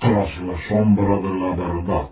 tras la sombra de la verdad.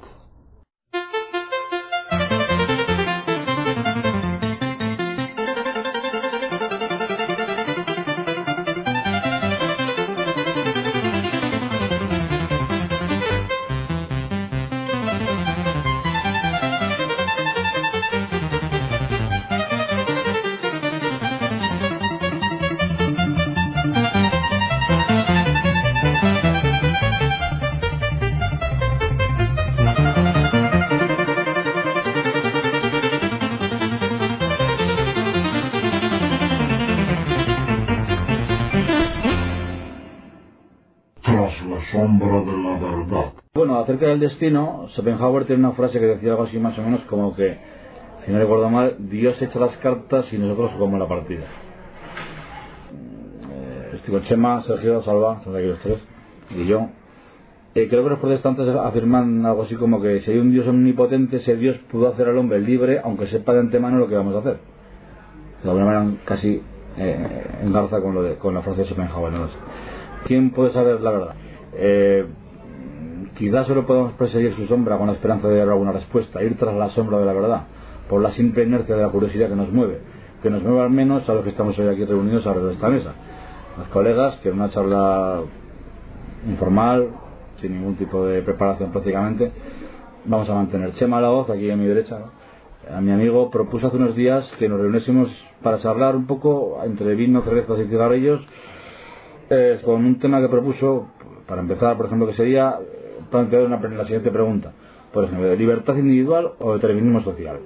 Del destino, Schopenhauer tiene una frase que decía algo así más o menos como que, si no recuerdo mal, Dios echa las cartas y nosotros jugamos la partida. Eh, estoy con Chema, Sergio, Salva, son aquí los tres, y yo. Eh, creo que los protestantes afirman algo así como que si hay un Dios omnipotente, ese Dios pudo hacer al hombre libre, aunque sepa de antemano lo que vamos a hacer. De alguna manera casi eh, engarza con, lo de, con la frase de Schopenhauer. ¿no? ¿Quién puede saber la verdad? Eh, quizás solo podemos perseguir su sombra con la esperanza de dar alguna respuesta, ir tras la sombra de la verdad, por la simple inercia de la curiosidad que nos mueve, que nos mueve al menos a los que estamos hoy aquí reunidos alrededor de esta mesa. Los colegas, que en una charla informal, sin ningún tipo de preparación prácticamente, vamos a mantener. Chema la voz, aquí a mi derecha, a mi amigo, propuso hace unos días que nos reuniésemos para charlar un poco entre vino, cervezas y cigarrillos, eh, con un tema que propuso para empezar, por ejemplo, que sería plantear una, la siguiente pregunta. Por ejemplo, ¿libertad individual o determinismo social?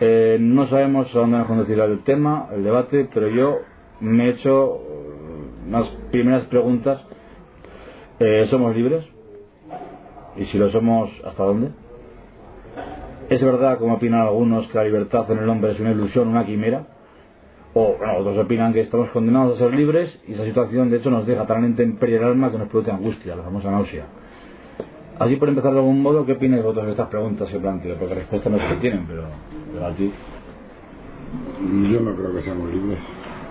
Eh, no sabemos a dónde nos conducirá el tema, el debate, pero yo me he hecho eh, unas primeras preguntas. Eh, ¿Somos libres? Y si lo somos, ¿hasta dónde? ¿Es verdad, como opinan algunos, que la libertad en el hombre es una ilusión, una quimera? O, bueno, otros opinan que estamos condenados a ser libres y esa situación, de hecho, nos deja tan en el alma que nos produce angustia, la famosa náusea. Así, por empezar de algún modo, ¿qué opináis vosotros de estas preguntas que planteo? Porque respuestas no se tienen, pero, pero a ti. Yo no creo que seamos libres.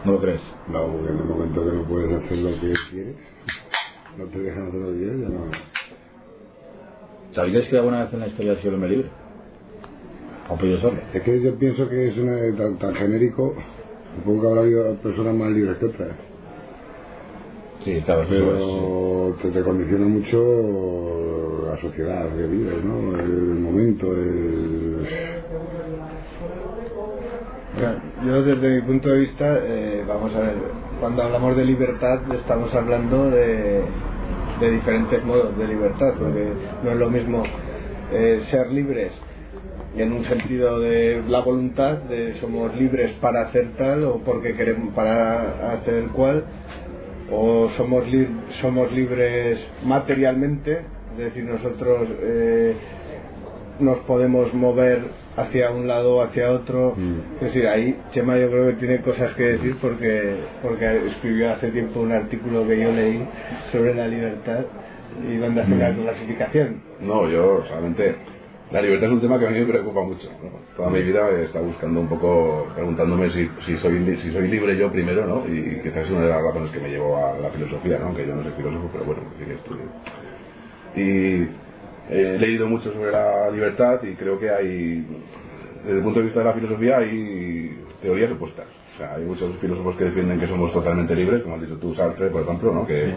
¿No lo crees? No, porque en el momento que no puedes hacer lo que quieres, no te dejan hacer lo que quieres, ya no. ¿Sabéis que alguna vez en la historia ha sido el hombre libre? ¿O yo solo? Es que yo pienso que es una, tan, tan genérico Supongo que habrá habido personas más libres que otras. Sí, claro, pero te, te, condiciona mucho la sociedad que vives, ¿no? El, momento, el... Yo desde mi punto de vista, eh, vamos a ver, cuando hablamos de libertad estamos hablando de, de diferentes modos de libertad, porque no es lo mismo eh, ser libres en un sentido de la voluntad, de somos libres para hacer tal o porque queremos para hacer cual, o somos, somos libres materialmente, es decir, nosotros eh, nos podemos mover hacia un lado o hacia otro. Mm. Es decir, ahí Chema yo creo que tiene cosas que decir porque, porque escribió hace tiempo un artículo que yo leí sobre la libertad y donde hace una mm. clasificación. No, yo realmente la libertad es un tema que a mí me preocupa mucho. Toda mi vida estado buscando un poco, preguntándome si, si, soy, si soy libre yo primero, ¿no? Y quizás es una de las razones que me llevó a la filosofía, ¿no? Aunque yo no soy filósofo, pero bueno, sí que estudio. Y he leído mucho sobre la libertad y creo que hay, desde el punto de vista de la filosofía, hay teorías opuestas. O sea, hay muchos filósofos que defienden que somos totalmente libres, como has dicho tú, Sartre, por ejemplo, ¿no? Que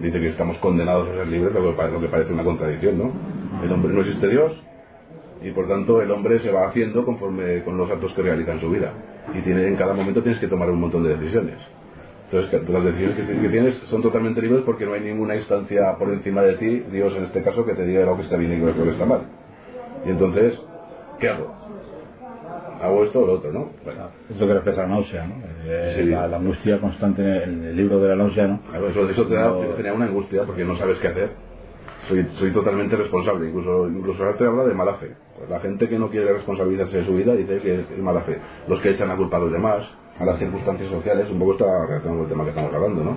dice que estamos condenados a ser libres, lo que parece una contradicción, ¿no? El hombre no existe Dios, y por tanto el hombre se va haciendo conforme con los actos que realiza en su vida y tiene en cada momento tienes que tomar un montón de decisiones entonces las decisiones que, tienes son totalmente libres porque no hay ninguna instancia por encima de ti Dios en este caso que te diga lo que está bien y lo que está mal y entonces ¿qué hago? hago esto o lo otro, ¿no? Bueno. Es lo que refleja la náusea, ¿no? Eh, la, angustia constante en el libro de la náusea, ¿no? eso, eso te, da, te genera una angustia porque no sabes qué hacer soy, soy totalmente responsable. Incluso, incluso te habla de mala fe. Pues la gente que no quiere responsabilizarse de su vida dice que es, mala fe. Los que echan a culpa a los demás, a las circunstancias sociales, un poco está relacionado con el tema que estamos hablando, ¿no?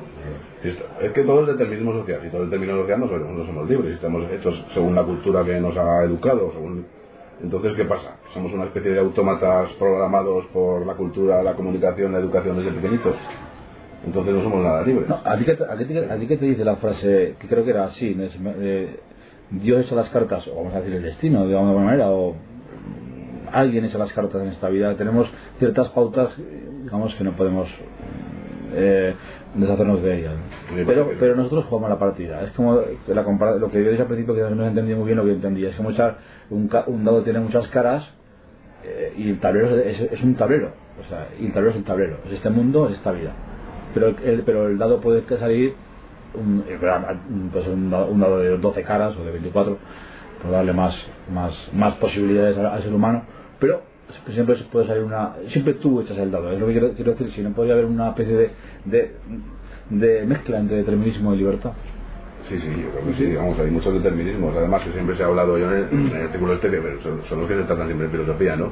Es que todo es determinismo social. Y todo el determinismo social no somos, no somos libres. Estamos hechos según la cultura que nos ha educado. Según... Entonces, ¿qué pasa? Somos una especie de autómatas programados por la cultura, la comunicación, la educación desde pequeñitos. Entonces no somos nada libres. No, ¿a ti, qué, te- a ti qué- a ti qué te dice la frase, que creo que era así, eh, Dios echa las cartas, o vamos a decir el destino, de alguna manera, o alguien echa las cartas en esta vida. Tenemos ciertas pautas, digamos, que no podemos eh, deshacernos de ellas. Pero, pero nosotros jugamos la partida. Es como que la lo que yo dije al principio, que no entendía muy bien lo que entendía. Es como echar un, ca- un dado tiene muchas caras eh, y el tablero es, es- es un tablero. O sea, y el tablero es el tablero. Es este mundo, es esta vida. Pero el, pero el dado puede salir un, eh, pues un, dado, un dado de 12 caras o de 24 por darle más, más, más posibilidades al, ser humano. Pero siempre puede salir una. Siempre tú echas el dado. Es lo que quiero, decir. Si no podría haber una especie de, de, mezcla entre determinismo y libertad. Sí, sí, yo creo que sí, vamos, hay muchos determinismos, además que siempre se ha hablado yo en el, en el artículo este, que son, son los que se tratan siempre en filosofía, ¿no?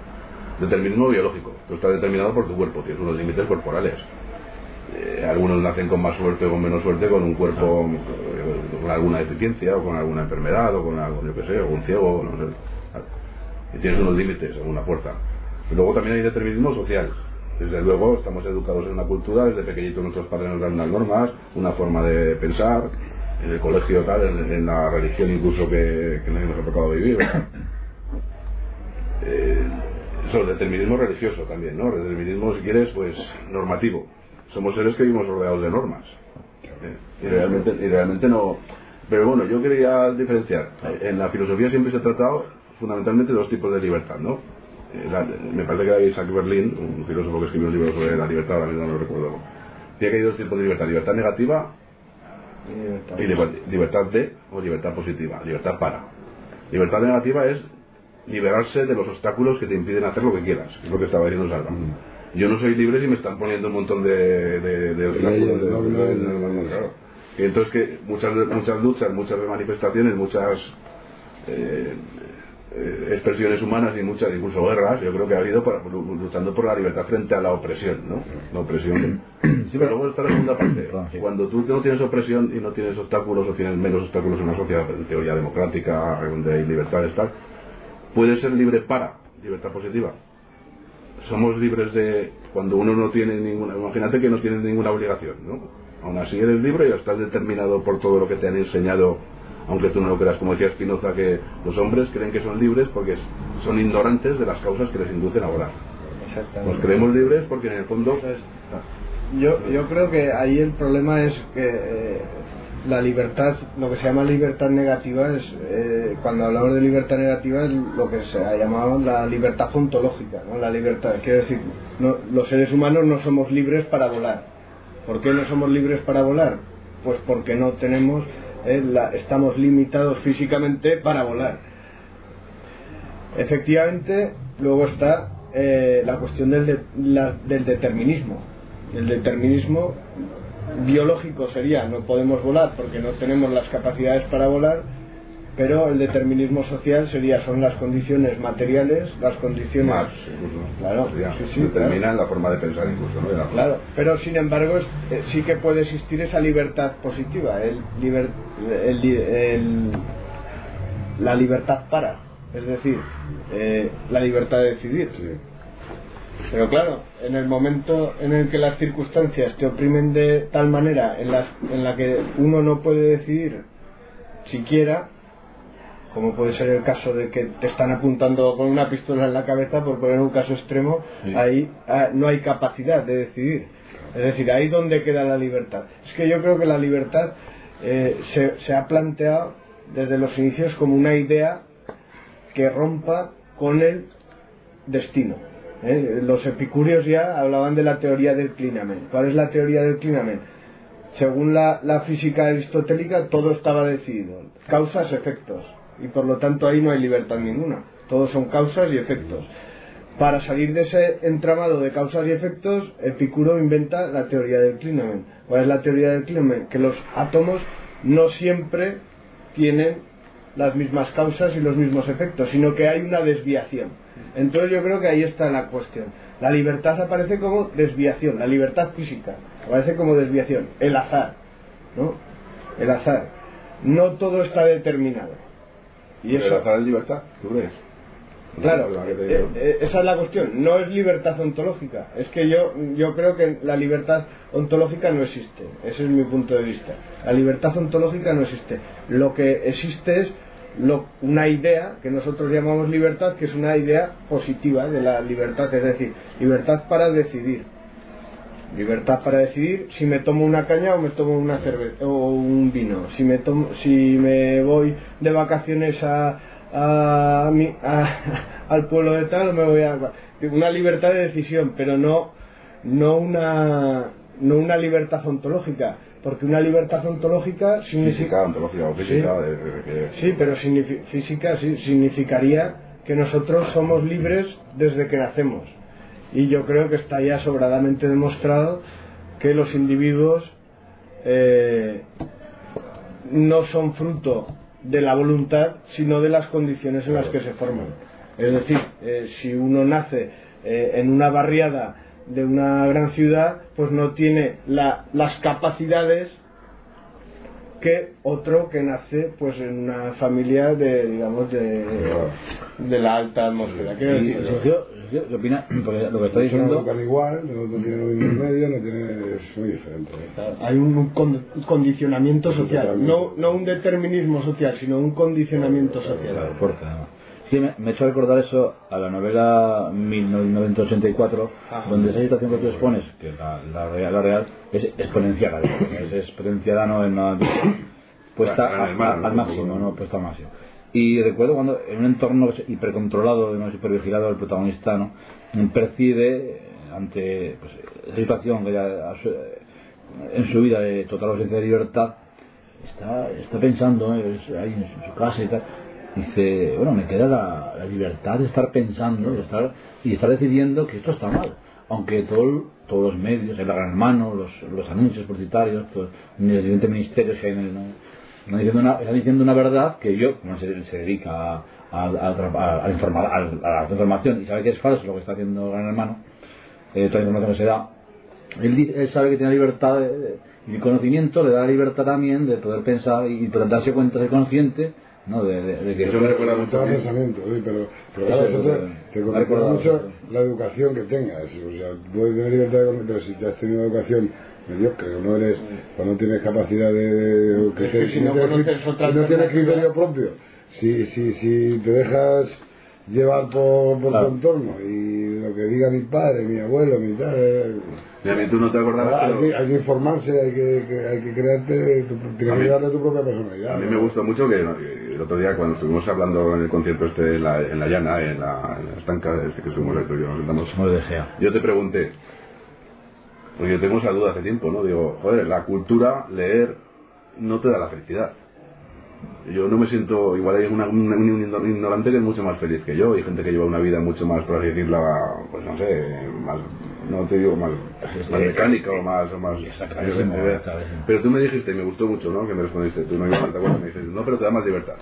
Determinismo biológico, tú estás determinado por tu cuerpo, tienes unos límites corporales. Eh, algunos nacen con más suerte o con menos suerte, con un cuerpo con alguna deficiencia o con alguna enfermedad o con algo, yo qué sé, o un ciego, no sé. Y tienes unos límites, alguna fuerza. Luego también hay determinismo social. Desde luego estamos educados en una cultura, desde pequeñitos nuestros padres nos dan unas normas, una forma de pensar, en el colegio tal, en, la religión incluso que, que nos ha tocado vivir. Eh, eso, determinismo religioso también, ¿no? Determinismo, si quieres, pues normativo. Somos seres que vivimos rodeados de normas. ¿eh? Y, realmente, y realmente no... Pero bueno, yo quería diferenciar. En la filosofía siempre se ha tratado fundamentalmente dos tipos de libertad, ¿no? Eh, la- me parece que era Isaac Berlin, un filósofo que escribió un libro sobre la libertad, ahora mismo no lo recuerdo. Decía que hay dos tipos de libertad, libertad negativa y liber- libertad de o libertad positiva, libertad para. Libertad negativa es liberarse de los obstáculos que te impiden hacer lo que quieras, es lo que estaba diciendo Salva. Yo no soy libre si me están poniendo un montón de, de, de obstáculos. Y entonces que muchas, muchas luchas, muchas manifestaciones, muchas eh, eh, expresiones humanas y muchas incluso guerras, yo creo que ha habido para- luchando por la libertad frente a la opresión, ¿no? La opresión. Sí, pero luego está la segunda parte. Sí. Cuando tú no tienes opresión y no tienes obstáculos o tienes menos obstáculos en una sociedad en teoría democrática, donde hay libertades tal, puedes ser libre para libertad positiva. Somos libres de cuando uno no tiene ninguna, imagínate que no tienes ninguna obligación, ¿no? Aún así eres libre y estás determinado por todo lo que te han enseñado, aunque tú no lo creas, como decía Spinoza, que los hombres creen que son libres porque son ignorantes de las causas que les inducen a volar. Nos creemos libres porque en el fondo Yo, yo creo que ahí el problema es que eh, la libertad, lo que se llama libertad negativa, es eh, cuando hablamos de libertad negativa es lo que se ha llamado la libertad ontológica, ¿no? La libertad, quiere decir, no- los seres humanos no somos libres para volar. ¿Por qué no somos libres para volar? Pues porque no tenemos, eh, la- estamos limitados físicamente para volar. Efectivamente, luego está eh, la cuestión del, de- la- del determinismo. El determinismo biológico sería no podemos volar porque no tenemos las capacidades para volar, pero el determinismo social sería son las condiciones materiales, las condiciones más incluso Claro, Ya, sí, sí, determinan la forma de pensar incluso ¿no? La- Claro, pero sin embargo es- eh, sí que puede existir esa libertad positiva, el liber- el li- el- la libertad para, es decir, eh, la libertad de decidir. Pero claro, en el momento en el que las circunstancias te oprimen de tal manera en, las, en la que uno no puede decidir siquiera, como puede ser el caso de que te están apuntando con una pistola en la cabeza, por poner un caso extremo, Sí. ahí ah, no hay capacidad de decidir. Es decir, ahí donde queda la libertad. Es que yo creo que la libertad eh, se, se ha planteado desde los inicios como una idea que rompa con el destino. ¿Eh? Los epicúreos ya hablaban de la teoría del clinamen. ¿Cuál es la teoría del clinamen? Según la, física aristotélica, todo estaba decidido. Causas, efectos. Y por lo tanto ahí no hay libertad ninguna. Todos son causas y efectos. Para salir de ese entramado de causas y efectos, Epicuro inventa la teoría del clinamen. ¿Cuál es la teoría del clinamen? Que los átomos no siempre tienen las mismas causas y los mismos efectos, sino que hay una desviación. Entonces yo creo que ahí está la cuestión. La libertad aparece como desviación, la libertad física aparece como desviación, el azar, ¿no? El azar. No todo está determinado. Y ¿El eso, azar es libertad? ¿Tú crees? Claro, eh, eh, esa es la cuestión. No es libertad ontológica. Es que yo, yo creo que la libertad ontológica no existe. Ese es mi punto de vista. La libertad ontológica no existe. Lo que existe es lo- una idea que nosotros llamamos libertad, que es una idea positiva de la libertad, es decir, libertad para decidir. Libertad para decidir si me tomo una caña o me tomo una cerveza o un vino. Si me tomo, si me voy de vacaciones a, a mi- a- al pueblo de tal o me voy a una libertad de decisión, pero no no una no una libertad ontológica, porque una libertad ontológica significa Física, ontológica o física. Sí. de- de- de- Sí, pero física sí, significaría que nosotros somos libres desde que nacemos. Y yo creo que está ya sobradamente demostrado que los individuos eh, no son fruto de la voluntad, sino de las condiciones en las que se forman. Es decir, eh, si uno nace eh, en una barriada de una gran ciudad, pues no tiene la- las capacidades que otro que nace pues en una familia de digamos de, de la alta atmósfera Quiero Y decir, Sergio, Sergio, ¿qué opina? Porque lo que está No diciendo. educan igual, no, no tienen los mismos medios, no tienen, es muy diferente. ¿eh? hay un, un con- condicionamiento social no, no un determinismo social sino un condicionamiento social Claro, fuerte, además. Sí, me, me hecho recordar eso a la novela 1984, Ajá. donde esa situación que tú expones, que la, la, real, la real es exponencial, es exponenciada no en la puesta al máximo, no puesta al máximo. Y recuerdo cuando en un entorno hipercontrolado, no hipervigilado, el protagonista no percibe eh, ante pues, esa situación que ya su- en su vida de total ausencia de libertad, está, está pensando ¿eh? ahí en su casa y tal dice bueno me queda la, libertad de estar pensando de estar, y estar decidiendo que esto está mal aunque todo, todos los medios el gran hermano los, los anuncios publicitarios todos los diferentes ministerios que hay en el, están diciendo una, están diciendo una verdad que yo como se, se dedica a, a, informar, a, la información y sabe que es falso lo que está haciendo el gran hermano eh, toda la información que se da. Él, sabe que tiene libertad de- y el conocimiento le da la libertad también de poder pensar y poder darse cuenta, ser consciente ¿no? de, de- de que Eso me recuerda Mucho a pensamiento, sí, pero, pero Eso claro, es eso te, que- te recordado mucho la educación que tengas. O sea, puedes tener libertad pero si te has tenido educación mediocre o no eres, o no tienes capacidad de... de- Es que si no tienes no tienes criterio propio, si, si, si te dejas llevar por, por Claro. tu entorno y lo que diga mi padre, mi abuelo, mi tal... eh, Mira, a mí tú no te acordabas, hay, que, hay que informarse, hay que, que- hay que crearte, tu, tienes que darle tu propia personalidad. a mí ¿no? me gusta mucho que el otro día cuando estuvimos hablando en el concierto este en la, en la llana, en la, en la estanca, este que estuvimos y yo nos sentamos, no yo te pregunté, porque yo tengo esa duda hace tiempo, ¿no? Digo, joder, la cultura, leer, no te da la felicidad. Yo no me siento, igual hay una- un, un ignorante que es mucho más feliz que yo, y gente que lleva una vida mucho más, por así decirlo, pues no sé, más, no te digo más, más mecánica o más, o más exactísimo. Pero tú me dijiste, y me gustó mucho, ¿no? Que me respondiste, tú no ibas a te acuerdas, me dices, no, pero te da más libertad.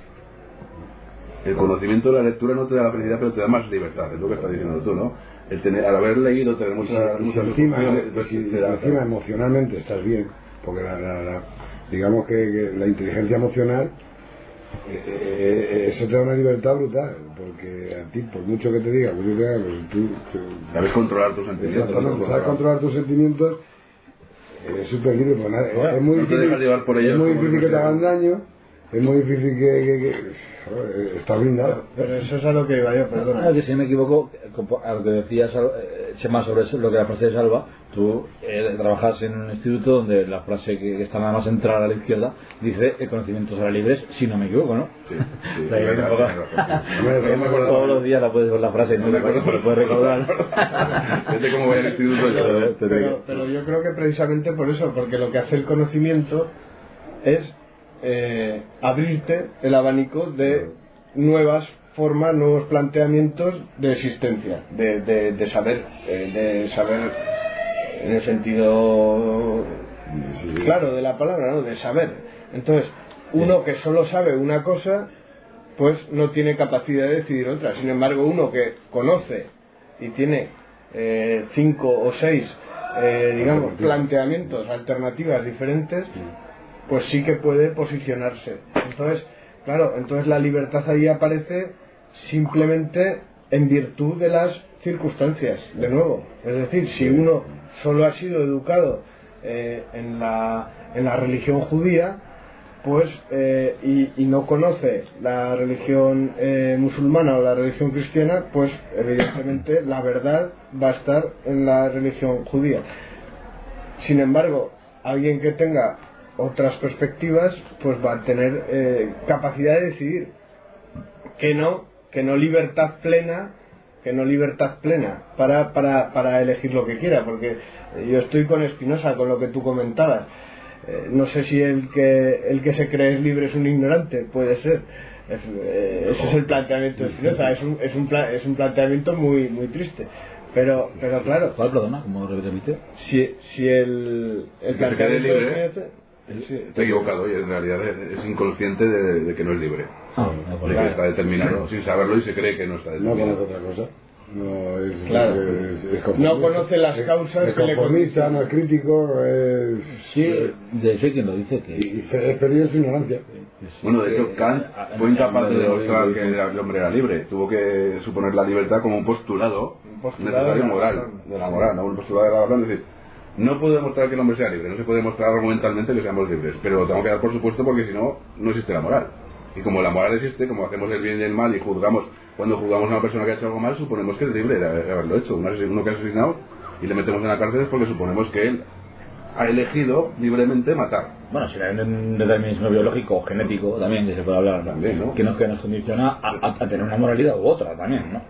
El conocimiento de la lectura no te da la felicidad, pero te da más libertad, es lo que estás diciendo tú, ¿no? El tener, al haber leído, tener muchas, si, muchas encima, pues, si- encima emocionalmente estás bien, porque la, la- la- digamos que, que la inteligencia emocional, eh, eh, eso te da una libertad brutal, porque a ti, por mucho que te diga, mucho que te haga, pues tú, tú- Sabes controlar tus sentimientos. sabes controlar tus sentimientos, es súper libre, porque nada- Bueno, es muy no te difícil, dejas llevar por ellos es muy difícil que te hagan daño, es muy difícil que, que, que estás blindado. pero eso es a lo que iba yo Ah, perdona que si no me equivoco, a lo que decía Sal- eh, Chema sobre eso, lo que la frase de Salva, tú eh, trabajas en un instituto donde la frase que, que está nada más centrada a la izquierda dice el conocimiento será libre, si no me equivoco, ¿no? Sí, sí, No. Todos los días la puedes ver la frase, no No me acuerdo, pero puedes recordar. Fíjate cómo voy al instituto pero, pero, pero yo creo que precisamente por eso, porque lo que hace el conocimiento es eh, abrirte el abanico de nuevas formas, nuevos planteamientos de existencia, de, de, de saber, eh, de saber en el sentido claro de la palabra, ¿no? De saber. Entonces, uno que solo sabe una cosa, pues no tiene capacidad de decidir otra. Sin embargo, uno que conoce y tiene eh, cinco o seis, eh, digamos, planteamientos, alternativas diferentes, pues sí que puede posicionarse. Entonces, claro, entonces la libertad ahí aparece simplemente en virtud de las circunstancias, de nuevo. Es decir, si uno solo ha sido educado eh, en, la, en la religión judía, pues eh, y, y, no conoce la religión eh, musulmana o la religión cristiana, pues evidentemente la verdad va a estar en la religión judía. Sin embargo, alguien que tenga otras perspectivas, pues va a tener eh, capacidad de decidir que no, que no libertad plena, que no libertad plena para, para, para elegir lo que quiera, porque yo estoy con Espinosa, con lo que tú comentabas eh, no sé si el que, el que se cree es libre es un ignorante, puede ser. Eh, ese es el planteamiento de Spinoza, es un, es un, es un planteamiento muy, muy triste. Pero, pero claro. ¿Cuál, perdona? ¿Cómo repite? Si, si el, el planteamiento libre, sí. está equivocado y en realidad es, inconsciente de, que no es libre. Ah, de que está determinado sin saberlo y se cree que no está determinado. No conoce otra cosa. No, es, claro. no conoce las causas es, que le no es crítico, es... Sí, de hecho quien lo dice que... Y, es perdido su ignorancia. Bueno, de hecho Kant fue incapaz de demostrar que el hombre era libre. Tuvo que suponer la libertad como un postulado, necesario moral, de la moral, ¿no? un postulado de la moral, es decir, no puedo demostrar que el hombre sea libre, no se puede demostrar argumentalmente que seamos libres, pero lo tengo que dar por supuesto porque si no, no existe la moral. Y como la moral existe, como hacemos el bien y el mal y juzgamos cuando juzgamos a una persona que ha hecho algo mal, suponemos que es libre de haberlo hecho. Uno que ha asesinado y le metemos en la cárcel es porque suponemos que él ha elegido libremente matar. Bueno, si hay un determinismo biológico o genético también, que se puede hablar, también, ¿no? que, nos, que nos condiciona a, tener una moralidad u otra también, ¿no?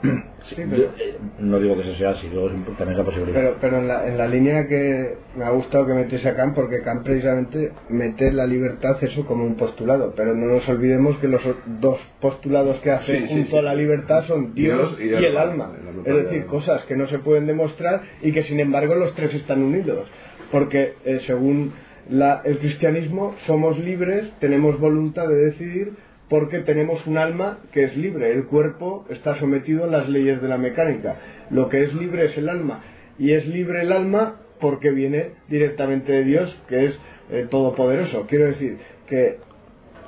Sí, pero, eh, no digo que eso sea así, luego también esa posibilidad. Pero, pero en, la, en la línea que me ha gustado que metiese a Kant, porque Kant precisamente mete la libertad eso como un postulado, pero no nos olvidemos que los dos postulados que hace junto a la libertad son Dios, y, el, alma. es decir, cosas que no se pueden demostrar y que sin embargo los tres están unidos porque eh, según el cristianismo somos libres, tenemos voluntad de decidir porque tenemos un alma que es libre. El cuerpo está sometido a las leyes de la mecánica. Lo que es libre es el alma. Y es libre el alma porque viene directamente de Dios, que es eh, todopoderoso. Quiero decir que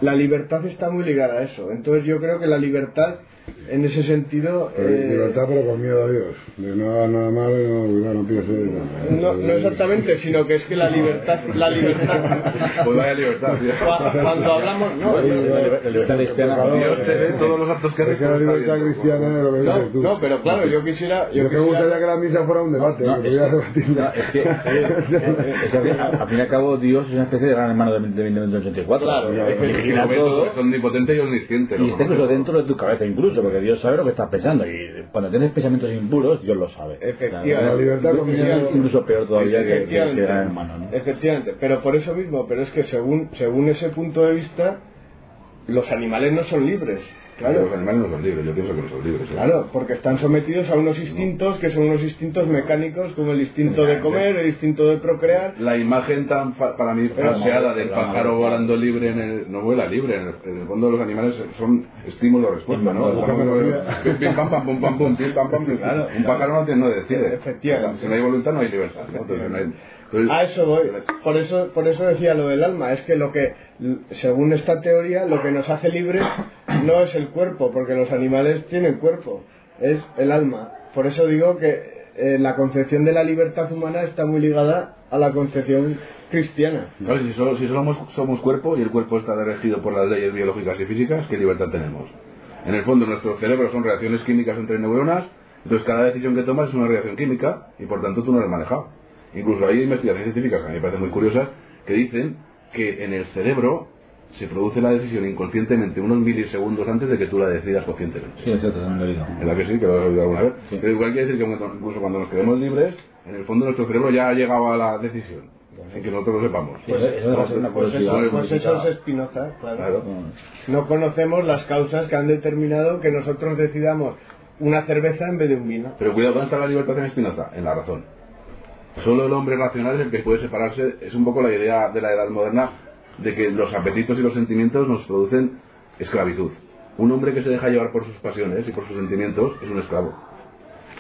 la libertad está muy ligada a eso. Entonces yo creo que la libertad en ese sentido. Eh, libertad, pero con miedo a Dios. De no nada malo y no, no piense. No, no exactamente, sino que es que la libertad. La libertad. Pues vaya libertad. Cuando hablamos. No, la libertad cristiana. Dios te ve todos los actos que haces. la libertad cristiana es lo que no, tú. No, pero claro, yo quisiera. Yo, me gustaría que la misa fuera un debate. No, es, que, es que, al fin y al cabo, Dios es una especie de gran hermano de 1984. Claro, es omnipotente y omnisciente. Y está incluso dentro de tu cabeza, incluso porque Dios sabe lo que estás pensando y cuando tienes pensamientos impuros, Dios lo sabe. Efectivamente. La libertad incluso peor todavía que, que, hermano. ¿no? Efectivamente, pero por eso mismo, pero es que según, según ese punto de vista, los animales no son libres. Claro. Los animales no son libres, yo pienso que no son libres. ¿eh? Claro, porque están sometidos a unos instintos que son unos instintos mecánicos, como el instinto de comer, el instinto de procrear. La imagen tan para mí falseada del pájaro volando libre en el. No vuela libre, en el, fondo los animales son estímulo-respuesta, ¿no? Pim, pam, pam, pum, pam, pum, pim, pam, pam, claro, Un pájaro no, no decide. Si no hay voluntad, no hay libertad. Entonces, no hay, a eso voy. Por eso, por eso decía lo del alma. Es que lo que, según esta teoría, lo que nos hace libres no es el cuerpo, porque los animales tienen cuerpo, es el alma. Por eso digo que eh, la concepción de la libertad humana está muy ligada a la concepción cristiana. si solo, si somos, cuerpo y el cuerpo está regido por las leyes biológicas y físicas, ¿qué libertad tenemos? En el fondo, nuestro cerebro son reacciones químicas entre neuronas, entonces cada decisión que tomas es una reacción química y por tanto tú no eres manejado. Incluso hay investigaciones científicas que a mí me parecen muy curiosas que dicen que en el cerebro se produce la decisión inconscientemente unos milisegundos antes de que tú la decidas conscientemente. Sí, exacto, también lo he oído. ¿Verdad que sí? Que lo has oído alguna vez. Pero igual quiere decir que incluso cuando nos quedemos libres, en el fondo nuestro cerebro ya ha llegado a la decisión. En que nosotros lo sepamos. Pues, eso, pues, pues eso, pues eso es Espinoza, claro. claro. No conocemos las causas que han determinado que nosotros decidamos una cerveza en vez de un vino. Pero cuidado, ¿dónde está la libertad en Espinoza? En la razón. Solo el hombre racional es el que puede separarse. Es un poco la idea de la edad moderna de que los apetitos y los sentimientos nos producen esclavitud. Un hombre que se deja llevar por sus pasiones y por sus sentimientos es un esclavo.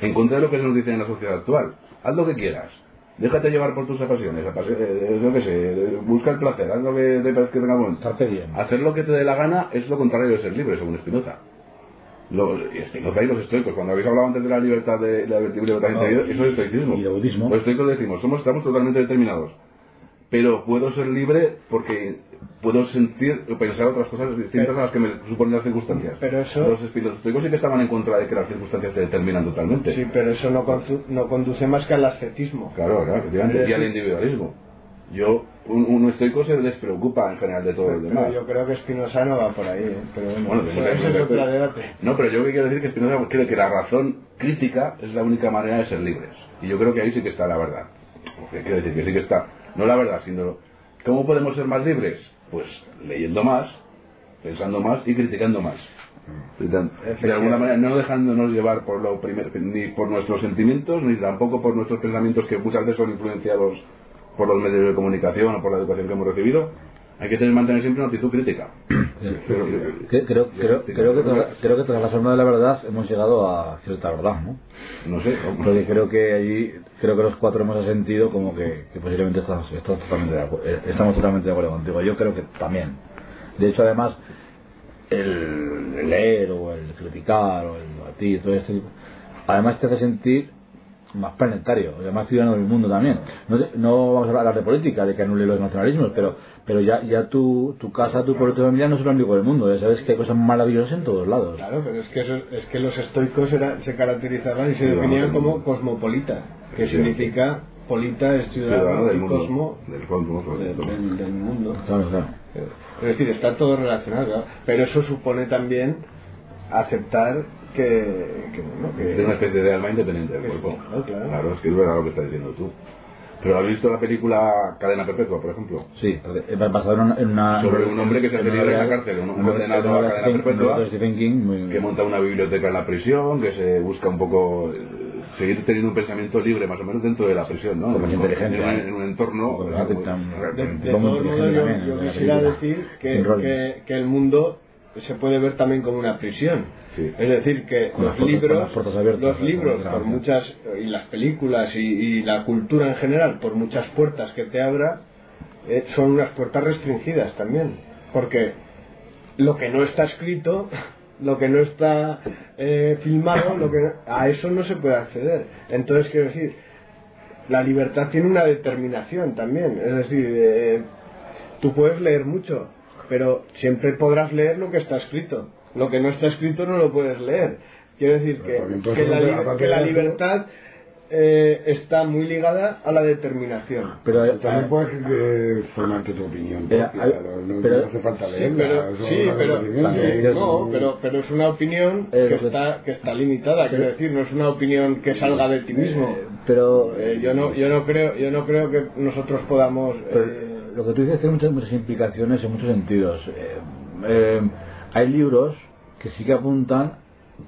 En contra de lo que se nos dice en la sociedad actual. Haz lo que quieras. Déjate llevar por tus pasiones. Eh, lo que sé, busca el placer. Haz lo que te parezca que tenga bien. Hacer lo que te dé la gana es lo contrario de ser libre, según Spinoza. Lo, Spinoza y los estoicos, cuando habéis hablado antes de la libertad de la libertad No, interior, eso es estoicismo. y el budismo. Los estoicos decimos, somos, estamos totalmente determinados. Pero puedo ser libre porque puedo sentir o pensar otras cosas distintas a las que me suponen las circunstancias. Pero eso- Los espíritus estoicos sí que estaban en contra de que las circunstancias te determinan totalmente. Sí, pero eso no, no conduce más que al ascetismo. Claro, claro, y al individualismo. Yo, un, un estoico se despreocupa en general de todo Pero el demás. yo creo que Spinoza no va por ahí, ¿eh? pero bueno, Bueno, eso, tenemos que- eso es otro debate. No, pero yo quiero decir que Spinoza cree que la razón crítica es la única manera de ser libres. Y yo creo que ahí sí que está la verdad. Porque quiero decir que sí que está, no la verdad, sino ¿cómo podemos ser más libres? Pues leyendo más, pensando más y criticando más. De alguna manera, no dejándonos llevar por lo primer, ni por nuestros sentimientos, ni tampoco por nuestros pensamientos que muchas veces son influenciados por los medios de comunicación o por la educación que hemos recibido. Hay que tener, mantener siempre una actitud crítica. Que- creo, creo, creo, que tras, creo que tras la sombra de la verdad hemos llegado a cierta verdad, ¿no? no sé. Porque creo que allí, creo que los cuatro hemos sentido como que, que posiblemente estamos, estamos totalmente de acuerdo, eh, estamos totalmente de acuerdo contigo. Yo creo que también. De hecho, además, el, leer o el criticar o el batir, todo esto, además te hace sentir más planetario, más ciudadano del mundo también. No, no vamos a hablar de política, de que anule los nacionalismos, pero pero ya ya tu, tu casa, tu pueblo, tu familia no es el único del mundo. Ya sabes que hay cosas maravillosas en todos lados. Claro, pero es que, eso- es que los estoicos era- se caracterizaban y se Sí, definían como cosmopolita, que Sí. significa polita es ciudadano, del mundo. cosmo Del cosmos, de- del todo. del, del mundo. Claro, claro. Es decir, está todo relacionado, pero eso supone también aceptar que, que, bueno, que- Es una especie de alma independiente del cuerpo. claro, claro. es que es verdad lo que estás diciendo tú. Pero ¿has visto la película Cadena Perpetua, por ejemplo? Sí, eh, basado en una, en una- Sobre un hombre que se una libre en la cárcel, un una condenado a de cadena perpetua, de Stephen King, muy- que monta una biblioteca en la prisión, que se busca un poco eh, seguir teniendo un pensamiento libre más o menos dentro de la prisión, ¿no? Como es inteligente, en, en un entorno Como eh, muy- tan- De, muy yo, la quisiera decir que, que el mundo se puede ver también como una prisión. Sí. Es decir, que Con los libros, abiertas, los libros, por muchas, y las películas y, y la cultura en general, por muchas puertas que te abra, eh, son unas puertas restringidas también. Porque lo que no está escrito, lo que no está eh, filmado, lo que no- a eso no se puede acceder. Entonces, quiero decir, la libertad tiene una determinación también. Es decir, eh, tú puedes leer mucho, pero siempre podrás leer lo que está escrito. Lo que no está escrito no lo puedes leer. Quiero decir que, que la, que libertad eh, está muy ligada a la determinación. Pero, también eh, puedes eh, formarte tu opinión. Pero, propia, no, no pero- hace falta Sí, leerla. pero, sí, pero, sí, no, pero, pero es una opinión Eh, que está, que está limitada, quiero decir, no es una opinión que salga de ti mismo. pero, Eh, yo no, yo no creo, yo no creo que nosotros podamos. Lo que tú dices tiene muchas, muchas implicaciones en muchos sentidos. Eh, eh, hay libros que sí que apuntan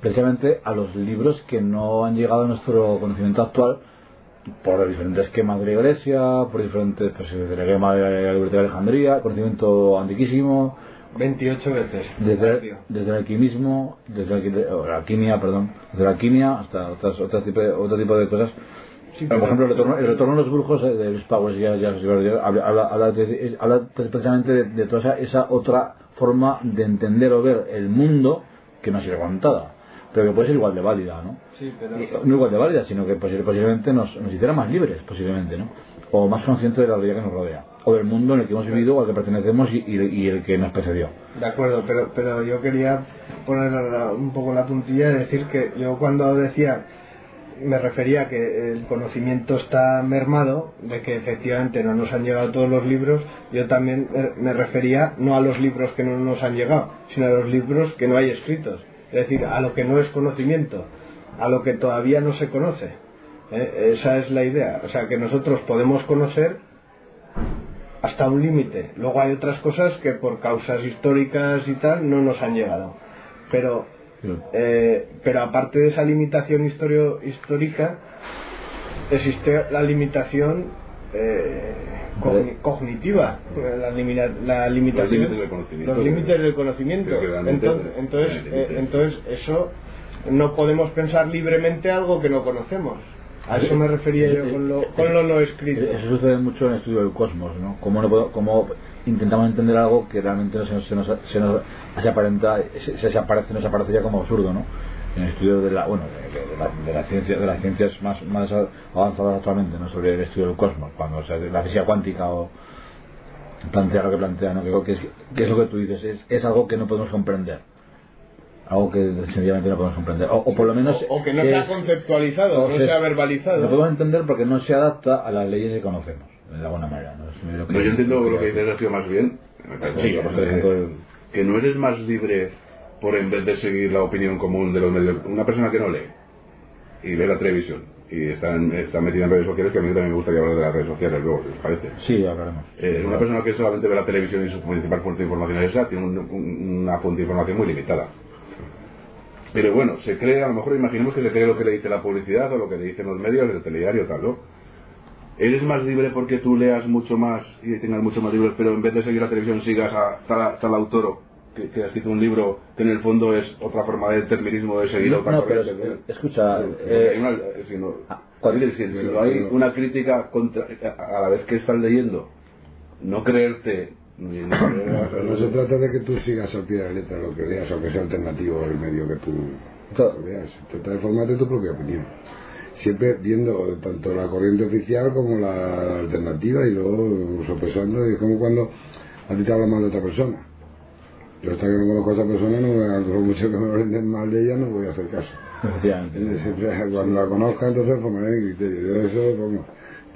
precisamente a los libros que no han llegado a nuestro conocimiento actual por diferentes esquemas de la iglesia, por diferentes, pues el esquema de la libertad de Alejandría, conocimiento antiquísimo, 28 veces. desde, desde el alquimismo, desde la, alquimia, perdón, desde la alquimia hasta otras, otro, tipo otro tipo de cosas. Sí, por ejemplo, el retorno, el retorno de los brujos eh, de los Powers, ya, ya, ya- habla, habla, habla de- habla precisamente de, de toda esa, esa otra forma de entender o ver el mundo que no ha sido contada, pero que puede ser igual de válida, ¿no? Sí, pero. Y no igual de válida, sino que posi- posiblemente nos, nos hiciera más libres, posiblemente, ¿no? O más conscientes de la realidad que nos rodea, o del mundo en el que hemos vivido o al que pertenecemos y, y- y el que nos precedió. De acuerdo, pero, pero yo quería poner un poco la puntilla y decir que yo cuando decía, me refería a que el conocimiento está mermado, de que efectivamente no nos han llegado todos los libros, yo también me- refería no a los libros que no nos han llegado, sino a los libros que no hay escritos. Es decir, a lo que no es conocimiento, a lo que todavía no se conoce. ¿eh? Esa es la idea. O sea, que nosotros podemos conocer hasta un límite. Luego hay otras cosas que por causas históricas y tal no nos han llegado. Pero, eh, pero aparte de esa limitación historio- histórica, existe la limitación eh, cogni- cognitiva, la, limita- la limitación, Los límites del conocimiento. los límites del conocimiento. Sí, que realmente- Entonces, eh, entonces eso no podemos pensar libremente algo que no conocemos. A eso me refería yo con lo, con lo no escrito. Eso sucede mucho en el estudio del cosmos, ¿no? Cómo, no cómo intentamos entender algo que realmente no se nos, se nos, se nos se aparenta, se, se aparece, nos aparecería como absurdo, ¿no? En el estudio de la, bueno, de, de la, de la ciencia, de las ciencias más, más avanzadas actualmente, ¿no? Sobre el estudio del cosmos, cuando o sea, la física cuántica o plantea lo que plantea, ¿no? Que, que es, que es lo que tú dices, es, es algo que no podemos comprender. Algo que sencillamente no podemos comprender. O, o por lo menos. O que no se ha conceptualizado, o no se- se ha Lo verbalizado. podemos entender porque no se adapta a las leyes que conocemos, de alguna manera. ¿no? Es lo No, yo entiendo lo que dice Sergio más bien. Sí, que- por ejemplo, que no eres más libre por en vez de seguir la opinión común de los medios. Una persona que no lee y ve la televisión y está, en- está metida en redes sociales, que a mí también me gustaría hablar de las redes sociales luego, si os parece. Sí, hablaremos. Eh, una persona que solamente ve la televisión y su principal fuente de información es esa, tiene un- un- una fuente de información muy limitada. Pero bueno, se cree, a lo mejor imaginemos que se cree lo que le dice la publicidad o lo que le dicen los medios, el telediario, tal, ¿no? Eres más libre porque tú leas mucho más y tengas mucho más libros, pero en vez de seguir la televisión sigas a tal, tal autor que, que ha escrito un libro que en el fondo es otra forma de determinismo de seguir No, otra no, pero ¿no? escucha, hay eh, una- si no, ah, ¿cuál es? si, si no hay una crítica contra, a la vez que estás leyendo, no creerte Pero no se trata de que tú sigas al pie de la letra lo que leas, aunque sea alternativo el medio que tú Claro. veas. Se trata de formarte tu propia opinión. Siempre viendo tanto la corriente oficial como la alternativa y luego sopesando. Y es como cuando a ti te habla mal de otra persona. Yo hasta que no conozco a esa persona, no me, por mucho que me hablen mal de ella, no voy a hacer caso. Eh, siempre, Cuando la conozca, entonces formaré mi criterio. Yo eso, vamos,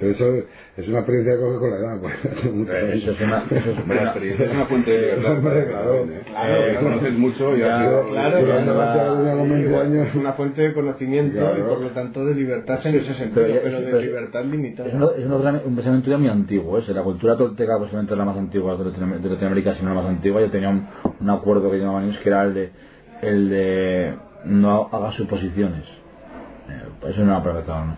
pero eso es una experiencia que coge con la edad. Pues, Eh, Eso es una, eso es Hombre, la una- experiencia es una fuente de libertad. Claro. ¿eh? Claro, conoces mucho y Ya, has sido- claro, una con 20 años. Es una fuente de conocimiento Claro. y por lo tanto de libertad en ese sentido, Pero de libertad limitada. Es, uno- es uno gran- un pensamiento ya muy antiguo. ¿eh? La cultura tolteca posiblemente es la más antigua de Latinoam- de Latinoamérica, si no la más antigua. Yo tenía un, un acuerdo que llamaban ellos que era el de, el de no hagas suposiciones. Eh, eso no era perfecto, ¿no?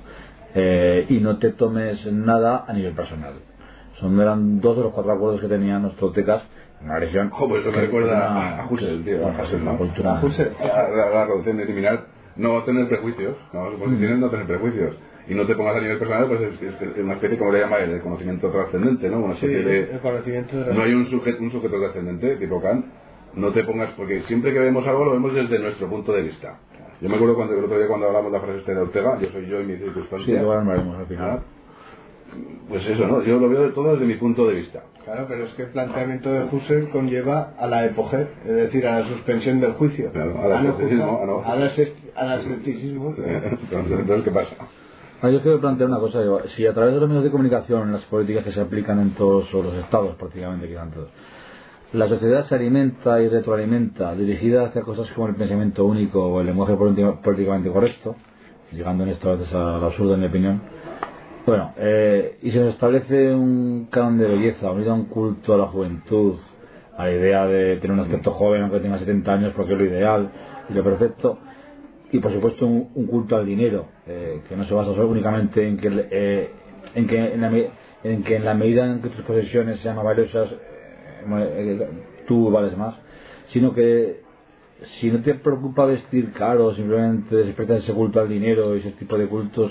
Eh, y no te tomes nada a nivel personal. Son, eran dos de los cuatro acuerdos que tenían los toltecas en una religión. Ojo, pues eso me recuerda una- a Husserl, tío. bueno, a Husserl, una ¿no? cultura. A Husserl. La, la, la reducción de eliminar, no tener prejuicios, no, suposiciones, no tener prejuicios. Y no te pongas a nivel personal, pues es, es- es una especie, como le llama él, de conocimiento trascendente, ¿no? Una Sí, especie de, el conocimiento de la no hay un sujeto, un sujeto trascendente, tipo Kant, no te pongas, porque siempre que vemos algo lo vemos desde nuestro punto de vista. Yo me acuerdo cuando el otro día cuando hablamos de la frase esta de Ortega, yo soy yo y mi Sí, circunstancia. luego hablaremos al final. Pues eso, ¿no? Yo lo veo de todo desde mi punto de vista. Claro, pero es que el planteamiento de Husserl conlleva a la epoge, es decir, a la suspensión del juicio. Claro, al A juzgar, a asceticismo. Entonces, ¿qué pasa? Ah, yo quiero plantear una cosa. digo, si a través de los medios de comunicación, las políticas que se aplican en todos los estados, prácticamente quedan todos, la sociedad se alimenta y retroalimenta dirigida hacia cosas como el pensamiento único o el lenguaje políti- políticamente correcto, llegando en esto a veces al absurdo en mi opinión, bueno, eh, y se nos establece un canon de belleza unido a un culto a la juventud, a la idea de tener un aspecto joven aunque tenga 70 años porque es lo ideal y lo perfecto, y por supuesto un, culto al dinero eh, que no se basa solo únicamente en que eh, en que en la, en que en la medida en que tus posesiones sean valiosas tú vales más sino que si no te preocupa vestir caro simplemente despertar ese culto al dinero y ese tipo de cultos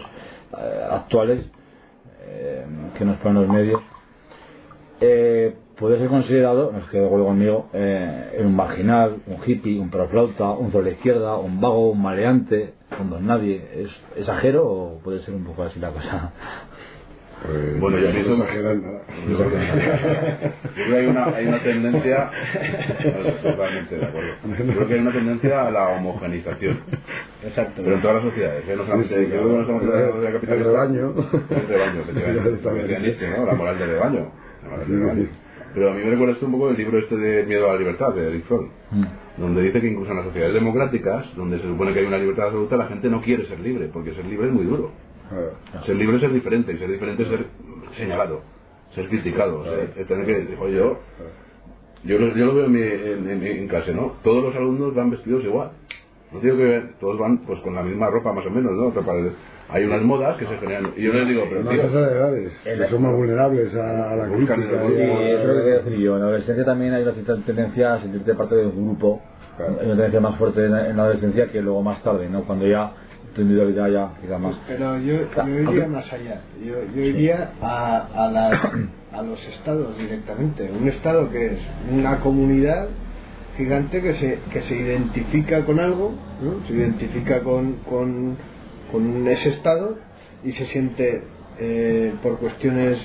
eh, actuales eh, que nos ponen los medios eh, puede ser considerado, no es que de acuerdo conmigo, eh, un marginal, un hippie, un proflauta, un sobre izquierda, un vago, un maleante, un don nadie. ¿Es exagero o puede ser un poco así la cosa? Pues, Bueno, yo no pienso- exagerar nada. Yo creo que hay una, hay una tendencia, totalmente de acuerdo. Yo creo que hay una tendencia a la homogenización, Exacto. pero en todas las sociedades, ¿eh? no solamente Sí, yo creo que no de la el capitalista. rebaño. El rebaño, efectivamente. ¿no? La moral del rebaño. Pero a mí me recuerda esto un poco el libro este de Miedo a la Libertad, de Eric Fromm, donde dice que incluso en las sociedades democráticas, donde se supone que hay una libertad absoluta, la gente no quiere ser libre, porque ser libre es muy duro. Claro. Ser libre es ser diferente, y ser diferente es ser señalado, ser criticado, ser- es tener que decir, oye, yo, yo, lo, yo lo veo en, mi, en, en- en clase, ¿no? Todos los alumnos van vestidos igual. No digo que todos van pues con la misma ropa más o menos, ¿no? Pero para- hay unas modas que se generan. Y yo les digo, pero tío, esas edades, que son más vulnerables a, a la crítica. Sí, es lo que quería decir yo. En la adolescencia también hay una cierta tendencia a sentirte parte de un grupo. Claro. Hay una tendencia más fuerte en la, en la adolescencia que luego más tarde, ¿no? Cuando ya individualidad ya, quizá más. Pero yo, yo iría más allá. Yo, yo iría a, a, las, a los estados directamente. Un estado que es una comunidad gigante que se, que se identifica con algo, ¿no? se identifica con, con, con ese estado y se siente eh, por cuestiones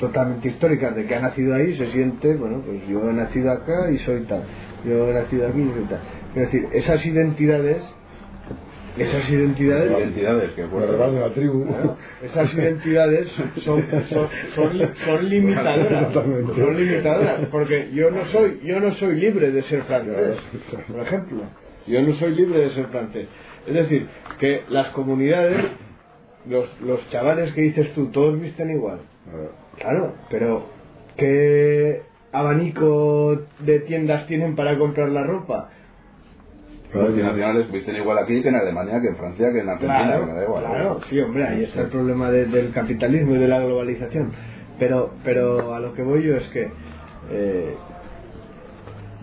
totalmente históricas de que ha nacido ahí, se siente, bueno, pues yo he nacido acá y soy tal, yo he nacido aquí y soy tal. Es decir, esas identidades, esas identidades, Identidades que La de tribu. Esas identidades son, son, son, son limitadoras. Son limitadoras porque yo no soy yo no soy libre de ser francés por ejemplo. Yo no soy libre de ser francés. Es decir que las comunidades los, los chavales que dices tú todos visten igual. Claro pero qué abanico de tiendas tienen para comprar la ropa multinacionales visten igual aquí que en Alemania, que en Francia, que en Argentina, Claro, que me da igual. claro, sí, hombre, ahí está el problema de- del capitalismo y de la globalización. Pero, pero a lo que voy yo es que eh,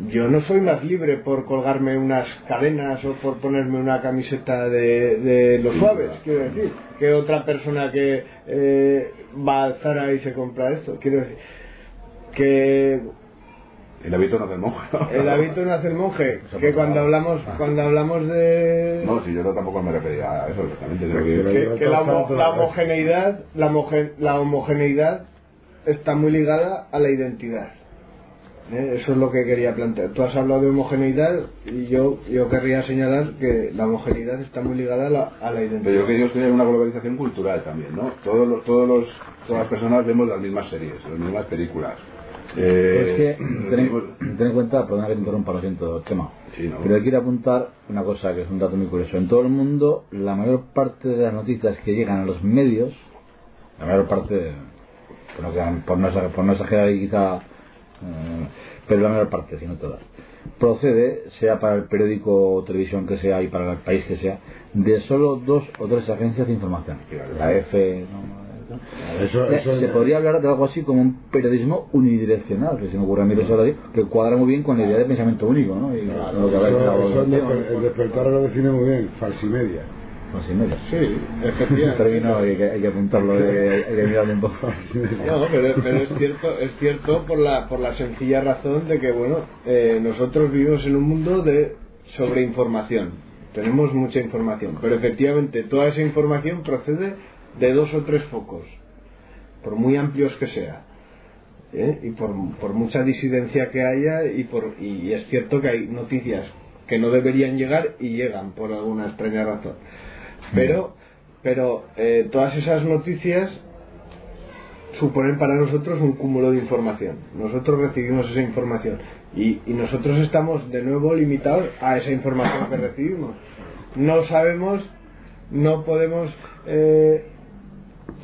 yo no soy más libre por colgarme unas cadenas o por ponerme una camiseta de, de los suaves, quiero decir, que otra persona que eh, va al Zara y se compra esto. Quiero decir que El hábito no hace el monje. ¿no? el hábito nace el monje, que cuando hablamos cuando hablamos de No, si yo no tampoco me refería a eso exactamente. Que... que, que la, homo- la homogeneidad la, homoge- la homogeneidad está muy ligada a la identidad ¿eh? eso es lo que quería plantear tú has hablado de homogeneidad y yo yo querría señalar que la homogeneidad está muy ligada a la, a la identidad Pero yo creo que hay una globalización cultural también, ¿no? Todos los, todos los, todas las personas vemos las mismas series, las mismas películas. Eh, es que, ten, en- ten en cuenta, perdona que te interrumpa, lo siento, tema. Sí, ¿no? Pero quiero apuntar una cosa que es un dato muy curioso. En todo el mundo, la mayor parte de las noticias que llegan a los medios, la mayor parte, por no, por no, por no exagerar y quizá, eh, pero la mayor parte, si no todas, procede, sea para el periódico o televisión que sea y para el país que sea, de solo dos o tres agencias de información. La EFE, ¿no? Eso, eso se podría hablar de algo así como un periodismo unidireccional, que se me ocurre a mí eso ahora, que cuadra muy bien con la idea de pensamiento único, ¿no? Y lo que de eso, eso desper- el despertar lo define muy bien, falsimedia. Pues sí, efectivamente término hay que, hay que apuntarlo, de- hay que mirarlo un poco. No, pero, pero es cierto, es cierto por la por la sencilla razón de que bueno, eh, nosotros vivimos en un mundo de sobreinformación. Tenemos mucha información, pero efectivamente toda esa información procede de dos o tres focos, por muy amplios que sea. ¿eh? Y por, por mucha disidencia que haya y por y es cierto que hay noticias que no deberían llegar y llegan por alguna extraña razón. Pero pero eh, todas esas noticias suponen para nosotros un cúmulo de información. Nosotros recibimos esa información y, y nosotros estamos de nuevo limitados a esa información que recibimos. No sabemos, no podemos eh,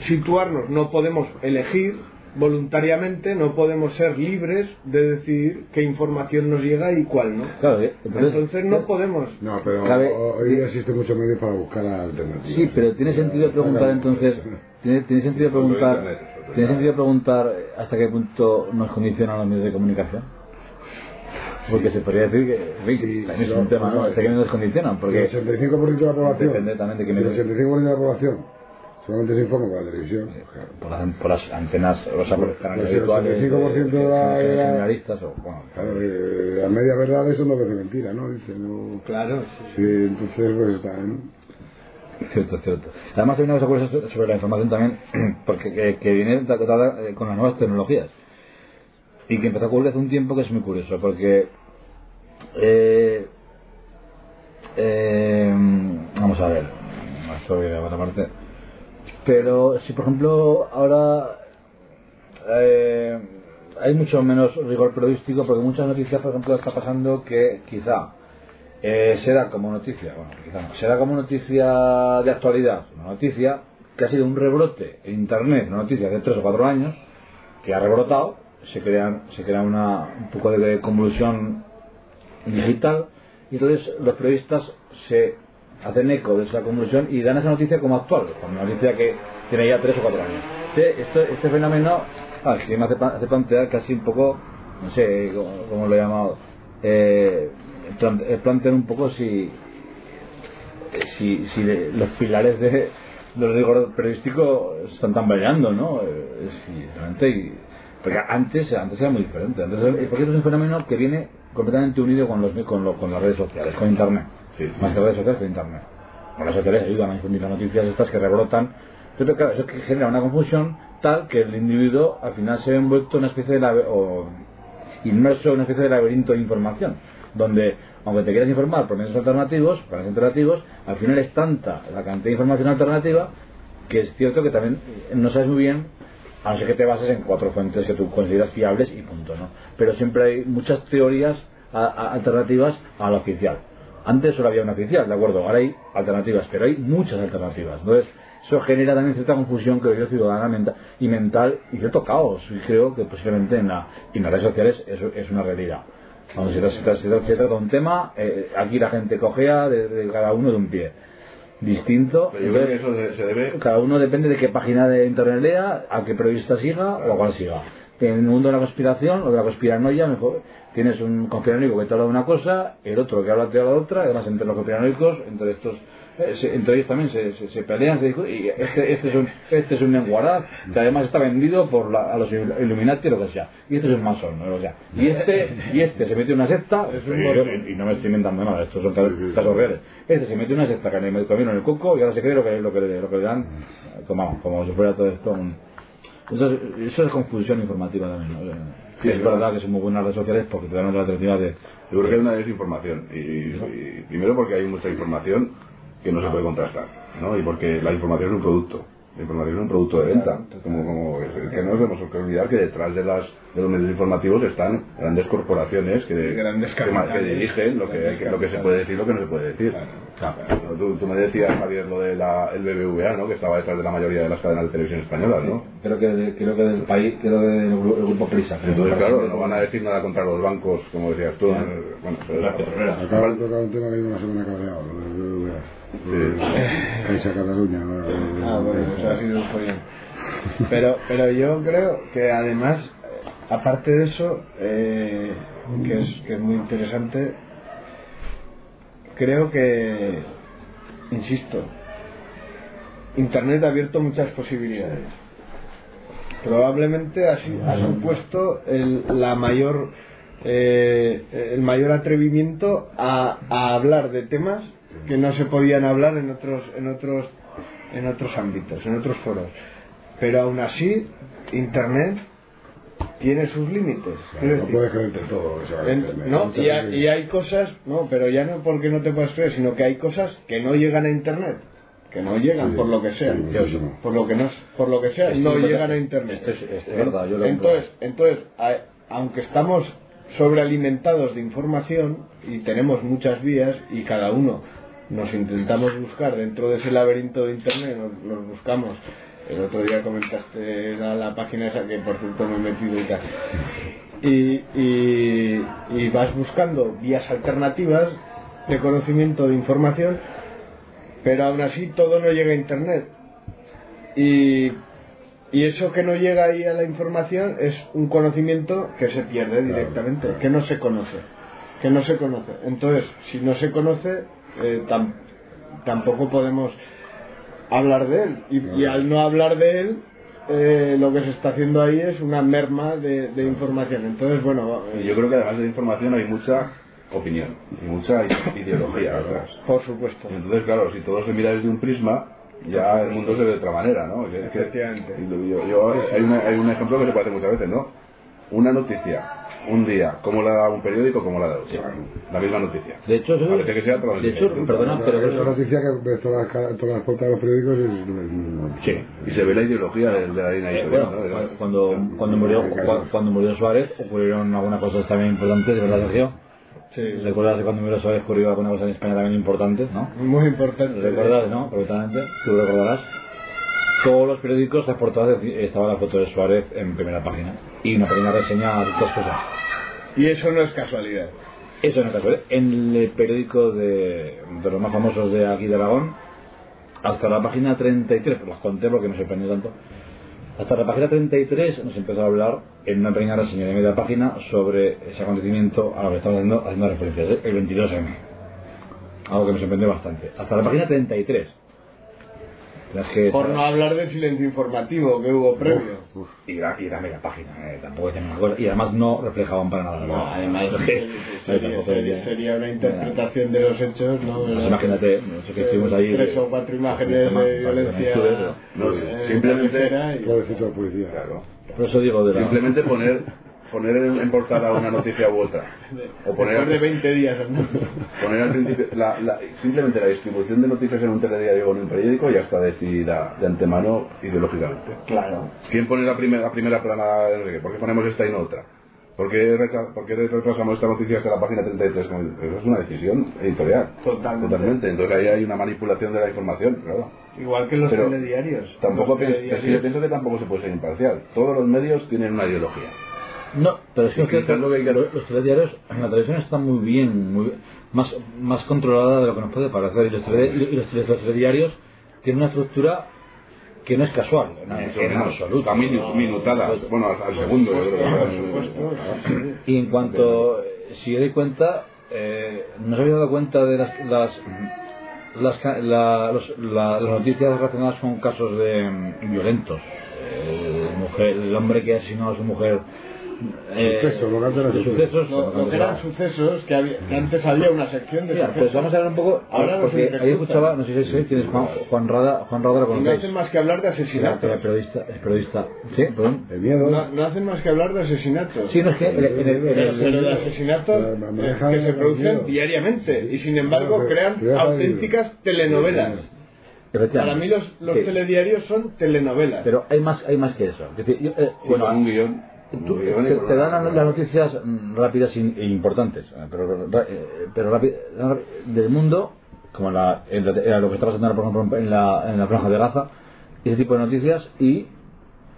situarnos, no podemos elegir voluntariamente, no podemos ser libres de decidir qué información nos llega y cuál no. Claro, eh, entonces, Entonces no podemos. No, pero Cabe- hoy día existen muchos medios para buscar alternativas. Sí, pero tiene sentido preguntar entonces, tiene, tiene sentido preguntar, tiene sentido preguntar hasta qué punto nos condicionan los medios de comunicación. Porque se podría decir que, Sí, también sí, es un no, tema, ¿no? no, Hasta qué nos condicionan, El porque 85% de la población. Depende también de qué si el medios. 85% de la población solamente se informa por la televisión. claro. por las, por las antenas, o sea, por los canales Pues el virtuales, 85% de la- eh, de la- generalistas, o, bueno, Claro, eh, las medias verdades son dos veces mentira, ¿no? Dice, no. Claro, Sí, entonces, pues está bien. Cierto, cierto. Además hay una cosa curiosa so- sobre la información también, porque que, que viene tratada eh, con las nuevas tecnologías y que empezó a ocurrir hace un tiempo que es muy curioso, porque eh, eh, vamos a ver, esto voy a otra parte, pero si por ejemplo ahora eh, hay mucho menos rigor periodístico, porque muchas noticias, por ejemplo, está pasando que quizá eh, se da como noticia, bueno, quizá no, se da como noticia de actualidad, una noticia que ha sido un rebrote en internet, una noticia de tres o cuatro años, que ha rebrotado, se crea, se crea una, un poco de convulsión digital, y entonces los periodistas se hacen eco de esa convulsión y dan esa noticia como actual, una noticia que tiene ya tres o cuatro años. Este, este, este fenómeno ah, que me hace, hace plantear casi un poco, no sé cómo, lo he llamado, eh, eh, plantear un poco si eh, si, si de- los pilares de del rigor periodístico están tambaleando, ¿no? Eh, sí, realmente, y- porque antes, antes era muy diferente. Antes, eh, porque es un fenómeno que viene completamente unido con, los, con, lo- con las redes sociales, con Internet. Más que redes sociales, con Internet. Las redes sociales ayudan a difundir las noticias estas que rebrotan. Pero claro, eso que genera una confusión tal que el individuo al final se ve envuelto en una especie de... o inmerso en una especie de laberinto de información, donde, aunque te quieras informar por medios alternativos, por medios alternativos, al final es tanta la cantidad de información alternativa que es cierto que también no sabes muy bien, a no ser que te bases en cuatro fuentes que tú consideras fiables y punto, ¿no? Pero siempre hay muchas teorías a- alternativas a la oficial. Antes solo había una oficial, ¿de acuerdo? Ahora hay alternativas, pero hay muchas alternativas. Entonces, eso genera también cierta confusión, creo yo, ciudadana y mental y cierto caos. Y creo que posiblemente en, la, en las redes sociales eso es una realidad. Cuando se, tra- se tra- se tra- se trata de un tema, eh, aquí la gente cogea de, de cada uno de un pie. Distinto. Pero yo creo que eso se, se debe. cada uno depende de qué página de internet lea, a qué periodista siga o a cuál siga. En el mundo de la conspiración o de la conspiranoia, mejor, tienes un conspiranoico que te habla de una cosa, el otro que habla de otra, y además entre los conspiranoicos, entre estos, eh, entre ellos también se, se, se pelean, se discuten, y este, este es un, este es un lenguaraz, que además está vendido por la- a los Illuminati o lo que sea, y este es un masón, o sea, y este, y este se mete en una secta, y, y no me estoy inventando nada, estos son casos, casos reales, este se mete en una secta que le comieron el coco y ahora se cree lo que, lo que, le- lo que le dan, como, como si fuera todo esto un, entonces, eso es confusión informativa también. ¿no? Sí, es verdad que son muy buenas redes sociales porque te dan la alternativa de. Yo creo que hay una desinformación. Y, y primero porque hay mucha información que no se puede contrastar, ¿no? Y porque la información es un producto. La información es un producto de venta. Como, como es que no nos tenemos que olvidar que detrás de las de los medios informativos están grandes corporaciones que, Grandes que, que dirigen lo que, que- lo que se puede decir y lo que no se puede decir. Tú, tú me decías, Javier, lo del el BBVA, ¿no? Que estaba detrás de la mayoría de las cadenas de televisión españolas, ¿no? Creo que, creo que del país, creo que del gru- el grupo Prisa. Entonces, claro, no van a decir nada contra los bancos, como decías tú. ¿no? Bueno, pero Acabo de tocar un tema Caixa Cataluña. Ah, bueno, eso ha sido un follón. Pero, pero yo creo que además, eh, aparte de eso, eh, que, es, que es muy interesante, creo que, insisto, Internet ha abierto muchas posibilidades. Probablemente ha, ha supuesto el, la mayor, eh, el mayor atrevimiento a, a hablar de temas que no se podían hablar en otros, en otros, en otros ámbitos, en otros foros. Pero aún así, Internet tiene sus límites. Quiero No puedes creerte todo en- no, y, hay, veces- y hay cosas, no, pero ya no porque no te puedas creer, sino que hay cosas que no llegan a internet, que no llegan Sí, por lo que sea, sí, por lo que no, por lo que sea, no llegan a internet. Esto es- es verdad, yo lo entonces, entonces, a- aunque estamos sobrealimentados de información y tenemos muchas vías y cada uno nos intentamos buscar dentro de ese laberinto de internet, nos, nos buscamos. El otro día comentaste la, la página esa que por cierto me he metido y tal. Y, y, y vas buscando vías alternativas de conocimiento de información, pero aún así todo no llega a internet. Y, y eso que no llega ahí a la información es un conocimiento que se pierde directamente, que no se conoce. Que no se conoce. Entonces, si no se conoce, eh, tam- tampoco podemos hablar de él. Y, y al no hablar de él, eh, lo que se está haciendo ahí es una merma de, de información. Entonces, bueno, eh, yo creo que además de información hay mucha opinión y mucha ideología por supuesto. Entonces, claro, si todo se mira desde un prisma, ya el mundo se ve de otra manera, ¿no? Efectivamente. yo- yo- hay, una- hay un ejemplo que se hacer muchas veces, ¿no? Una noticia, un día, ¿cómo la da un periódico, cómo la da otro? La misma noticia. De hecho, Parece que sea totalmente de hecho, perdona, pero Esa noticia que todas las, todas las portadas de los periódicos es... Sí. Y se ve la ideología de, de la línea Eh, editorial, bueno, ¿no? cu- cuando, cuando, murió, cu- cuando murió Suárez ocurrieron algunas cosas también importantes, ¿verdad, Sergio? Sí, ¿Recuerdas que cuando murió Suárez ocurrió alguna cosa en España también importante, no? muy importante. ¿Recuerdas, no? Perfectamente, tú lo recordarás. Todos los periódicos, las portadas, estaba la foto de Suárez en primera página. Y una pequeña reseña de estas cosas. Y eso no es casualidad. Eso no es casual. En el periódico de, de los más famosos de aquí de Aragón, hasta la página 33, pues las conté porque me sorprendió tanto, hasta la página 33 nos empezó a hablar en una pequeña reseña de media página sobre ese acontecimiento a lo que estamos haciendo, haciendo referencias, ¿eh? el 22M. algo que me sorprendió bastante. Hasta la página 33. Por no hablar del silencio informativo que hubo previo. Uf, y, era, y era media página, eh, tampoco tenía una cosa. Y además no reflejaban para nada. la No, verdad. además sería, sería- sería una interpretación de los hechos, ¿no? Pues imagínate, no sé que estuvimos ahí. Tres o cuatro imágenes de violencia. No, eh, simplemente- la policía. Claro. Por eso digo de la. Simplemente poner, poner en, en portada una noticia u otra. O poner, Después de 20 días poner al principio, la, la- simplemente la distribución de noticias en un telediario o en un periódico ya está decidida de antemano ideológicamente. Claro. ¿Quién pone la primera, la primera plana? ¿Por qué ponemos esta y no otra? ¿Por qué, recha- por qué retrasamos esta noticia hasta la página 33? Eso es una decisión editorial. Totalmente. Entonces ahí hay una manipulación de la información, claro. Igual que los Pero telediarios. Tampoco Los pienso, es que yo telediarios- pienso que tampoco se puede ser imparcial. Todos los medios tienen una ideología. No, pero es que, lo los, los telediarios en la televisión están muy bien, muy más, más controlada de lo que nos puede parecer. Y los, tele- y los, los telediarios tienen una estructura que no es casual, en, Mucho en menos. absoluto. Está minu- minutada. Bueno, al, al segundo, yo creo que supuesto. Y en cuanto, si os doy cuenta, eh, no os habéis dado cuenta de las, las, las, ca- la- los- la- las noticias relacionadas con casos de mm, violentos. Eh, mujer, el hombre que asesinó a su mujer. Eh, Sucesos, lo que antes era sucesos. sucesos, Lo, lo que eran sucesos, que, había- que antes había una sección de Mira, pues vamos a hablar un poco, Ahora porque ahí intercruzan. escuchaba, no sé si sabéis quién es Juan, Juan Rada, Juan Rada lo no hacen más que hablar de Era asesinatos. periodista, es periodista. Sí, perdón. El miedo. No, no hacen más que hablar de asesinatos. Sí, no es que en el- en el- en Pero, el- pero de asesinatos eh, que se producen diariamente y sin embargo crean es auténticas telenovelas. Para mí los, los Sí. telediarios son telenovelas. Pero hay más, hay más que eso. Es decir, yo, eh, Bueno, bueno, un guion. Tú- te, dan las noticias mm, rápidas e importantes, eh, pero, eh, pero rápi- ra- del mundo, como la, en la- era lo que está pasando por ejemplo, en la, en la franja de Gaza, ese tipo de noticias, y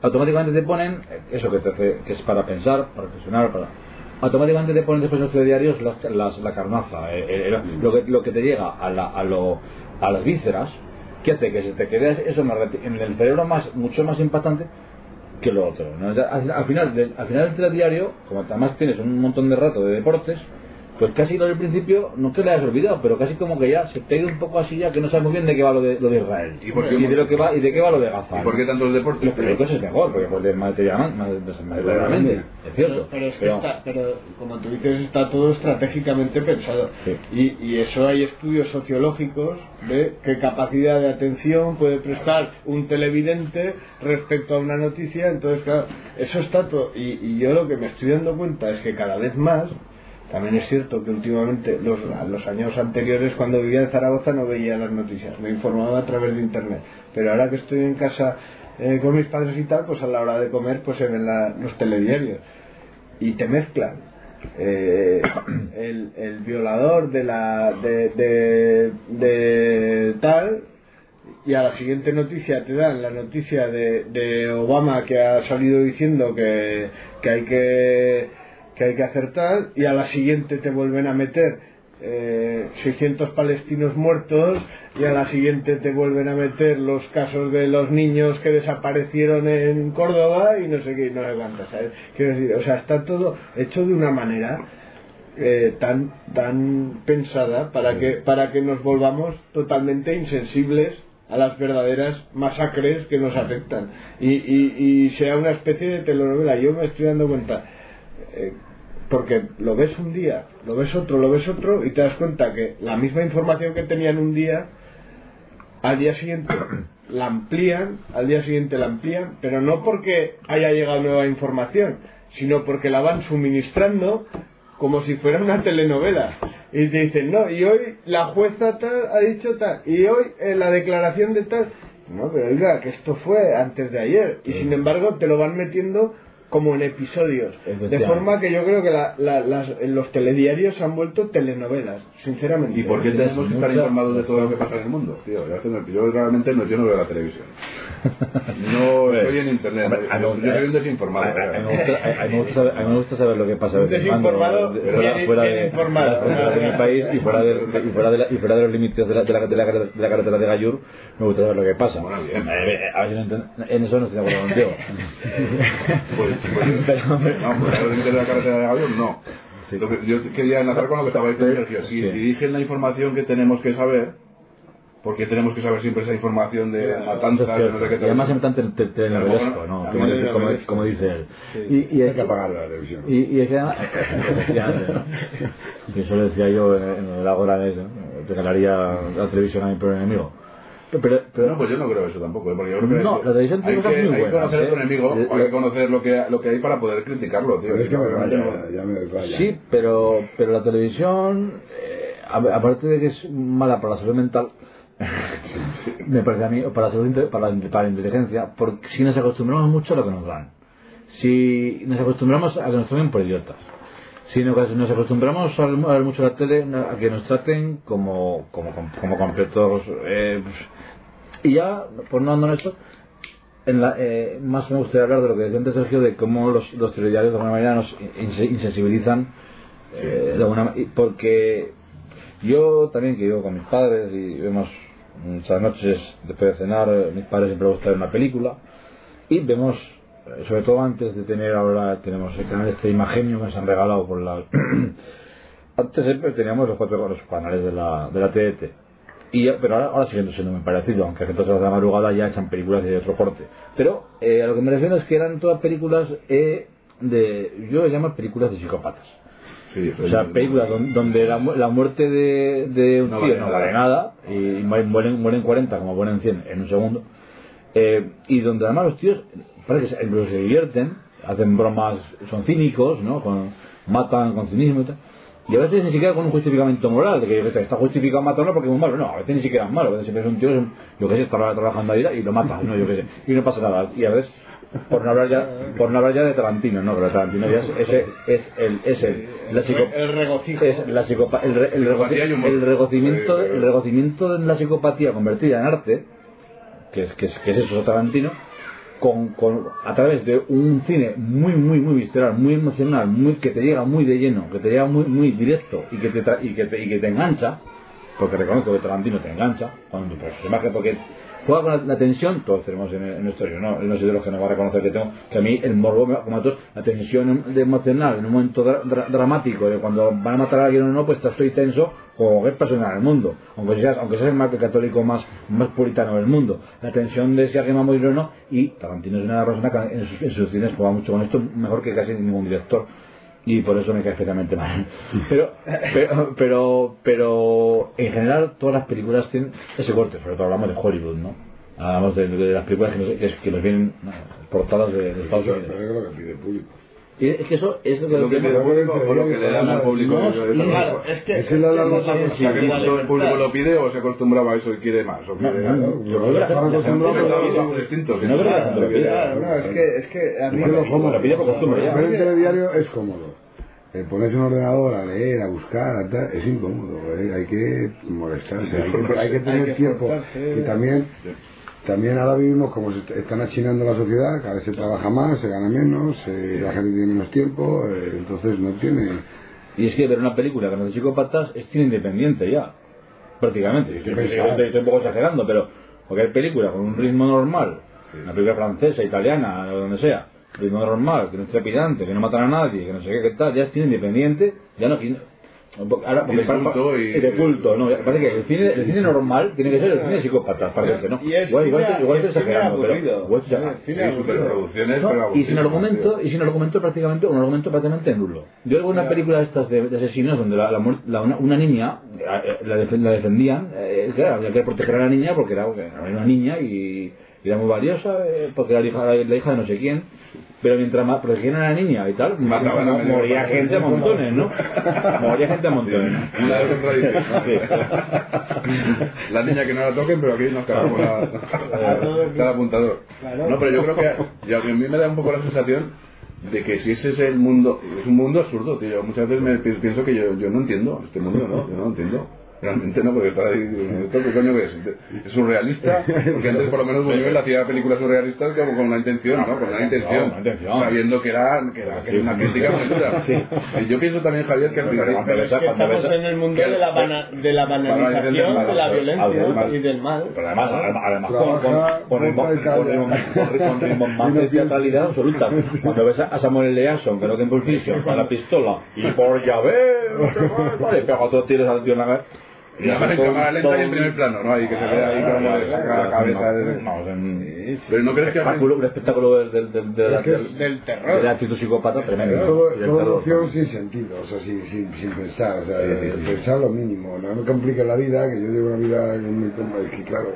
automáticamente te ponen eh, eso que, te hace- que es para pensar, para reflexionar, para automáticamente te ponen después en los telediarios las, las- la carnaza, eh, lo, que, lo que te llega a, la, a, lo, a las vísceras, que hace que se te quede eso en el cerebro más mucho más impactante que lo otro. ¿no? Al, al final del, al final del telediario, como además tienes un montón de rato de deportes, pues casi lo del principio no te lo has olvidado, pero casi como que ya se te ha ido un poco así ya que no sabes muy bien de qué va lo de, lo de Israel. ¿Y por qué- de lo que va y de qué va lo de Gaza. ¿Y por qué tantos deportes? Los periódicos es mejor, porque pues de material, materialmente, es Pero, cierto. pero es que pero- está, pero como tú dices, está todo estratégicamente pensado. Sí. Y, y eso hay estudios sociológicos de qué capacidad de atención puede prestar un televidente respecto a una noticia. Entonces, claro, eso está todo. Y, y yo lo que me estoy dando cuenta es que cada vez más, también es cierto que últimamente, los, los años anteriores, cuando vivía en Zaragoza, no veía las noticias, me informaba a través de internet. Pero ahora que estoy en casa eh, con mis padres y tal, pues a la hora de comer, pues se ven la- los telediarios y te mezclan eh, el, el violador de la de, de, de tal y a la siguiente noticia te dan la noticia de, de Obama que ha salido diciendo que, que hay que que hay que hacer tal y a la siguiente te vuelven a meter eh, 600 palestinos muertos y a la siguiente te vuelven a meter los casos de los niños que desaparecieron en Córdoba y no sé qué, no sé ¿sabes? Quiero decir, o sea, está todo hecho de una manera eh, tan tan pensada para que para que nos volvamos totalmente insensibles a las verdaderas masacres que nos afectan y, y, y sea una especie de telenovela. Yo me estoy dando cuenta eh, porque lo ves un día, lo ves otro, lo ves otro y te das cuenta que la misma información que tenían un día, al día siguiente la amplían, al día siguiente la amplían, pero no porque haya llegado nueva información, sino porque la van suministrando como si fuera una telenovela. Y te dicen, no, y hoy la jueza tal ha dicho tal, y hoy eh, la declaración de tal. No, pero oiga, que esto fue antes de ayer. Y sin embargo te lo van metiendo como en episodios. De forma que yo creo que la- la- las- los telediarios se han vuelto telenovelas, sinceramente. ¿Y por qué tenemos que estar informados de todo lo que pasa en el mundo? Tío, yo, realmente no, yo no veo la televisión. No estoy en internet. Yo gusta- soy un desinformado. a- mí me gusta- saber- lo que pasa desinformado, fuera, de, mi país y fuera de, los límites de la, de, la, de, la, de la carretera de Gallur me gusta saber lo que pasa. Eh, eh, a ver en eso no estoy de acuerdo contigo Pues, pues, Pero, no, pues los límites de la carretera de Gallur no. Sí. Lo que- yo quería enlazar con lo que estaba diciendo Sergio. Si Sí. dirigen la información que tenemos que saber, porque tenemos que saber siempre esa información de matanzas, no sé y además Pero ¿no? bueno, Como, dice- como- telenovelesco. como dice él. Sí. Y, y Hay que apagar la televisión. Y, y es que además, eso lo decía yo en, el Agora, es, ¿no? regalaría la televisión a mi peor enemigo. Pero, pero, No, pues yo no creo eso tampoco, ¿eh? porque yo creo que No, la televisión hay tiene que, muy hay que buenas, conocer a tu ¿eh? enemigo, hay que conocer lo que, lo que hay para poder criticarlo, tío. Pero es Si que no, me realmente raya, no- ya me raya. Sí, pero, pero la televisión, eh, a- aparte de que es mala para la salud mental, me parece a mí, para la salud, para la, para la inteligencia, porque si nos acostumbramos mucho a lo que nos dan, si nos acostumbramos a que nos tomen por idiotas, si nos nos acostumbramos a ver a ver mucho la tele, a que nos traten como, como, como completos, eh, y ya, por no andar en esto, en la, eh, más me gustaría hablar de lo que decía antes Sergio, de cómo los, los telediarios de alguna manera nos inse- insensibilizan eh, de alguna porque yo también que vivo con mis padres y vemos muchas noches después de cenar, eh, mis padres siempre les gusta ver una película y vemos, eh, sobre todo antes de tener ahora, tenemos el canal este Imagenio que nos han regalado por la... antes siempre teníamos los cuatro los canales de la, de la TDT. Y, pero ahora, ahora siguen siendo muy parecido, aunque a horas de la madrugada ya echan películas de otro corte. Pero eh, a lo que me refiero es que eran todas películas eh, de, yo les llamo películas de psicópatas. Sí, O sea, películas don- donde la, la muerte de, de un No tío vale no vale nada y mu- mueren, mueren 40 como mueren 100 en un segundo. Eh, y donde además los tíos parece que se divierten, hacen bromas, son cínicos, ¿no? Con, matan con cinismo y tal. Y a veces ni siquiera con un justificamiento moral, de que qué está justificado matarlo porque es muy malo. No, a veces ni siquiera es malo, a veces siempre es un tío, es un- yo que sé, está trabajando ahí y lo mata, ¿no? Yo qué sé, y no pasa nada. Y a veces, por no hablar ya, por no hablar ya de Tarantino, ¿no? Pero Tarantino ya es, ese, es el, es el, la psico- El regocijo. es la psicopa- el, re- el, regoci- el regocimiento, el regocimiento en la psicopatía convertida en arte, que es, que es, que es eso Tarantino, con, con, a través de un cine muy, muy, muy visceral, muy emocional, muy, que te llega muy de lleno, que te llega muy, muy directo y que te, y que te, y que te engancha, porque reconozco que Tarantino te engancha, por su imagen, porque juega con la, tensión, todos tenemos en, nuestro, yo no, no soy de los que no va a reconocer que tengo, que a mí el morbo, como a todos, la tensión em- emocional en un momento dra- dra- dramático, de cuando van a matar a alguien o no, pues estoy tenso como cualquier persona en el mundo, aunque seas, aunque seas el más católico más, más puritano del mundo, la tensión de si alguien va a morir o no, y Tarantino es una persona que en sus, en sus cines juega mucho con esto, mejor que casi ningún director y por eso me cae especialmente mal. Pero, pero, pero, pero en general todas las películas tienen ese corte, sobre todo hablamos de Hollywood, ¿no? Hablamos de, de las películas que nos, que, que nos vienen portadas de, de Estados Pero Unidos. es lo que pide el público. Es que eso es lo que, lo que que- le público o lo que le dan al público. No, es que Es que la- el público lo pide o se acostumbraba a eso y quiere más. O quiere, No, no, distintos. No gente lo pida. Claro, no, es que, es que a mí lo somos. lo pide por costumbre ya. Ver el telediario es cómodo. El ponerse en un ordenador a leer, a buscar, a tal, es incómodo. ¿eh? Hay que molestarse, hay que, hay que tener Hay que tiempo. Y también, también ahora vivimos como se están achinando la sociedad, cada vez se trabaja más, se gana menos, eh, la gente tiene menos tiempo, eh, entonces no tiene. Y es que ver una película con los psicópatas es cine independiente ya, prácticamente. Estoy, estoy- estoy un poco exagerando, pero cualquier película con un ritmo normal, una película francesa, italiana, donde sea, ritmo normal, que no es trepidante, que no matan a nadie, que no sé qué, qué tal, ya es cine independiente, ya no... Ahora, Y de para- culto y- de culto, no, parece que el cine, el cine normal tiene que ser el cine de psicópatas, parece, ¿no? Y es igual, es exagerando, pero... igual superproducciones, no, y sin argumento y sin argumento prácticamente un argumento prácticamente nulo. Yo veo una película de estas de, de asesinos donde la, la la- una, una niña eh, la, la defendían eh, claro, había que proteger a la niña porque era, era una niña y, y era muy valiosa eh, porque era la hija, la hija de no sé quién pero mientras más protegían a la niña y tal medio moría gente a montones ¿no? moría gente a montones. Sí. La niña que no la toquen, pero aquí nos cargamos la, el apuntador. No, pero yo creo que y a mí me da un poco la sensación de que si ese es el mundo, es un mundo absurdo, tío. Muchas veces me pi- pienso que yo, yo no entiendo este mundo, ¿no? Yo no lo entiendo. Realmente no, porque está ahí. ¿Esto qué coño que es? ¿Es surrealista? Porque antes, por lo menos, Buñuel hacía películas surrealistas como con una intención, ¿no? Con una intención. Sabiendo que era, que era, que era una crítica muy dura. Y yo pienso también, Javier, que el Pero Pero es que estamos en el mundo de la, bana- de la banalización de la violencia y del mal. Pero además, además, con, con, con ritmo, boca y con calla. ritmo- con ritmo- con ritmo más de teatralidad absoluta. Cuando ves a Samuel L. Jackson, que no tiene Pulp con la pistola, y por llave, vale, pega otros tiros al tío en la cabeza. Y además en cámara lenta y en primer plano, ¿no? Ahí que se ve ahí como le saca la cabeza. de- en- Pero no crees que espectáculo, un espectáculo del, del, del, del, Es que del, es- Del del terror. actitud psicópata tremendo. Todo, del terror. emoción sin sentido, o sea, sin, sin, sin pensar, o sea, Sí, sí, sí. pensar lo mínimo, no me complica la vida, que yo llevo una vida muy cómoda, es que claro,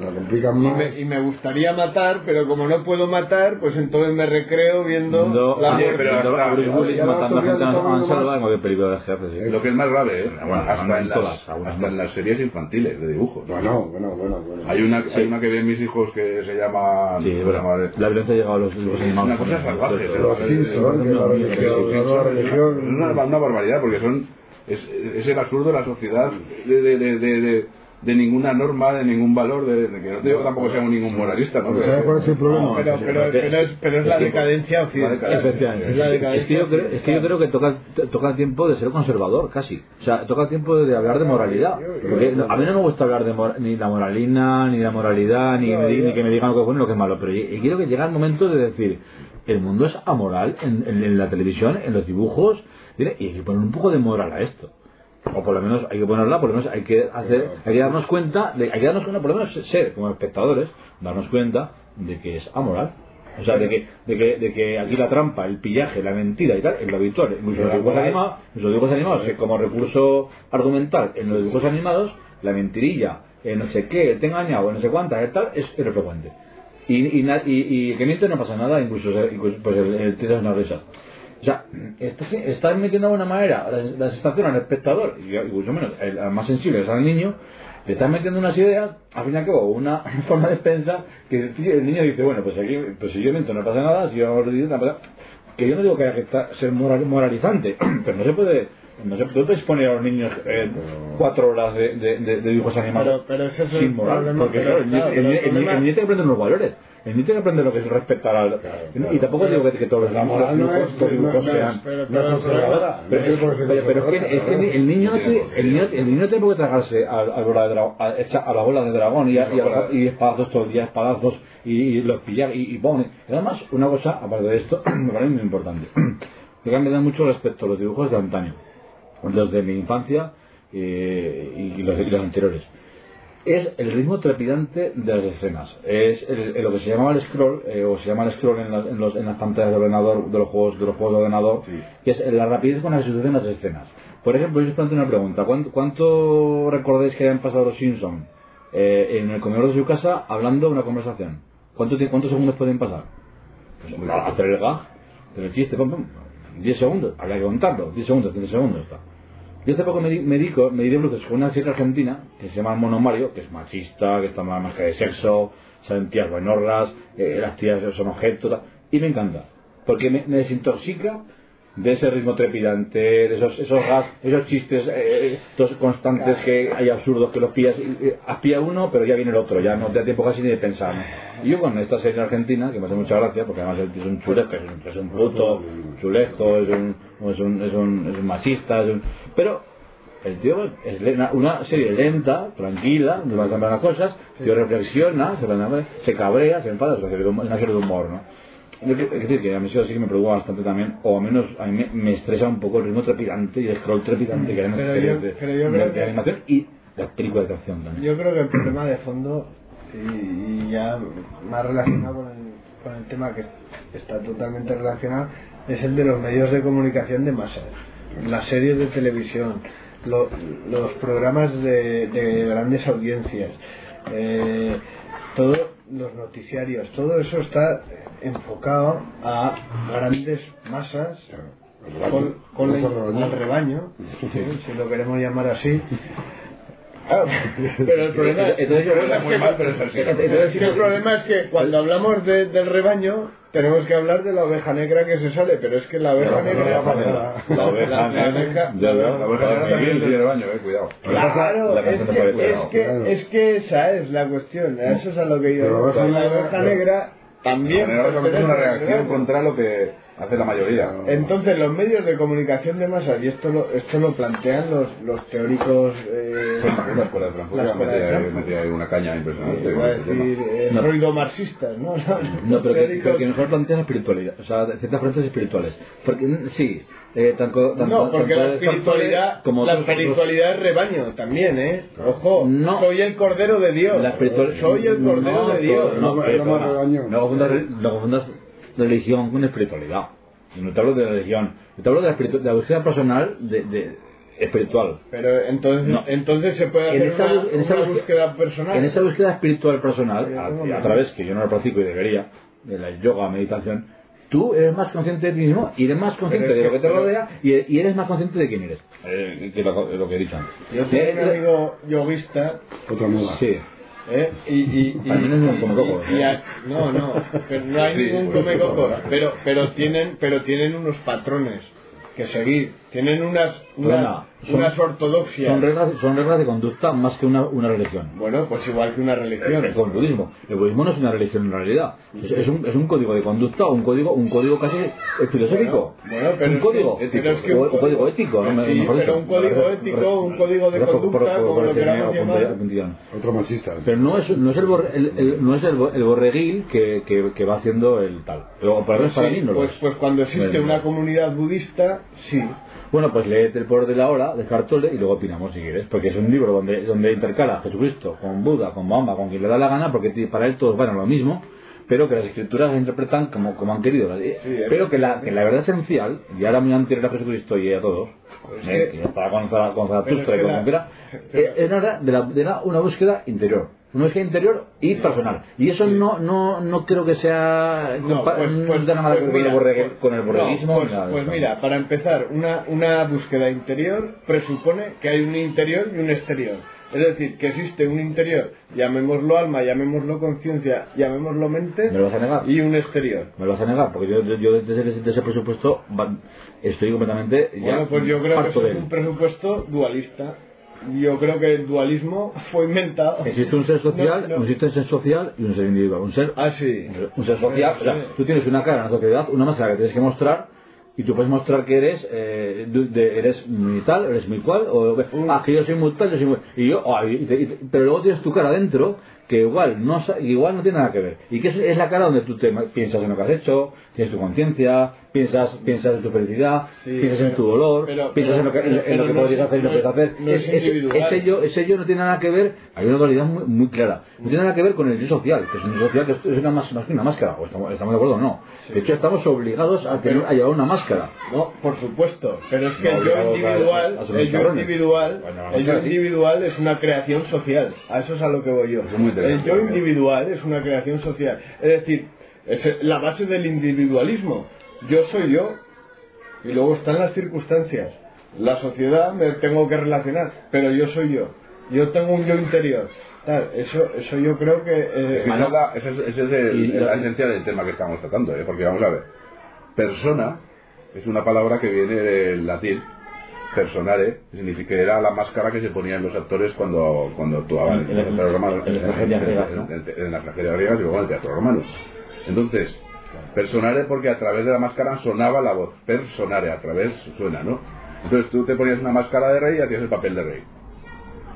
la complican Y más. me, y me gustaría matar, pero como no puedo matar, pues entonces me recreo viendo Viendo- la Oye, muerte. pero viendo hasta- a Bruce la matando a gente en está dando Salva más. en cualquier película de jefe, sí. Lo que es más grave, ¿eh? Bueno, hasta, no en en las, en las series infantiles de dibujos. Bueno, bueno, bueno, bueno. Hay una, hay una que ven mis hijos que se llama... Sí, es. La violencia ha llegado a los dibujos Es animados. una cosa salvaje, Los Simpsons, Es una, una barbaridad porque son es, es el absurdo de la sociedad de, de, de, de, de- ninguna norma, de ningún valor, de, de que no digo tampoco seamos ningún moralista, ¿no? ¿Sabes cuál es el problema? Pero, pero, pero, es, pero es la decadencia occidental. Es la Es que, yo creo, es que yo creo que toca, toca el tiempo de ser conservador, casi. O sea, toca el tiempo de hablar de moralidad. Porque a mí no me gusta hablar de mor- ni la moralina, ni la moralidad, ni, me ni que me digan lo que es bueno y lo que es malo. Pero yo- yo quiero que llegue el momento de decir, el mundo es amoral en, en- en la televisión, en los dibujos, y hay que poner un poco de moral a esto. O por lo menos hay que ponerla, por lo menos hay que hacer, hay que darnos cuenta, de, hay que darnos cuenta, por lo menos ser como espectadores, darnos cuenta de que es amoral. O sea, de que, de que, de que aquí la trampa, el pillaje, la mentira y tal, es lo habitual. Incluso en los dibujos animados, en los dibujos animados, como recurso argumental, en los dibujos animados, la mentirilla, eh, no sé qué, te he engañado, no sé cuántas, y tal, es frecuente. Y, y, y, y que miente no pasa nada, incluso, incluso, pues el, el es una risa. O sea, estás, estás metiendo de alguna manera la, la sensación al espectador, y incluso menos el, más sensible es al niño, le estás metiendo unas ideas, al fin y al cabo, una forma de pensar, que el, niño dice, bueno, pues aquí, pues si yo miento no pasa nada, si yo hago ridículo, no pasa Que yo no digo que haya que estar- ser moral- moralizante, pero no se puede, no se puede exponer a los niños eh, cuatro horas de, de, de- de dibujos animados Pero- pero es sin moral, problema, porque pero, claro, el, niño- el niño tiene que aprender unos valores, el niño tiene que aprender lo que es respetar al... y tampoco digo que, que todos los los dibujos no es- sean... pero- pero- es, que, es que el niño no tiene, el niño, el niño tiene qué tragarse al, al bola de a, a la bola de dragón y, a- y, a- y espadazos todo el día, espadazos y, y los pillar y, y pone. Además, una cosa, aparte de esto, me parece muy importante, que cambia mucho respecto a los dibujos de antaño, los de mi infancia eh, y, los, y los anteriores. Es el ritmo trepidante de las escenas. Es el- el- lo que se llamaba el scroll, eh, o se llama el scroll en, las- en los- en las pantallas de ordenador, de los juegos, de los juegos de ordenador, que es la rapidez con la que se suceden las escenas. Por ejemplo, yo os planteo una pregunta. ¿Cuánto, cuánto recordáis que hayan pasado los Simpsons eh, en el comedor de su casa hablando de una conversación? ¿Cuánto, ¿Cuántos segundos pueden pasar? Pues, hacer el gag, hacer el chiste, pum, pum, 10 segundos, habría que contarlo, 10 segundos, 15 segundos. Está. Yo hace poco me di, me di, co- me di bruces con una serie argentina que se llama Mono Mario, que es machista, que está más más que de sexo, salen tías buenorras, eh, las tías son objetos, y me encanta, porque me, me desintoxica de ese ritmo trepidante, de esos esos gas, esos chistes eh, todos constantes que hay absurdos que los pillas, y, eh, uno pero ya viene el otro, ya no te da tiempo casi ni de pensar. Y yo con esta serie argentina, que me hace mucha gracia, porque además es un chulesco, es un, es un bruto, chulesco, es un, es un, es un, es un machista, es un... pero el tío es le- una, serie lenta, tranquila, donde van cambiar las cosas, el tío reflexiona, se, se cabrea, se enfada, de humor, una serie de humor ¿no? Yo Es decir, que a mí eso sí que me preocupa bastante también, o al menos a mí me, me estresa un poco el ritmo trepidante y el scroll trepidante que hay en las series de, pero yo de- creo de que- animación y las películas de acción también. Yo creo que el problema de fondo, y, y ya más relacionado con el, con el tema que está totalmente relacionado, es el de los medios de comunicación de masas. Las series de televisión, lo- los programas de, de grandes audiencias, eh, todos los noticiarios, todo eso está enfocado a grandes masas con, con la- al rebaño, ¿sí? si lo queremos llamar así, Ah, pero el problema, Entonces, el problema muy es que, entonces, el problema es que cuando hablamos de- del rebaño tenemos que hablar de la oveja negra que se sale, pero es que la oveja negra... La oveja negra. La oveja negra también tiene baño, eh, cuidado. Claro, La es que, es, que, es que esa es la cuestión, eso es a lo que yo... La oveja negra también... Es una reacción contra lo que hace la mayoría. Entonces los medios de comunicación de masas, y esto lo, esto lo plantean los, los teóricos... eh, La escuela de Frankfurt la escuela metía ahí- Frankfurt. metía ahí una caña impresionante. iba a este decir, eh, No. ruido marxistas, ¿no? No, pero que, pero que mejor plantea la espiritualidad, o sea, ciertas creencias espirituales. Porque sí, eh, tanto, tanto- No, porque tanto la espiritualidad, como la otros- espiritualidad es rebaño también, ¿eh? Ojo, No. soy el cordero de Dios. La espiritual- soy el cordero no, de Dios. No, No, no más no, rebaño. no confundas, no confundas religión con espiritualidad. No te hablo de religión, yo te hablo de la, espiritu- de la búsqueda personal de, de- espiritual. Pero entonces, No. entonces se puede En hacer esa una, bus- en esa una búsqueda personal. En esa búsqueda espiritual personal, a, a través que yo no lo practico y debería, de la yoga, meditación, tú eres más consciente de ti mismo y eres más consciente de lo que- que te pero- rodea y, y eres más consciente de quién eres. Eh, que lo, lo que he dicho antes. Yo tengo un Eh, amigo yoguista Otra moda. Sí. ¿eh? y, y, y, y- y ¿eh? a- no, no, pero no hay Sí, ningún come coco, pues, pero, pero tienen, pero tienen unos patrones que seguir, tienen unas, Bueno, unas, son- unas ortodoxias. Son reglas, son reglas de conducta más que una, una religión. Bueno, pues igual que una religión. Es como el budismo. El budismo no es una religión en realidad. Es, es un, es un código de conducta, un código, un código casi filosófico. Bueno, bueno, pero un es que- código pero es que un un código ético. ¿no? Sí, Mejor pero dicho. un código ético, un código de Por- por- conducta, por- como por lo queramos llamar. Otro machista. Pero no es, no es, el, borre- el- el- no es el, bo- el borreguil que, que, que va haciendo el tal. Pero para, para Sí, mí no lo pues, es. pues cuando existe Bueno. una comunidad budista, sí. Bueno, pues léete El poder de la hora de Cartole y luego opinamos si quieres, porque es un libro donde, donde intercala a Jesucristo con Buda, con Mahoma, con quien le da la gana, porque para él todos van a lo mismo, pero que las escrituras se interpretan como, como han querido. Eh, Sí, pero que la, que la verdad esencial, y ahora muy anterior a Jesucristo y a todos, Pues eh, que- que ya estaba con, con Zaratustra es y que con la- quiera, pero- eh, era de, la, de la- una búsqueda interior. Una búsqueda interior y personal. Y eso no, no, no creo que sea. No, pues, no pues- nada que pues mira, con el pues- borreguismo. no, pues, nada pues mira, para empezar, una, una búsqueda interior presupone que hay un interior y un exterior. Es decir, que existe un interior, llamémoslo alma, llamémoslo conciencia, llamémoslo mente, ¿Me lo vas a negar? y un exterior. Me lo vas a negar, porque yo, yo, yo desde, ese- desde ese presupuesto estoy completamente. ya Bueno, pues yo creo que es un presupuesto dualista. Yo creo que el dualismo fue inventado. Existe un ser social, No, no. existe un ser social y un ser individual. Un ser, Ah, sí. un ser social, o sea, tú tienes una cara en la sociedad, una máscara que tienes que mostrar. Y tú puedes mostrar que eres eh, de- de- eres muy tal, eres muy cual, o ah, que yo soy muy tal, yo soy muy. Y yo, y te- y te- pero luego tienes tu cara dentro que igual no, igual no tiene nada que ver. Y que es, es la cara donde tú te piensas en lo que has hecho, tienes tu conciencia, piensas, piensas en tu felicidad, Sí, piensas en tu dolor, pero- piensas en lo que, en, en pero lo que no podrías es- hacer y no puedes hacer. no es Es- ese- yo, ese yo no tiene nada que ver, hay una dualidad muy, muy clara. No tiene nada que ver con el yo social, que es un yo social que es una más, más que una máscara. ¿O estamos, ¿Estamos de acuerdo o no? De hecho, estamos obligados a, tener, a llevar una máscara. No, por supuesto, pero es que el yo a- individual, a el yo individual, Bueno, el yo sí. individual es una creación social. A eso es a lo que voy yo. El yo individual es una creación social. Es decir, es la base del individualismo. Yo soy yo y luego están las circunstancias. La sociedad me tengo que relacionar, pero yo soy yo. Yo tengo un yo interior. Tal, eso, eso yo creo que eh, Es nada, ese es, ese es el- la esencia del tema que estamos tratando, ¿eh? porque vamos a ver, persona es una palabra que viene del latín, personare, que significa que era la máscara que se ponían los actores cuando, cuando actuaban En- en- en- en las tragedias griegas y luego en el teatro romano. Entonces, personare porque a través de la máscara sonaba la voz, personare, a través suena, ¿no? Entonces tú te ponías una máscara de rey y hacías el papel de rey.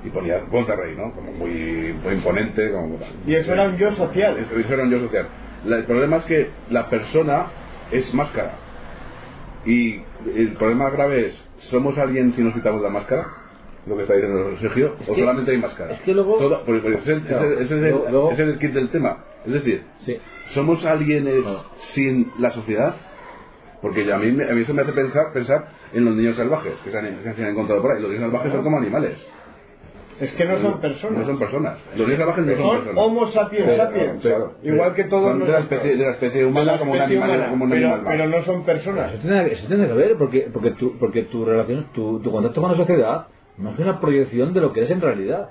Y ponías voz de rey, ¿no? Como muy, muy imponente, como tal. y eso era un yo social. Eso eso era un yo social. La- el problema es que la persona es máscara. Y el problema grave es, ¿somos alguien si nos quitamos la máscara? Lo que está diciendo Sergio, o que- solamente hay máscara. es que luego- Todo- porque- porque ese, ese- es el, luego- luego- ese es el kit del tema. Es decir, Sí. ¿Somos alguien Claro. sin la sociedad? Porque a mí, me- a mí eso me hace pensar, pensar en los niños salvajes que se han, que se han encontrado por ahí. Los niños salvajes son como animales. Es que no son personas. No son personas. Los niños salvajes no son Son personas. Homo sapiens sapiens. claro. Igual que todos Son de la especie, de la especie humana como un animal, humana, como un animal pero no son personas. Eso tiene, eso tiene que ver porque, porque, tu, porque tu relación, tu, tu contacto con la sociedad no es una proyección de lo que eres en realidad.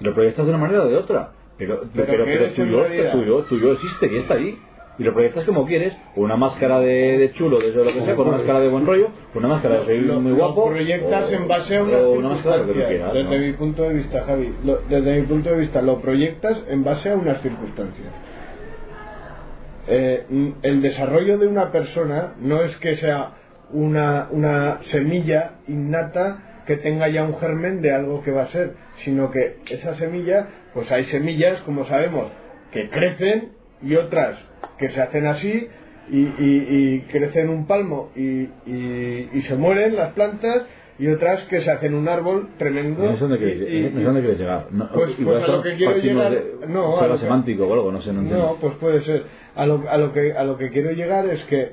Lo proyectas de una manera o de otra. Pero, Pero pero, ¿qué pero eres tu, en yo, realidad? tu, yo, tu yo existe y está ahí. Y lo proyectas como quieres, una máscara de, de chulo, de eso lo que sea, con una máscara de buen rollo, con una máscara de soy lo, muy lo guapo. proyectas o- en base a unas o una máscara de lo que tú circunstancias. quieras. desde ¿no? mi punto de vista, Javi, lo- desde mi punto de vista lo proyectas en base a unas circunstancias. Eh, mm, el desarrollo de una persona no es que sea una, una semilla innata que tenga ya un germen de algo que va a ser, sino que esa semilla, pues hay semillas, como sabemos, que crecen y otras que se hacen así y, y, y crecen un palmo y, y, y se mueren las plantas y otras que se hacen un árbol tremendo. No sé dónde quieres, llegar. No, Pues- pues a lo que quiero llegar- de no, a lo que- semántico o algo, no sé, no. No, pues puede ser. A lo, a lo que a lo que quiero llegar es que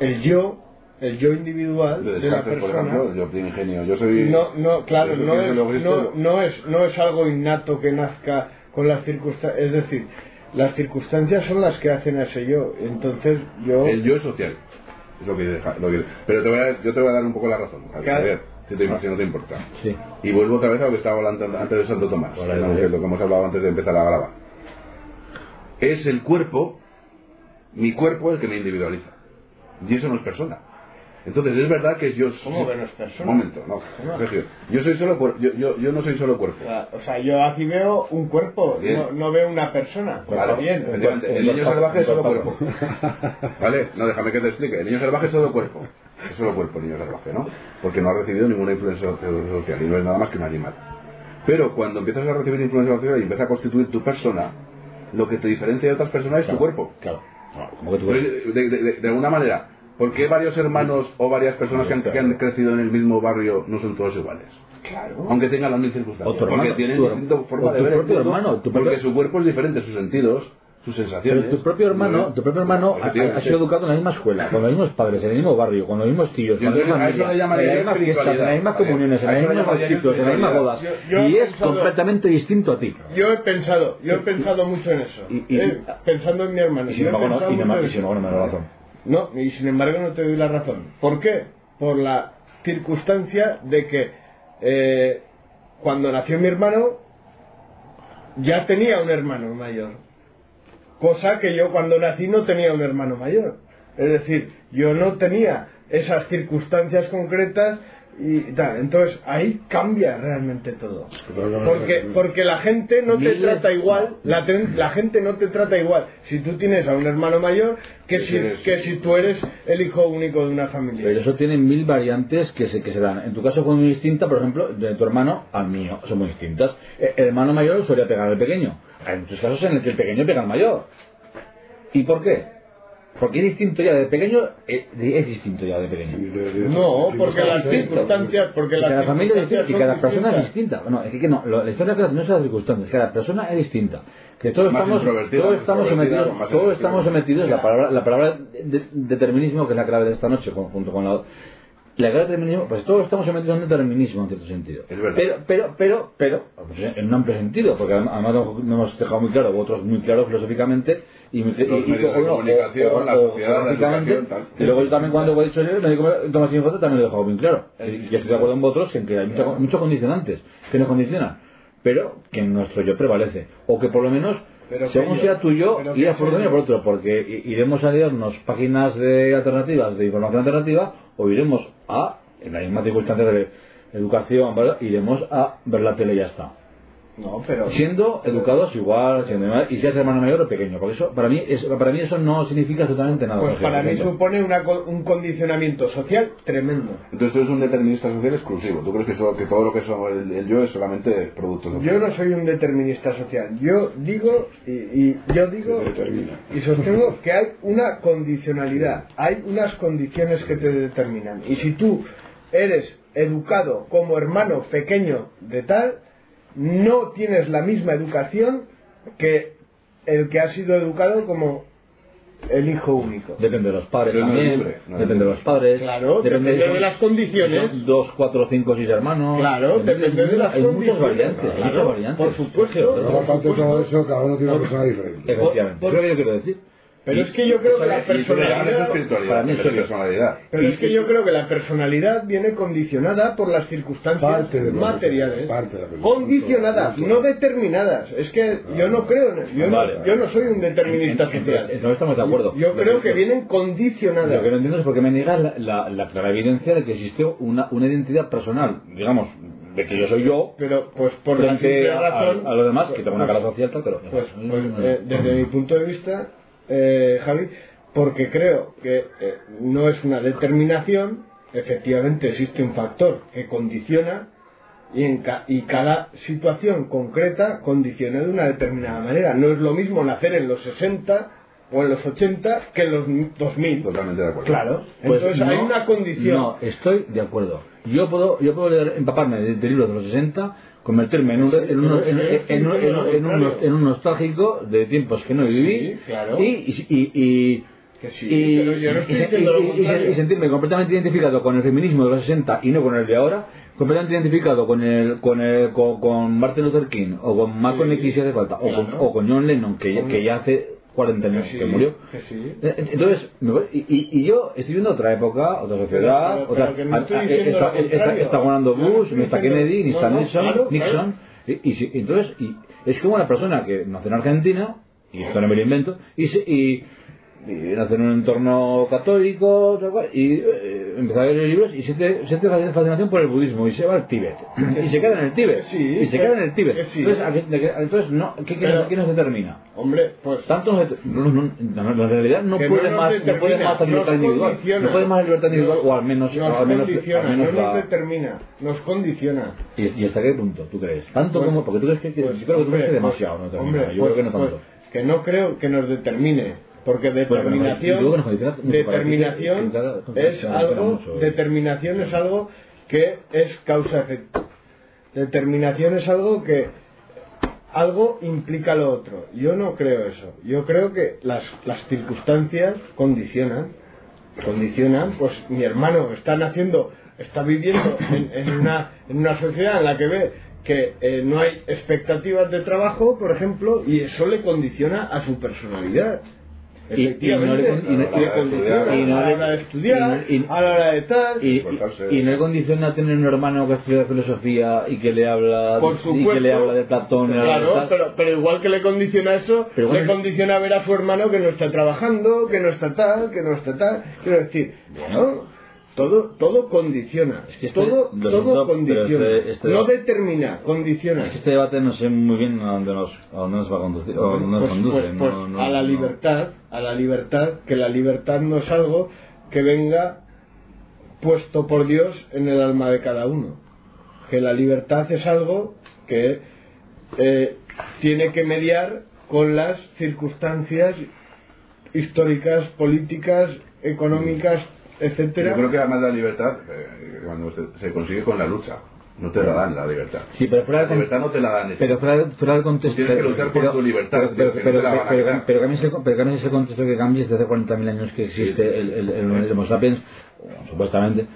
el yo, el yo individual De de la por persona, ejemplo, yo ingenio. Yo soy. no, no, claro, no es, no, no es, no es algo innato que nazca con las circunstancias, es decir, las circunstancias son las que hacen a ese yo. Entonces yo, El yo es social. Es lo que deja. Lo que, pero te voy a, yo te voy a dar un poco la razón. A Claro. ver, si, te, si no te importa. Sí. Y vuelvo otra vez a lo que estaba hablando antes de Santo Tomás, lo que hemos hablado antes de empezar la grava. Es el cuerpo, mi cuerpo el que me individualiza. Y eso no es persona. Entonces es verdad que yo ¿Cómo que no es persona? Un momento, no. Sergio, yo soy solo cuer- yo, yo, yo no soy solo cuerpo. sea, o sea, yo aquí veo un cuerpo, no, no veo una persona. Claro, bien. un el niño cuerpo, salvaje es solo cuerpo. cuerpo. ¿Vale? No, déjame que te explique. El niño salvaje es solo cuerpo. Es solo cuerpo el niño salvaje, ¿no? Porque no ha recibido ninguna influencia so- social y no es nada más que un animal. Pero cuando empiezas a recibir influencia social y empieza a constituir tu persona, lo que te diferencia de otras personas es tu cuerpo. Claro. No, como que de, de- de- de alguna manera, ¿por qué varios hermanos o varias personas que han, que han crecido en el mismo barrio no son todos iguales? Claro. Aunque tengan las mismas circunstancias. O tu porque hermano, tienen tu- distinta forma de ver el propio mundo, hermano, tu porque propio- su cuerpo es diferente, sus sentidos, sus sensaciones. Pero tu propio hermano, ¿no? tu propio hermano ha, ha sido educado en la misma escuela, con los mismos padres, en el mismo barrio, con los mismos tíos, Y con la misma familia, en las mismas fiestas, en las mismas comuniones, en A los mismos bautizos, en las mismas bodas. espiritualidad. Yo- yo y es pensado- completamente distinto a ti. Yo he pensado, yo he pensado mucho en eso. Y- y- Eh, pensando en mi hermano. Y sin embargo no me da razón. No, y sin embargo no te doy la razón. ¿Por qué? Por la circunstancia de que eh, cuando nació mi hermano ya tenía un hermano mayor. Cosa que yo cuando nací no tenía un hermano mayor. Es decir, yo no tenía esas circunstancias concretas y tal. Entonces ahí cambia realmente todo. Porque, porque la gente no te trata igual, la, la gente no te trata igual si tú tienes a un hermano mayor que si, eres- que si tú eres el hijo único de una familia. Pero eso tiene mil variantes que se, que se dan. En tu caso fue muy distinta, por ejemplo, de tu hermano al mío, son muy distintas. Eh, El hermano mayor solía pegar al pequeño. Hay muchos casos en el que el pequeño pega al mayor. ¿Y por qué? Porque es distinto ya de pequeño, eh, es distinto ya de pequeño. No, porque las circunstancias, porque las cada familia es distinta y cada persona es distinta. No, es que no, lo- la historia no es las circunstancias, cada persona es distinta. Que todos Más estamos, todos estamos sometidos, todos estamos sometidos, la palabra, la palabra de- determinismo, que es la clave de esta noche, con- junto con la la clave de determinismo, pues todos estamos sometidos a un determinismo en cierto sentido. Es verdad. Pero, pero, pero, pero, pues, en un amplio sentido, porque además no hemos dejado muy claro, otros muy claro filosóficamente, y, Los y- y- medios de o- o- comunicación, o- la o- sociedad, la geográficamente, educación, tal. y luego yo también cuando he dicho me digo, Tomás Infote también lo he dejado muy claro. Y estoy de acuerdo en vosotros en que hay mucha- muchos condicionantes que nos condicionan, pero que nuestro yo prevalece. O que por lo menos, Pero según yo- sea tu yo, pero que irás por por otro, porque iremos a leernos páginas de alternativas, de información alternativa, o iremos a, en las mismas circunstancias de educación, iremos a ver la tele y ya está. No, pero. Siendo educados igual, siendo igual, y seas hermano mayor o pequeño, porque eso, para mí, es, para mí eso no significa absolutamente nada. Pues para mí supone una co- un condicionamiento social tremendo. Entonces tú eres un determinista social exclusivo. ¿Tú crees que, eso- que todo lo que es el, el yo es solamente producto social? Yo no soy un determinista social. Yo digo y, y yo digo y sostengo que hay una condicionalidad, hay unas condiciones que te determinan. Y si tú eres educado como hermano pequeño de tal, no tienes la misma educación que el que ha sido educado como el hijo único. Depende de los padres Pero no es también, libre, no depende de los padres. Claro, depende si son- de las condiciones. Dos, cuatro, cinco, seis hermanos. Claro, depende de las Hay muchas condiciones. variantes, hay Claro, muchas variantes. por supuesto. Aparte de todo eso, cada uno tiene una persona diferente. Efectivamente. Por- es lo que yo quiero decir. Pero Y- es que yo creo que la personalidad... para mí personalidad. Pero es que yo creo que la personalidad viene condicionada por las circunstancias Parte de materiales. parte de condicionadas, Punto. no determinadas. Es que yo no creo, en- yo, Vale. no, yo no soy un determinista En- en- social. en- No estamos de acuerdo. Yo Lo creo que lo- vienen Lo condicionadas. que no entiendo es por qué me niegas la, la, la clara evidencia de que existió una, una identidad personal, digamos, de que yo soy yo, Pero pues por la razón... a, a los demás, que tengo una pues- cara social, pero. Pues, pues, eh, desde mi punto de vista, eh, Javi, porque creo que eh, no es una determinación, efectivamente existe un factor que condiciona y, en ca- y cada situación concreta condiciona de una determinada manera. No es lo mismo nacer en los 60 o en los 80 que en los 2000. Totalmente de acuerdo. Claro, Pues entonces hay no, una condición. No, estoy de acuerdo. Yo puedo, yo puedo leer- empaparme de, de libros de los 60, convertirme en un, en un, en, un- en un- en un- en un nostálgico de tiempos que no viví Sí, claro. y, y, y- y- Que sí, y- pero yo no estoy y se- diciendo lo y- y- contrario. y sentirme completamente identificado con el feminismo de los 60 y no con el de ahora, completamente identificado con el con el con, con Martin Luther King o con Malcolm X si hace falta o, con, claro. o con John Lennon que, que ya hace 40 años Que sí, que murió. que sí. Eh, Entonces, y, y- y yo estoy viendo otra época, otra sociedad, Pero- pero- otra, no está, está- está ganando no Bush, ni está Kennedy, ni está no, no, Nixon, claro, Nixon y, y si- entonces, y es como una persona que nació en Argentina, y esto no me lo invento, y, y, y nació en un entorno católico, tal cual, y eh, empezó a leer libros y siente, siente fascinación por el budismo y se va al Tíbet. Y se queda en el Tíbet. Sí, y se que- queda en el Tíbet. que sí. Entonces, ¿a qué- de qué- entonces no, ¿qué, qué, Pero- qué nos determina? Hombre, pues Tanto no, no, no, no, en realidad no puede no más, no puede más la libertad individual. No puede más la libertad individual, o al menos, nos al menos, condiciona, al menos no la- nos determina, nos condiciona. ¿Y, ¿Y hasta qué punto tú crees? ¿Tanto Pues- como? Porque tú crees que, Pues, yo creo que tú crees que hombre, demasiado, pues, no determina. hombre, Yo pues, creo que no pues, tanto. que no creo que nos determine, porque determinación, ti, determinación es algo, eh. determinación es algo que es causa-efecto. Determinación es algo que algo implica lo otro. Yo no creo eso. Yo creo que las, las circunstancias condicionan. Condicionan, pues mi hermano está naciendo, está viviendo en, en una, en una sociedad en la que ve que eh, no hay expectativas de trabajo, por ejemplo, y eso le condiciona a su personalidad. Y- y no le y no- le condiciona y no a le- la hora de estudiar, y- y- a la hora de tal. Y, esforzarse. y, y no le condiciona tener un hermano que estudia filosofía y que le habla Por y que le habla de Platón y habla de Claro, tal. pero, pero igual que le condiciona eso, Pero bueno, le condiciona ver a su hermano que no está trabajando, que no está tal, que no está tal. Quiero decir, bueno, todo, todo condiciona. Es que este- todo todo condiciona. este- este- no determina, condiciona. Es que este debate no sé muy bien a dónde nos, a dónde nos va a conducir. a dónde nos Pues- conduce. pues- pues no- no- a la libertad, a la libertad, que la libertad no es algo que venga puesto por Dios en el alma de cada uno. Que la libertad es algo que eh, tiene que mediar con las circunstancias históricas, políticas, económicas, etcétera. Yo creo que además la libertad, eh, cuando se, se consigue con la lucha, no te la dan la libertad. Sí, pero fuera La libertad no te la dan. Pero fuera, fuera del contexto. Tienes que luchar por pero- tu libertad, Pero, pero, no pero- pero cambies el, pero cambies contexto que cambies desde hace 40.000 años que existe Sí. el, el, el, el Homo sapiens, supuestamente.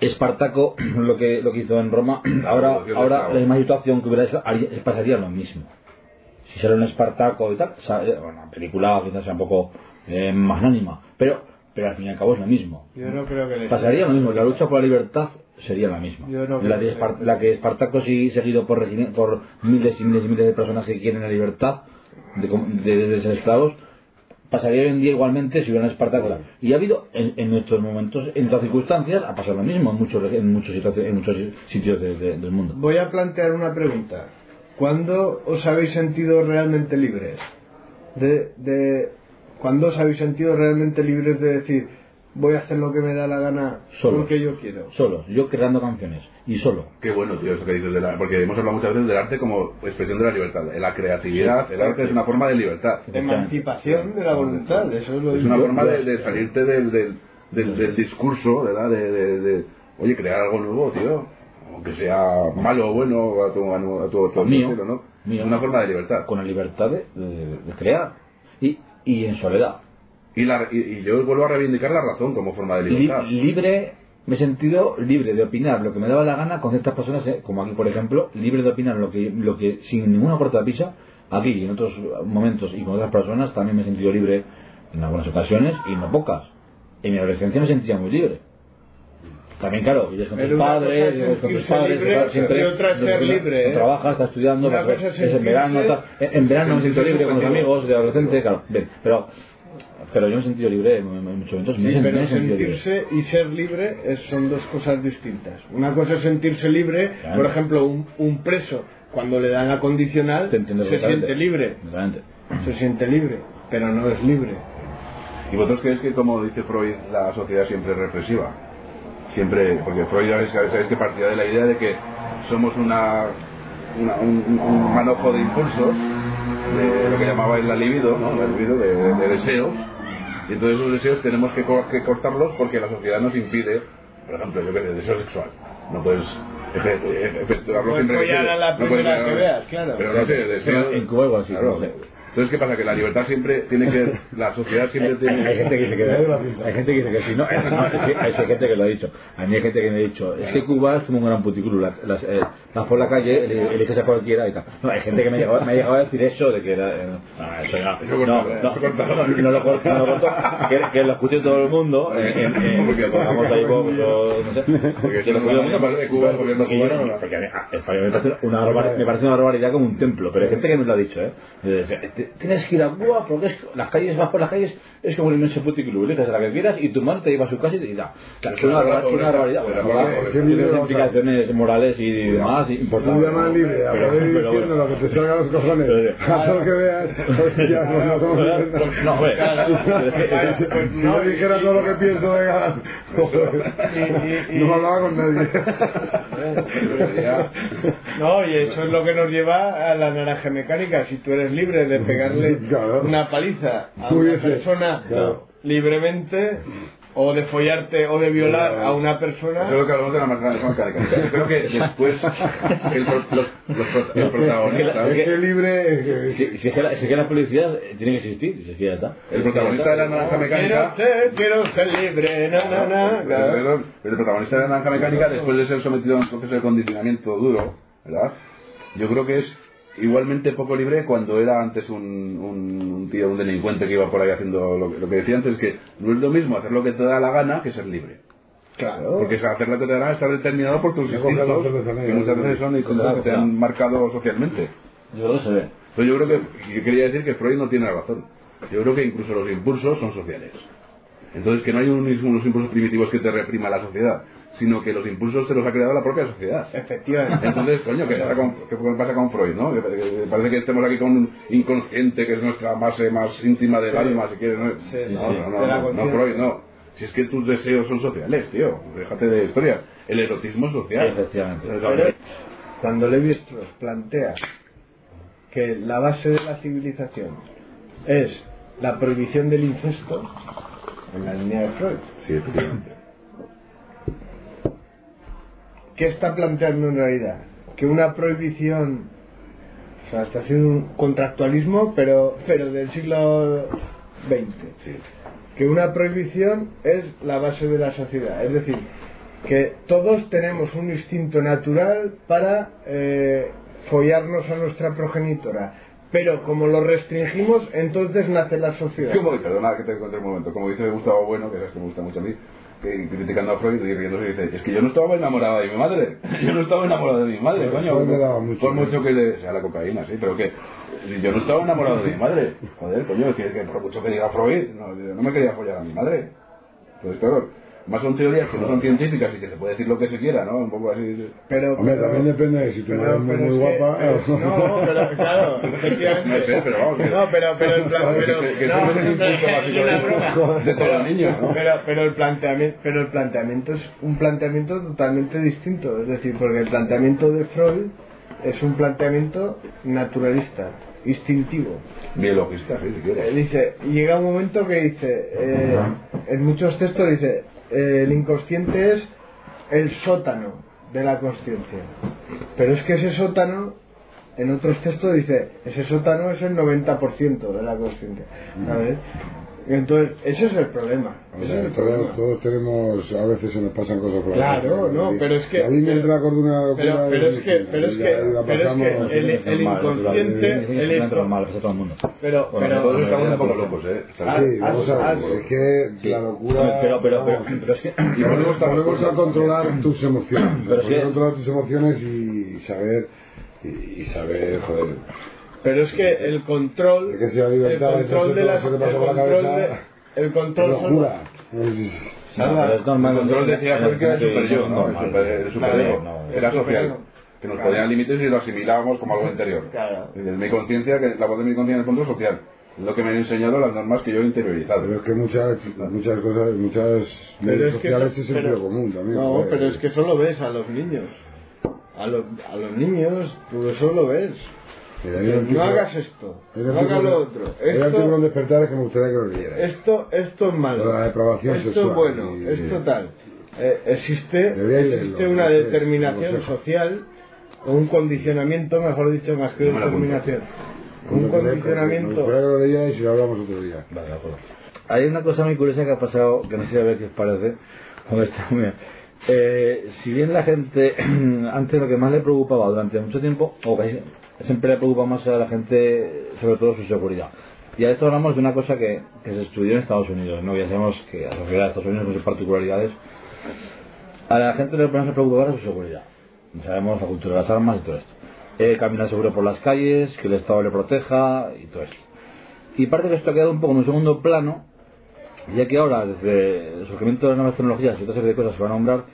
Espartaco, lo que, lo que hizo en Roma, ahora, ahora la misma situación que hubiera hecho, pasaría lo mismo. Si sale un Espartaco y tal, sa- eh, película quizás sea un poco eh, magnánima, pero, pero al fin y al cabo es lo mismo. Yo no creo que Pasaría lo mismo, la lucha por la libertad sería la misma. Yo no la, creo de que- la que Espartaco sí seguido por, por miles y miles y miles de personas que quieren la libertad de, de- de ser esclavos, pasaría hoy en día igualmente si hubiera un Espartaco. Y ha habido en, en nuestros momentos, en otras circunstancias, ha pasado lo mismo en muchos, en muchos, en muchos sitios de- de- del mundo. Voy a plantear una pregunta. ¿Cuándo os habéis sentido realmente libres? De, ¿Cuándo os habéis sentido realmente libres de decir, voy a hacer lo que me da la gana Solo. porque yo quiero? Solo, yo creando canciones, y solo. Qué bueno, tío, eso que dices de la... Porque hemos hablado muchas veces del arte como expresión de la libertad. La creatividad, el arte es una forma de libertad. Emancipación de la voluntad, eso es lo Es una yo- forma de, de salirte del, del, del, del discurso, ¿verdad? De, de, de, oye, crear algo nuevo, tío. Aunque sea malo o bueno a tu, a tu, a tu, a tu Mío, estilo, ¿no? mío. Es una forma de libertad. Con la libertad de, de- de crear. Y, y en soledad. Y, la, y, y yo vuelvo a reivindicar la razón como forma de Li- libertad. libre, me he sentido libre de opinar lo que me daba la gana con ciertas personas, eh, como aquí por ejemplo, libre de opinar lo que, lo que sin ninguna corta pisa, aquí y en otros momentos y con otras personas también me he sentido libre en algunas ocasiones y no pocas. En mi adolescencia me sentía muy libre. También, claro, vives con tus padres, vives con tus padres, libre claro, siempre y otra es ser libre, ¿eh? trabajas, estás estudiando, Una vas- cosa es es en verano, en en verano me sentido libre con los amigos de adolescente, claro, bien, pero, pero yo me he sentido libre en, muchos momentos, Sí, pero libre. sentirse y ser libre es- son dos cosas distintas. Una cosa es sentirse libre, Claro. por ejemplo, un, un preso cuando le dan la condicional se siente libre, se siente libre, pero no es libre. ¿Y vosotros creéis que, como dice Freud, la sociedad siempre es represiva? Siempre, porque Freud sabéis, que partía de la idea de que somos una, una- un, manojo de impulsos, de lo que llamaba la libido, ¿no? La libido de, de deseos, y entonces esos deseos tenemos que, co- que cortarlos porque la sociedad nos impide, por ejemplo, yo que el deseo sexual. No puedes efe- efe- efectuarlo Puedes siempre follar quieras. a la No puedes primera follar- que veas, claro. Pero no sé, deseo... En Cuba igual sí, Claro. no sé. Entonces, ¿qué pasa? Que la libertad siempre tiene que... La sociedad siempre tiene... Hay gente que dice que hay gente que dice que sí, no, es- no, es que hay gente que lo ha dicho. A mí hay gente que me ha dicho, es que Cuba es como un gran puticlub, la- las, eh, vas por la calle, eliges a cualquiera y tal. No, hay gente que me ha llegado, me ha llegado a decir eso de que era, eh, no, eso ya, Eso no, no, no, no lo corto, no lo corto, que, que lo escuche todo el mundo, eh, en- en- Porque que pongamos ahí Vox o no sé, Porque que lo si aparte de Cuba, el gobierno cubano, ¿no? porque a mí, a- mí me parece una barbaridad, me parece una barbaridad como un templo, pero hay gente que me lo ha dicho, ¿eh? Me dice, "Te- Tienes que ir a Cuba porque es, las calles, vas por las calles, es como un inmenso puticlub, eliges a la que quieras y tu madre te lleva a su casa y te da. Es una, barbar- es una barbaridad, claro, porque tiene implicaciones morales y demás importantes. llamas libre, a poder ir diciendo lo que te salga los cojones. Haz lo que veas. Pues no. Pues Si- yo dijera todo lo que pienso no hablaba con nadie. No, y eso es lo que nos lleva a la naranja mecánica. Si tú eres libre de pegarle Claro. una paliza a una Hubiese, persona claro. libremente, o de follarte o de violar a una Eso es persona, lo que hablamos de la mecánica. Yo creo que después el pro- los, los, pro- los protagonistas... Es que libre. Si, si es que la, si es que la publicidad eh, tiene que existir, si es que ya está. El protagonista de la naranja quiero mecánica... ser, quiero ser libre, na, na, na, claro. Pero el protagonista de la naranja mecánica, después de ser sometido a un proceso de condicionamiento duro, ¿verdad? Yo creo que es igualmente poco libre cuando era antes un, un, un tío, un delincuente que iba por ahí haciendo lo, que- lo que decía antes, que no es lo mismo hacer lo que te da la gana que ser libre. Claro. Porque hacer lo que te da la gana está determinado por tus instintos, que muchas veces son instintos que te han marcado socialmente. Yo se ve. Pero yo creo que, yo quería decir que Freud no tiene razón. Yo creo que incluso los impulsos son sociales. Entonces que no hay un- unos impulsos primitivos que te reprima la sociedad, sino que los impulsos se los ha creado la propia sociedad. Efectivamente. Entonces, coño, ¿qué pasa con, qué pasa con Freud, no? Parece que estemos aquí con un inconsciente que es nuestra base más íntima del Sí. alma, si quieres, ¿no? Sí, sí, no, sí. no, no. Freud, no. Si es que tus deseos son sociales, tío. Déjate de historia. El erotismo es social. Efectivamente. Pero cuando Levi Strauss plantea que la base de la civilización es la prohibición del incesto, en la línea de Freud, Sí, efectivamente. ¿Qué está planteando en realidad? Que una prohibición, o sea, está haciendo un contractualismo, pero, pero del siglo XX. Sí. que una prohibición es la base de la sociedad. Es decir, que todos tenemos un instinto natural para eh, follarnos a nuestra progenitora. Pero como lo restringimos, entonces nace la sociedad. Como, perdona que te encuentre un momento, como dice Gustavo Bueno, que sabes que me gusta mucho a mí, criticando a Freud y riéndose, dice, es que yo no estaba enamorada de mi madre, yo no estaba enamorada de mi madre, Pues, coño, Freud me daba mucho, por mucho que le sea la cocaína, sí, pero que yo no estaba enamorado de mi madre, joder, coño, que, que por mucho que diga Freud, no, yo no me quería follar a mi madre. Entonces, claro, más son teorías que no son científicas y que se puede decir lo que se quiera, ¿no? Un poco así... Pero, Hombre, pero- también depende de si tu madre es muy, que- guapa. pero- no, pero claro, efectivamente. No sé, pero vamos, que- No, pero, pero el plan, Que- pero, que- que no, eso es impulso es básico de- de todos los niños, ¿no? Pero, pero el planteamiento, pero el planteamiento es un planteamiento totalmente distinto, es decir, porque el planteamiento de Freud es un planteamiento naturalista, instintivo. Biologista, sí, si Eh, quieres. dice, llega un momento que dice, eh, en muchos textos dice, el inconsciente es el sótano de la consciencia. Pero es que ese sótano, en otros textos dice, ese sótano es el 90% de la consciencia. Entonces, ese es el problema. O sea, es el todos, problema. todos tenemos, a veces se nos pasan cosas por la Claro, no, pero es que- A mí me entra con una pero- pero es que- pero es que- es el- el inconsciente, es el es esto- normal, a todo el mundo. Pero, Bueno, pero, Todos estamos un poco locos, ¿eh? Ah, Sí, vamos a ver, ah, es que Sí. la locura... Pero, pero, pero, pero es que. Y volvemos a- controlar tus emociones. Pero es controlar tus emociones y saber, y, y saber, joder, pero es que el control, Es que si la libertad el control de las, el control cabeza, de, el control locura. No, pero es normal. El control decía pues, que era el super yo, ¿no? Super, no, Era social. Que nos ponían límites y lo asimilábamos como algo interior. Claro. Mi conciencia, que la voz de mi conciencia en el fondo es social. Es lo que me han enseñado las normas que yo he interiorizado. Pero es que muchas, muchas cosas, muchas Pero es que sociales eso- es sentido común también. No, joder. pero es que eso lo ves a los niños. A los, a los niños, tú eso lo ves. No hagas esto, no hagas lo otro. Esto, Despertar que me gustaría que lo leyera. esto, esto es malo. La depravación Esto sexual es bueno, y- esto tal. Eh, existe una determinación social, o un condicionamiento, mejor dicho, más que apunto. determinación. Un condicionamiento. que lo leyerais y lo hablamos otro día. Vale. Hay una cosa muy curiosa que ha pasado, que no sé a ver qué os parece, con esta mía. Eh, si bien la gente, antes lo que más le preocupaba durante mucho tiempo, o casi siempre le preocupa más a la gente, sobre todo su seguridad. Y a esto hablamos de una cosa que, que se estudió en Estados Unidos, ¿no? Ya sabemos que la sociedad de Estados Unidos con sus particularidades, a la gente le más le preocupa su seguridad. Sabemos la cultura de las armas y todo esto. Eh, caminar seguro por las calles, que el Estado le proteja y todo esto. Y parte de esto ha quedado un poco en un segundo plano, ya que ahora, desde el surgimiento de las nuevas tecnologías y otra serie de cosas que van a nombrar,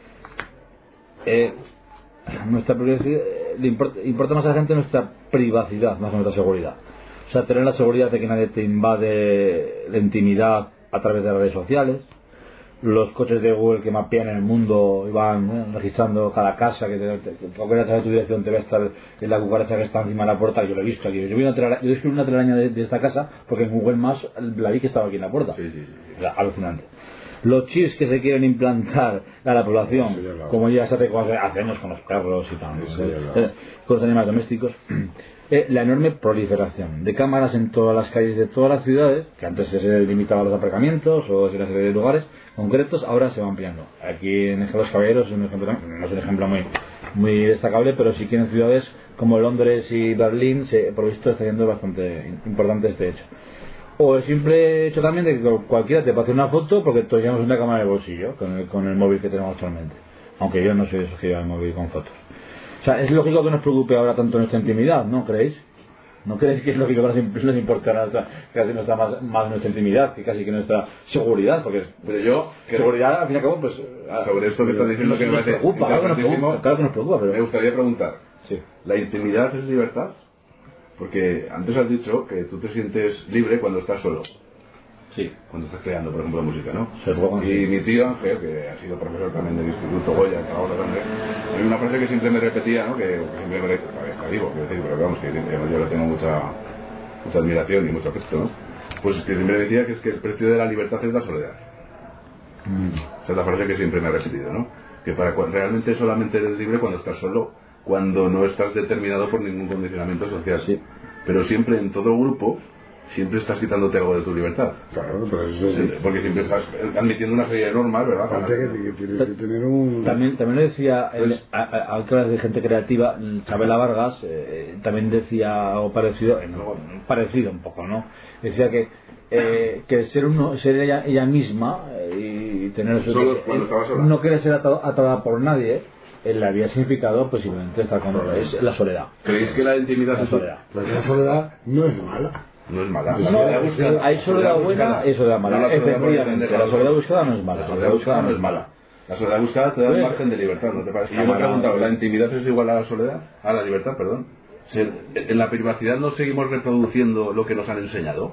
eh, nuestra privacidad, le importa, importa más a la gente nuestra privacidad más que nuestra seguridad. O sea, tener la seguridad de que nadie te invade la intimidad a través de las redes sociales, los coches de Google que mapean el mundo y van eh, registrando cada casa que te, te, sabe tu dirección te va a estar en la cucaracha que está encima de la puerta. Yo lo he visto aquí. Yo vi una telaraña, yo descubrí una telaraña de, de esta casa porque en Google Maps la vi que estaba aquí en la puerta. Sí, sí, sí. O sea, alucinante los chips que se quieren implantar a la población como ya se hace hace años con los perros y tal Eh, con los animales domésticos eh, la enorme proliferación de cámaras en todas las calles de todas las ciudades, que antes se limitaba a los aparcamientos o a una serie de lugares concretos, ahora se va ampliando. Aquí en Los Caballeros es un ejemplo, no es un ejemplo muy, muy destacable, pero sí que en ciudades como Londres y Berlín, se, por lo visto, está siendo bastante importante este hecho. O el simple hecho también de que cualquiera te hacer una foto porque todos llevamos una cámara de bolsillo con el, con el móvil que tenemos actualmente. Aunque yo no soy de esos que llevan el móvil con fotos. O sea, es lógico que nos preocupe ahora tanto nuestra intimidad, ¿no creéis? ¿No creéis que es lógico que nos, nos importará nuestra, casi nuestra más, más nuestra intimidad que casi que nuestra seguridad? Porque Pero yo, que- seguridad, al fin y al cabo, pues... sobre esto que estás diciendo que me nos parece preocupa, claro que nos preocupa, claro que nos preocupa, me pero... gustaría preguntar, Sí. ¿la intimidad es libertad? Porque antes has dicho que tú te sientes libre cuando estás solo. Sí. cuando estás creando, por ejemplo, música, ¿no? Y mi tío Ángel, que ha sido profesor también del Instituto Goya, que ahora también, hay una frase que siempre me repetía, ¿no? Que, que siempre me repetía, está vivo, quiero decir, pero vamos, que yo le tengo mucha, mucha admiración y mucho afecto, ¿no? Pues que siempre me decía que es que el precio de la libertad es la soledad. Mm. Esa es la frase que siempre me ha repetido, ¿no? Que para realmente solamente eres libre cuando estás solo, cuando no estás determinado por ningún condicionamiento social. Sí. Pero siempre en todo grupo, siempre estás quitándote algo de tu libertad. Claro, pero eso sí. Porque siempre estás admitiendo una serie de normas, ¿verdad? Aparte que, que tienes que tener un... También, también lo decía el- Pues- a, a- a otras de gente creativa, Chabela Vargas, eh, también decía algo parecido, eh, no, parecido un poco, ¿no? Decía que eh, que ser uno, ser ella, ella misma eh, y tener Solo estaba sola. no querer ser atado- atada por nadie, eh, le había significado pues simplemente estar con es la soledad. ¿Creéis que la intimidad La es soledad. La soledad no es mala. No es mala. No, buscada. hay soledad buena y soledad mala. No, la soledad Efectivamente, buscada la soledad buscada no es mala. La soledad buscada no es mala. La soledad buscada te da un margen de libertad, ¿no te parece? Yo me he preguntado, ¿la intimidad es igual a la soledad? A la libertad, perdón. En la privacidad no seguimos reproduciendo lo que nos han enseñado.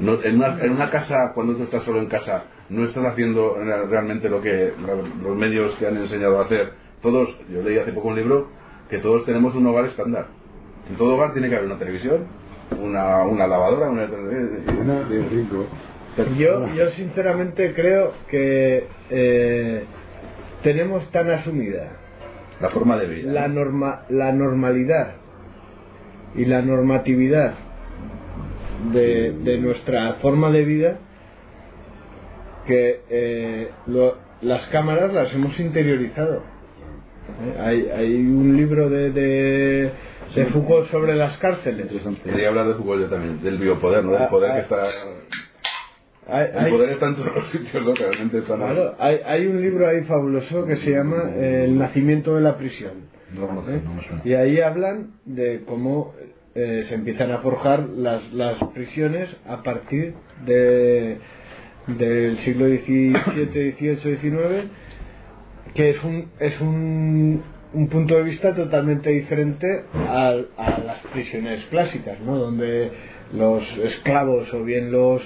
No- en, una, en una casa, cuando tú estás solo en casa, no estás haciendo realmente lo que los medios te han enseñado a hacer. Todos, yo leí hace poco un libro que todos tenemos un hogar estándar. En todo hogar tiene que haber una televisión, una, una lavadora, una... Una de rico. Yo, yo sinceramente creo que eh, tenemos tan asumida La forma de vida. la, norma, la normalidad y la normatividad de, de nuestra forma de vida que eh, lo- las cámaras las hemos interiorizado. ¿Eh? Hay, hay un libro de, de, de Foucault sobre las cárceles. Quería hablar de Foucault yo también, del biopoder, ¿no? Del Ah, poder ah. que está... Hay, El hay- poder está en todos los sitios, ¿no? Realmente está... claro, hay, hay un libro ahí fabuloso que se llama eh, El nacimiento de la prisión. No ¿eh? no. Y ahí hablan de cómo eh, se empiezan a forjar las, las prisiones a partir de, del siglo XVII, XVIII, XIX, que es un, es un, un punto de vista totalmente diferente al- a, las prisiones clásicas, ¿no? donde los esclavos o bien los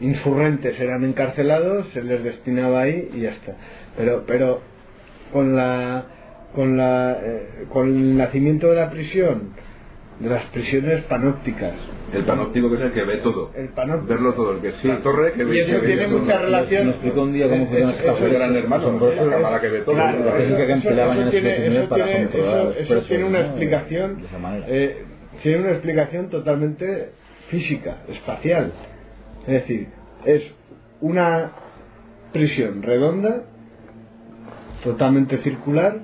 insurrentes eran encarcelados, se les destinaba ahí y ya está. Pero, pero con la con la eh, con el nacimiento de la prisión de las prisiones panópticas El panóptico que es el que ve todo. el panóptico Verlo todo, el que es la torre que ve y eso tiene todo. mucha relación Me explicó un día cómo eso- el gran hermano, asombroso. la cámara que ve todo. Claro, La eso, que eso- empleaban eso en tiene, eso para tiene- eso- eso tiene una ¿no? explicación De esa manera. eh, tiene una explicación totalmente física, espacial. Es decir, es una prisión redonda, totalmente circular,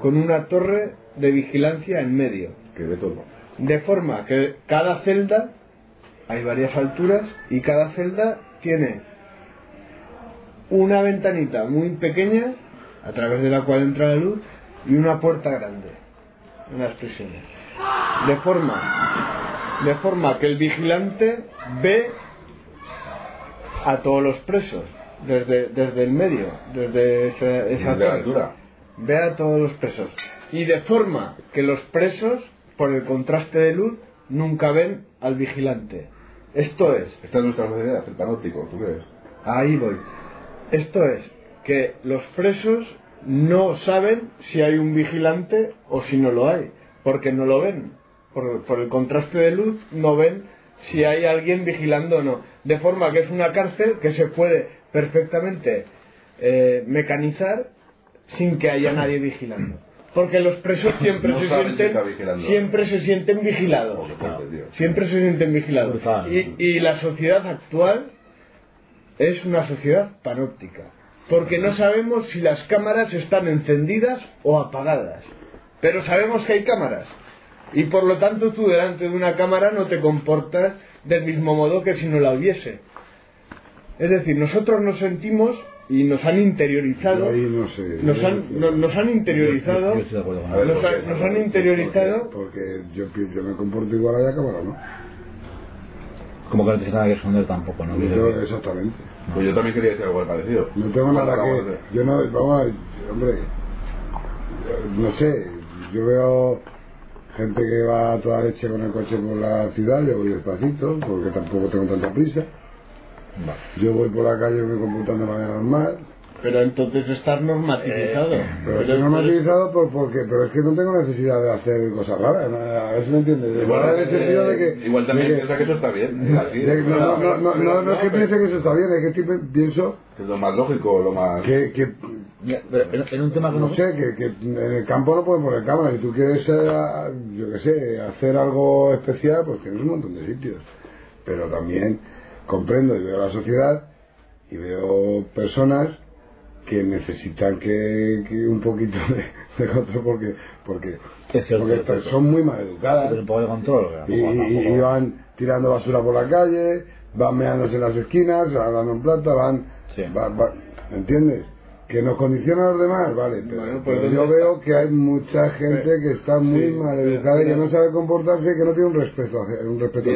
con una torre de vigilancia en medio. Que ve todo. De forma que cada celda, hay varias alturas, y cada celda tiene una ventanita muy pequeña, a través de la cual entra la luz, y una puerta grande en las prisiones. De forma, de forma que el vigilante ve a todos los presos, desde, desde el medio, desde esa, esa altura. Ve a todos los presos. Y de forma que los presos, por el contraste de luz, nunca ven al vigilante. Esto es, Esta es nuestra sociedad, el panóptico, ¿tú crees? ahí voy. Esto es que los presos no saben si hay un vigilante o si no lo hay, porque no lo ven. Por, por el contraste de luz no ven si hay alguien vigilando o no. De forma que es una cárcel que se puede perfectamente eh, mecanizar sin que haya nadie vigilando. Porque los presos siempre No se si sienten siempre se sienten vigilados. Siempre se sienten vigilados. Y la sociedad actual es una sociedad panóptica. Porque no sabemos si las cámaras están encendidas o apagadas. Pero sabemos que hay cámaras. Y por lo tanto tú delante de una cámara no te comportas del mismo modo que si no la hubiese. Es decir, nosotros nos sentimos y nos han interiorizado. Yo ahí no sé. Nos han, no- nos han interiorizado. Yo estoy de acuerdo con A ver, él. Nos, ¿por han- qué? nos han interiorizado. Porque yo, pi- yo me comporto igual a la cámara, ¿no? Como que no tienes nada que esconder tampoco, ¿no? Yo- exactamente. Pues yo también quería decir algo parecido. No tengo nada que. Yo no. Vamos a- Hombre. yo- No sé. Yo veo gente que va a toda leche con el coche por la ciudad. Yo voy despacito porque tampoco tengo tanta prisa. Yo voy por la calle y me comportando de manera normal. Pero entonces estás normativizado. Pero Pero- estoy normativizado por, porque, pero es que no tengo necesidad de hacer cosas raras. ¿no? A ver si me entiendes. Igual, en el sentido de que. igual también de que- piensa que eso está bien. es así. de que- no, no, no, no, no, no es que piense que eso está bien, es que pienso Es lo más lógico, lo más... que, que en, un tema que no no sé, que, que en el campo no pueden poner cámaras. Si tú quieres, eh, yo qué sé, hacer algo especial, pues tienes un montón de sitios. Pero también comprendo y veo la sociedad y veo personas que necesitan que, que un poquito de, de control porque porque, porque son muy mal educadas Pero un poco de control. y, van tirando basura por la calle, van meándose en las esquinas, hablando en plata, van, Sí. va- va- ¿me entiendes? Que nos condiciona a los demás, vale, pero, Bueno, pues pero ¿dónde yo está? veo que hay mucha gente que está muy Sí, mal educada y que no sabe comportarse y que no tiene un respeto un respeto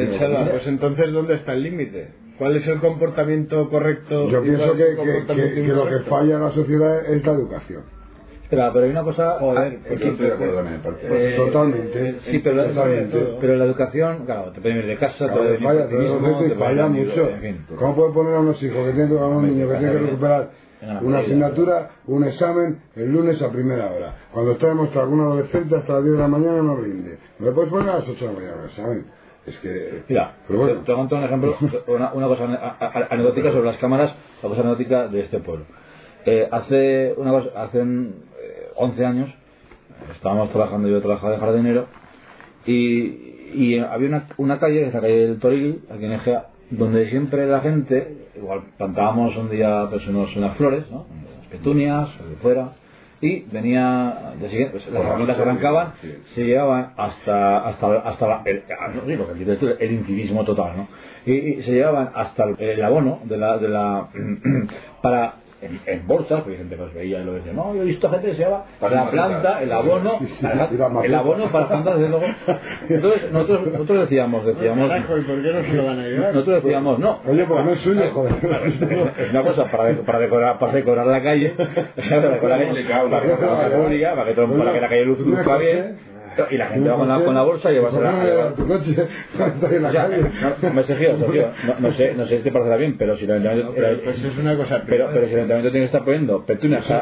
pues entonces ¿dónde está el límite? ¿Cuál es el comportamiento correcto? Yo pienso que, que- comportamiento que- que lo que falla en la sociedad es la educación. Espera, pero hay una cosa. Joder, ah, pues Yo estoy de acuerdo también, en parte. Eh, Totalmente. Sí, pero la, Totalmente. pero la educación, claro, te puede venir de casa, te Claro, puede venir ti te puede falla mucho. en fin. ¿Cómo puede poner a unos hijos que tienen, a un niño que tiene que recuperar una asignatura, un examen el lunes a primera hora? Cuando está demostrado que un adolescente hasta las 10 de la mañana no rinde. No le puedes poner a las 8 de la mañana examen. Es que. Mira, Pero bueno. te, te conto un ejemplo, una, una cosa anecdótica sobre las cámaras, la cosa anecdótica de este pueblo. Eh, hace una cosa, hace eh, 11 años estábamos trabajando, yo trabajaba de jardinero y, y había una, una calle, que es la calle del Toril, aquí en Egea, donde siempre la gente, igual plantábamos un día pues, unos, unas flores, ¿no? unas petunias, o de fuera, y venía, de siguiente, pues, las noche, arrancaban, sí. se llevaban hasta hasta hasta la- el, ah, no el incivismo total no y, y se llevaban hasta el, el abono de la de la para en, en bolsas porque gente pues veía y lo decía no yo he visto gente que se lleva Para la planta el abono Sí, sí, la- el abono para plantas desde luego. Entonces nosotros nosotros decíamos decíamos Carajo, ¿y por qué no se lo van a llevar? nosotros decíamos no Oye, pues no es suyo, joder. es una cosa para, para decorar para decorar la calle. Para decorar la calle para que ¿no? sea pública para que, todo- para que la calle luzca bien y la gente va con la, con la bolsa y lleva a tu coche, en la o sea, calle. no, me sé, no sé si te parecerá bien, pero si el ayuntamiento, Pero, el- es una cosa pero, pero si el ayuntamiento tiene que estar poniendo petunias cada,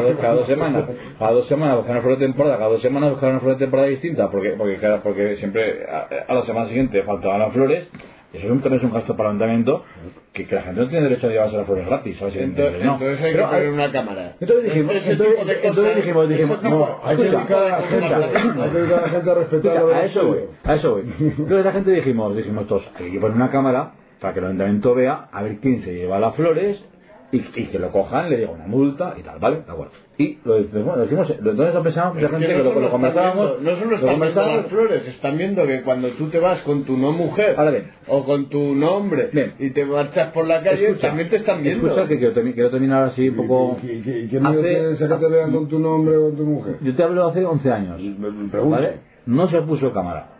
dos, cada dos semanas, cada dos semanas buscar una flor de temporada, cada dos semanas buscar una flor de temporada distinta, porque, porque, porque siempre a, a la semana siguiente faltaban las flores, eso es un, también es un gasto para el ayuntamiento que, que la gente no tiene derecho a llevarse las flores gratis, ¿sabes? Entonces, No. entonces hay que Pero, poner una cámara. entonces dijimos, entonces, dijimos, dijimos, no, Hay que educar a la gente, hay que educar a la gente a respetar a eso voy, a eso voy. Entonces la gente dijimos, dijimos todos, hay que poner una cámara para que el ayuntamiento vea a ver quién se lleva las flores y, y que lo cojan, le diga una multa y tal, ¿vale? De acuerdo. Y lo decimos, lo decimos entonces lo pensamos Es la que gente que lo, lo conversábamos, no solo lo están viendo las flores, están viendo que cuando tú te vas con tu no mujer Ahora bien. o con tu nombre Bien. y te marchas por la calle, Escucha, también te están viendo. Escucha que quiero, quiero terminar así un poco... ¿Y, y, qué miedo Hace- tienes a que te vean con tu nombre o con tu mujer? Yo te hablo hace 11 años, Me- me pregunto. ¿vale? No se puso cámara.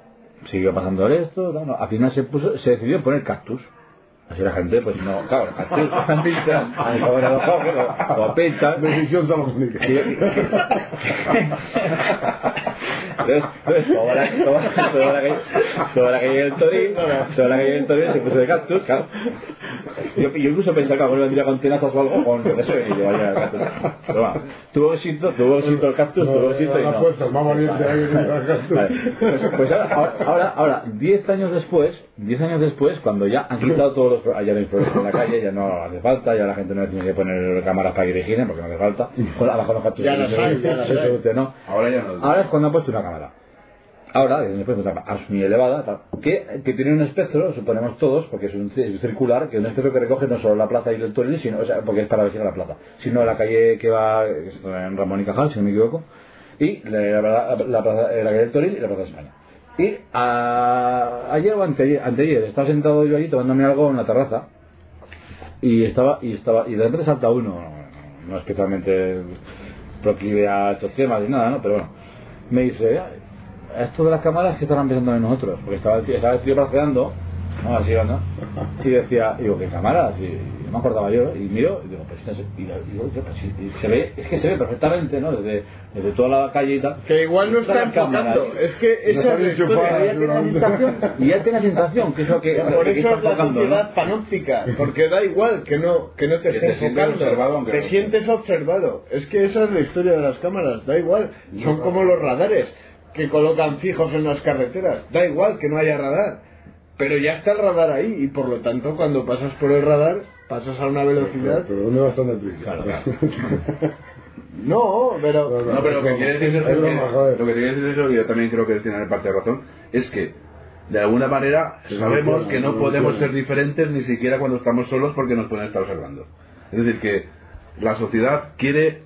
Siguió pasando esto, no, no. al final se puso, se decidió poner cactus. Así la gente, pues no, claro, el cactus, la pinta, a mi favor lo pincha. Decisión salomónica. Entonces, toda la, toda, toda la calle, toda la calle del Toril, toda la calle del Toril se puso de cactus, claro. Yo, yo incluso pensaba que alguno vendría con tenazas o algo, con eso y llevaría el cactus. Pero bueno, tuvo éxito, tuvo éxito el cactus, tuvo éxito y no. apuestas, más valiente que llevar cactus. Pues, ahora, ahora, ahora, ahora, 10 años después, 10 años después, cuando ya han quitado todos los, ya no hay flores en la calle, ya no hace falta, ya la gente no tiene que poner cámaras para que vigilen, porque no hace falta, con abajo los cactus Ya las se- hay, ya las se hay. solucionó. Ahora ya no. Ahora es cuando han puesto una cámara. Ahora, después una cámara muy elevada, tal, que, que tiene un espectro, suponemos todos, porque es un, ci- circular, que es un espectro que recoge no solo la plaza y el toril, sino, o sea, porque es para vigilar la plaza, sino la calle que va, que es en Ramón y Cajal, si no me equivoco, y la, la, la plaza- la calle del Toril y la plaza de España. Y a- ayer o anteayer estaba sentado yo allí tomándome algo en la terraza y estaba y estaba y de repente salta uno no, especialmente proclive a estos temas ni nada no pero bueno me dice "Ah, esto de las cámaras que estarán pensando en nosotros porque estaba el tío, estaba el tío braceando ¿no? así ¿no? y decía digo qué cámaras y no me acordaba yo y miro y digo pues no sé", y digo, "Yo, pues, sí", y se ve es que se ve perfectamente no desde, desde toda la calle y tal Que igual no está enfocando. y- Es que esa es la ya tiene sensación y ya tiene la sensación que es lo que, Por eso es la enfocando, ¿no? panóptica, porque da igual que no, que no te esté enfocando, observado, te no. sientes observado. Es que esa es la historia de las cámaras, da igual. Son como los radares que colocan fijos en las carreteras, da igual que no haya radar. Pero ya está el radar ahí y por lo tanto cuando pasas por el radar pasas a una velocidad. Pero ¿dónde vas tan deprisa? Claro, No, pero No, pero lo que quiere decir Es lo que quiere decir es yo también creo que tiene parte de razón, es que de alguna manera Sí, sabemos no, que no no, podemos no. ser diferentes ni siquiera cuando estamos solos porque nos pueden estar observando. Es decir, que la sociedad quiere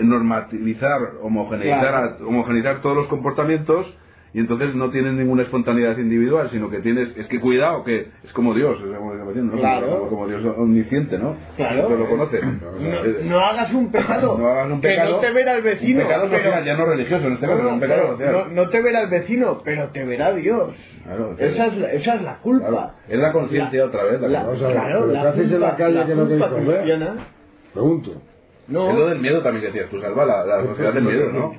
normativizar, homogeneizar, Claro. homogeneizar todos los comportamientos y entonces no tienes ninguna espontaneidad individual, sino que tienes, es que cuidado, que es como Dios, es como, ¿no? Claro. como, como Dios omnisciente, ¿no? Claro. Que lo conoce. no, no hagas un pecado, no hagas un que pecado, no te verá el vecino. Un pecado pero- social, ya no religioso en este caso, No, un pecado pero social. no, no te verá el vecino, pero te verá Dios. Claro, que- esa, es la, esa es la culpa. Claro, es la conciencia otra vez. La La- que- Vamos a ver, claro, pero la ¿qué hacéis en la culpa- calle la que no queréis culpa comer? Pregunto. no. Es lo del miedo también que decías tú, Salva, la, la sociedad del miedo, ¿no?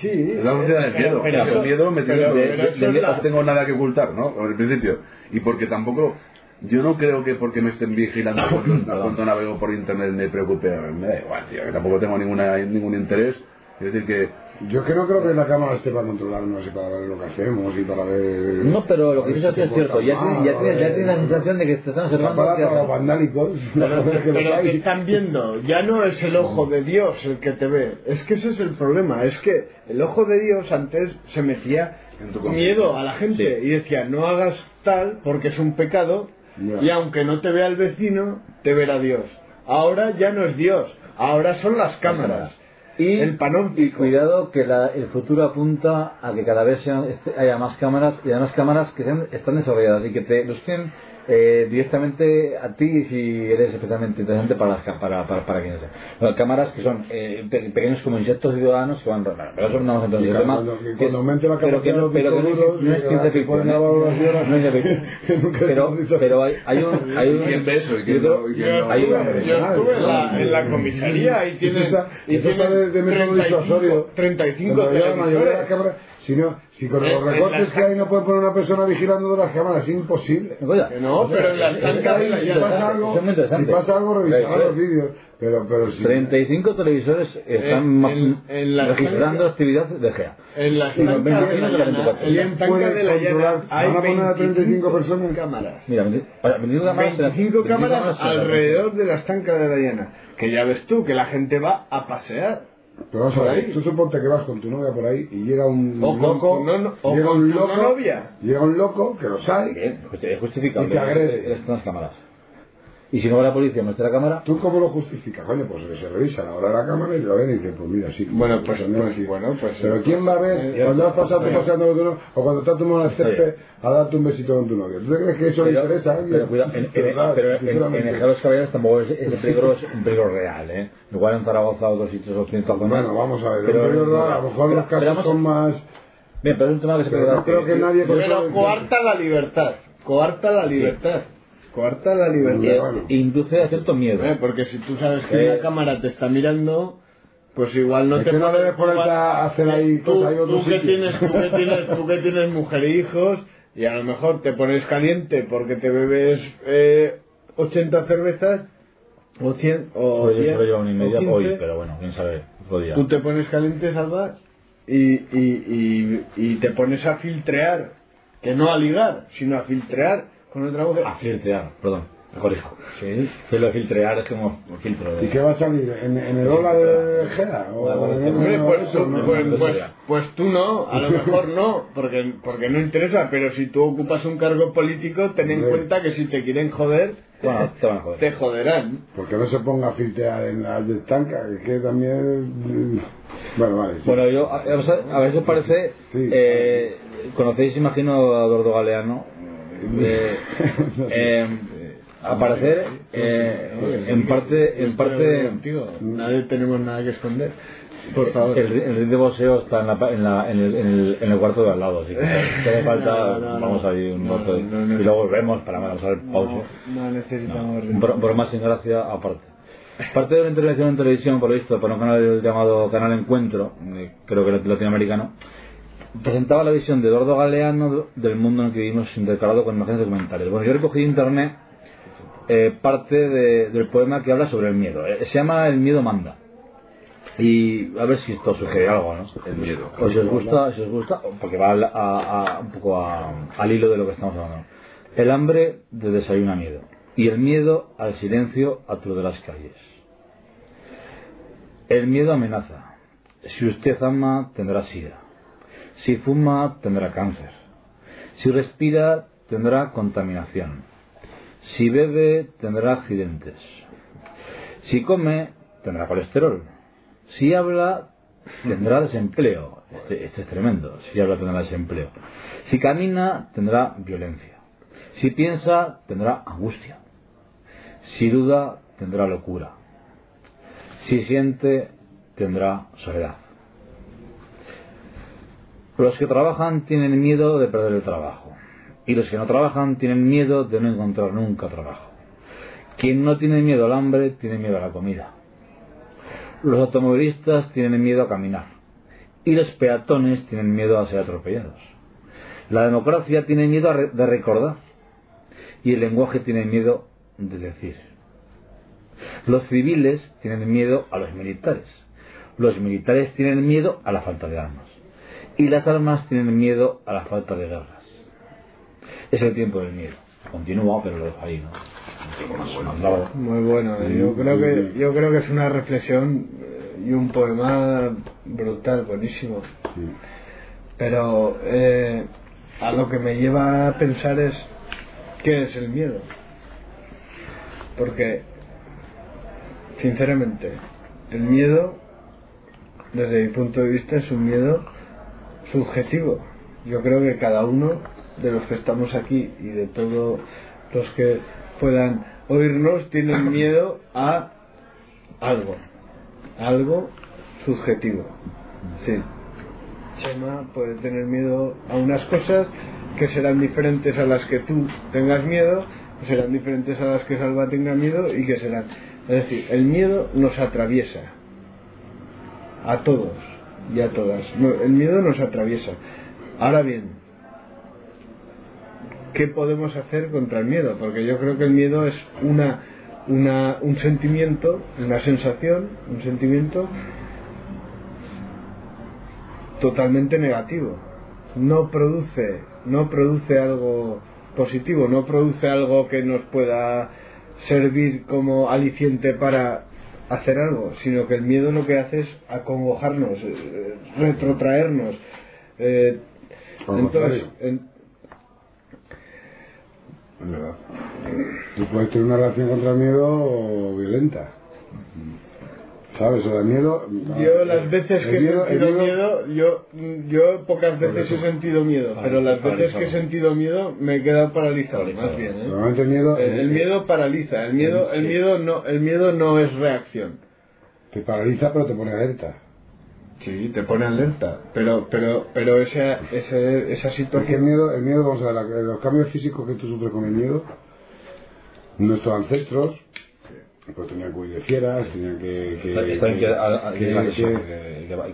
Sí. Es la sociedad del miedo. Pero el miedo me pero- de, de- de- no tengo nada que ocultar, ¿no? Al principio. Y porque tampoco, yo no creo que porque me estén vigilando cuando navego por internet me preocupe. Me da igual, tío, que tampoco tengo ninguna, ningún interés. Es decir, que Yo que no creo que la cámara esté para controlarnos y para ver lo que hacemos y para ver... No, pero lo que dices es cierto. Ya mal, tienes- ya ver- tienes la sensación de que te están observando. Para los vandálicos, Pero, que pero están viendo, ya no es el ojo de Dios el que te ve, es que ese es el problema, es que el ojo de Dios antes se metía miedo a la gente Sí. y decía no hagas tal porque es un pecado y aunque no te vea el vecino, te verá Dios. Ahora ya no es Dios, ahora son las cámaras. Y, el panóptico. cuidado que la- el futuro apunta a que cada vez sean- este- haya más cámaras y además cámaras que sean, están desarrolladas y que te busquen eh, directamente a ti si eres especialmente interesante para las para, para, para quienes sean. Bueno, cámaras que son eh, pe- pequeños como insectos ciudadanos que van pero eso no vamos a entrar en Y el cuando- tema cuando- que cuando es- aumente la pero que no pero que no es- pero pero hay, hay un hay un ¿Quién ve eso no? Yo? Hay estuve, una- yo estuve en, la, en la comisaría y tienen, y tienen de, de método 35, disuasorio. 35 Cuando ya la mayoría de las televisores. Cámaras, si, no, si con En- los recortes las que hay no puede poner una persona vigilando de las cámaras, es imposible. No, pero en las la si pasa algo, si pasa algo revisará Pero- los vídeos, pero, pero si... 35 televisores están En- ma- en- en las registrando tantas- actividad de GEA. En la en la llana, 24. en las ¿Quién tancas puede de la llana controlar? hay ¿Van a poner a 35 personas? cámaras. Mira, 25 cámaras. 25 cámaras cámaras alrededor de las tancas de la llana. Que ya ves tú, que la gente va a pasear. Pero vamos a Por ver, ahí. tú suponte que vas con tu novia por ahí y llega un O con loco, tu no- o llega con un tu loco, no novia. llega un loco que los hay. Bien, es justificable. Y te agrede. Las cámaras. Y si no va la policía, muestra la cámara. ¿Tú cómo lo justificas? Coño, pues que se revisa la hora de la cámara y lo ven y dicen, pues mira, sí. Bueno, pues- no pues- aquí. bueno, pues- Pero ¿quién va a ver Eh, cuando has pasado paseando con tu novio o cuando estás tomando el césped a darte un besito con tu novio? ¿Tú te crees que eso le Pero, interesa a alguien? pero cuidado, en, en, pero en, en Sinceramente. el los Caballeros tampoco es, ese peligro es un peligro real, ¿eh? Igual en Zaragoza o otros sitios o en zonas. Bueno, vamos a ver, Pero, pero, a lo mejor los pero casos son más... Bien, pero es un tema que se Pero puede no creo que nadie... Pero coarta la libertad. Coarta la libertad. Coarta la libertad. bueno. induce a cierto miedo. Eh, Porque si tú sabes que Eh. una cámara te está mirando, pues igual no Es te que no debes ponerte igual- a hacer ahí tú, cosas otro tú que sitio. tienes, tú que tienes, tú que tienes mujer e hijos y a lo mejor te pones caliente porque te bebes eh, 80 cervezas o 100 o Pues yo 10, solo llevo una y media 15, hoy, pero bueno, quién sabe, otro día. tú te pones caliente, Salva, y, y, y, y te pones a filtrear, que no a ligar, sino a filtrear con. A filtrear, perdón, me corrijo. Sí, que lo de filtrear es como un filtro. De... ¿Y qué va a salir? ¿En, en el ola de en- pues, eso, tú- no? pues, pues- pues tú no, a lo mejor no, porque, porque no interesa, pero si tú ocupas un cargo político, ten en cuenta que si te quieren joder, Bueno, te van a joder. te joderán. Porque no se ponga a filtrear en las de estanca, que, también... Bueno, vale. sí. Bueno, yo, a, a- a veces parece. Sí. eh, Conocéis, imagino, a Eduardo Galeano. Eh, eh, a parecer, eh, en parte. En parte nadie tenemos nada que esconder. Por favor. el, el ring de boxeo está en, la, en, la, en, el, en, el, en el cuarto de al lado, así que hace falta, No, no, no. vamos a ir un No, rato no, no. y luego volvemos para ver pausa. No, no necesitamos. No, bro- bromas sin gracia aparte. Parte de una intervención en televisión, por lo visto, para un canal llamado Canal Encuentro, eh, creo que latinoamericano, presentaba la visión de Eduardo Galeano del mundo en el que vivimos intercalado con imágenes documentales. Bueno, yo recogí de internet eh, parte de- del poema que habla sobre el miedo. Eh, se llama El miedo manda. Y a ver si esto sugiere algo, ¿no? El miedo. O si os gusta, si os gusta, porque va a, a- a- un poco a- al hilo de lo que estamos hablando. El hambre de desayuna miedo. Y el miedo al silencio a de las calles. El miedo amenaza. Si usted ama, tendrá sida. Si fuma, tendrá cáncer. Si respira, tendrá contaminación. Si bebe, tendrá accidentes. Si come, tendrá colesterol. Si habla, tendrá desempleo. Este, este es tremendo. Si habla, tendrá desempleo. Si camina, tendrá violencia. Si piensa, tendrá angustia. Si duda, tendrá locura. Si siente, tendrá soledad. Los que trabajan tienen miedo de perder el trabajo. Y los que no trabajan tienen miedo de no encontrar nunca trabajo. Quien no tiene miedo al hambre, tiene miedo a la comida. Los automovilistas tienen miedo a caminar. Y los peatones tienen miedo a ser atropellados. La democracia tiene miedo re- de recordar. Y el lenguaje tiene miedo de decir. Los civiles tienen miedo a los militares. Los militares tienen miedo a la falta de armas. Y las armas tienen miedo a la falta de guerras. Es el tiempo del miedo. Continúa, pero lo dejo ahí, ¿no? Muy bueno. Yo creo que yo creo que es una reflexión eh, y un poema brutal, buenísimo. Pero eh, a lo que me lleva a pensar es qué es el miedo. Porque, sinceramente, el miedo, desde mi punto de vista, es un miedo subjetivo. Yo creo que cada uno de los que estamos aquí y de todos los que puedan oírnos tienen miedo a algo, algo subjetivo. Sí. Chema puede tener miedo a unas cosas que serán diferentes a las que tú tengas miedo, que serán diferentes a las que Salva tenga miedo y que serán. Es decir, el miedo nos atraviesa a todos y a todas. No, el miedo nos atraviesa. Ahora bien, ¿qué podemos hacer contra el miedo? Porque yo creo que el miedo es una, una, un sentimiento, una sensación, un sentimiento totalmente negativo. No produce, no produce algo positivo, no produce algo que nos pueda servir como aliciente para hacer algo, sino que el miedo lo que hace es acongojarnos, eh, retrotraernos. Eh, entonces, en-. Tú puedes tener una reacción contra el miedo violenta. ¿Sabes? O sea, el miedo. Yo las veces el que he miedo- el sentido miedo- miedo, yo, yo pocas veces he sentido miedo, pero las veces que he sentido miedo me he quedado paralizado, más bien. ¿eh? Normalmente el miedo. El, el miedo paraliza, el miedo, el miedo no, el miedo no es reacción. Te paraliza, pero te pone alerta. Sí, te pone alerta, pero, pero, pero esa, ese- esa Porque el situación. miedo, el miedo, vamos a ver, la- los cambios físicos que tú sufres con el miedo, nuestros ancestros, pues tenían que huir de fieras, tenían que, que, que,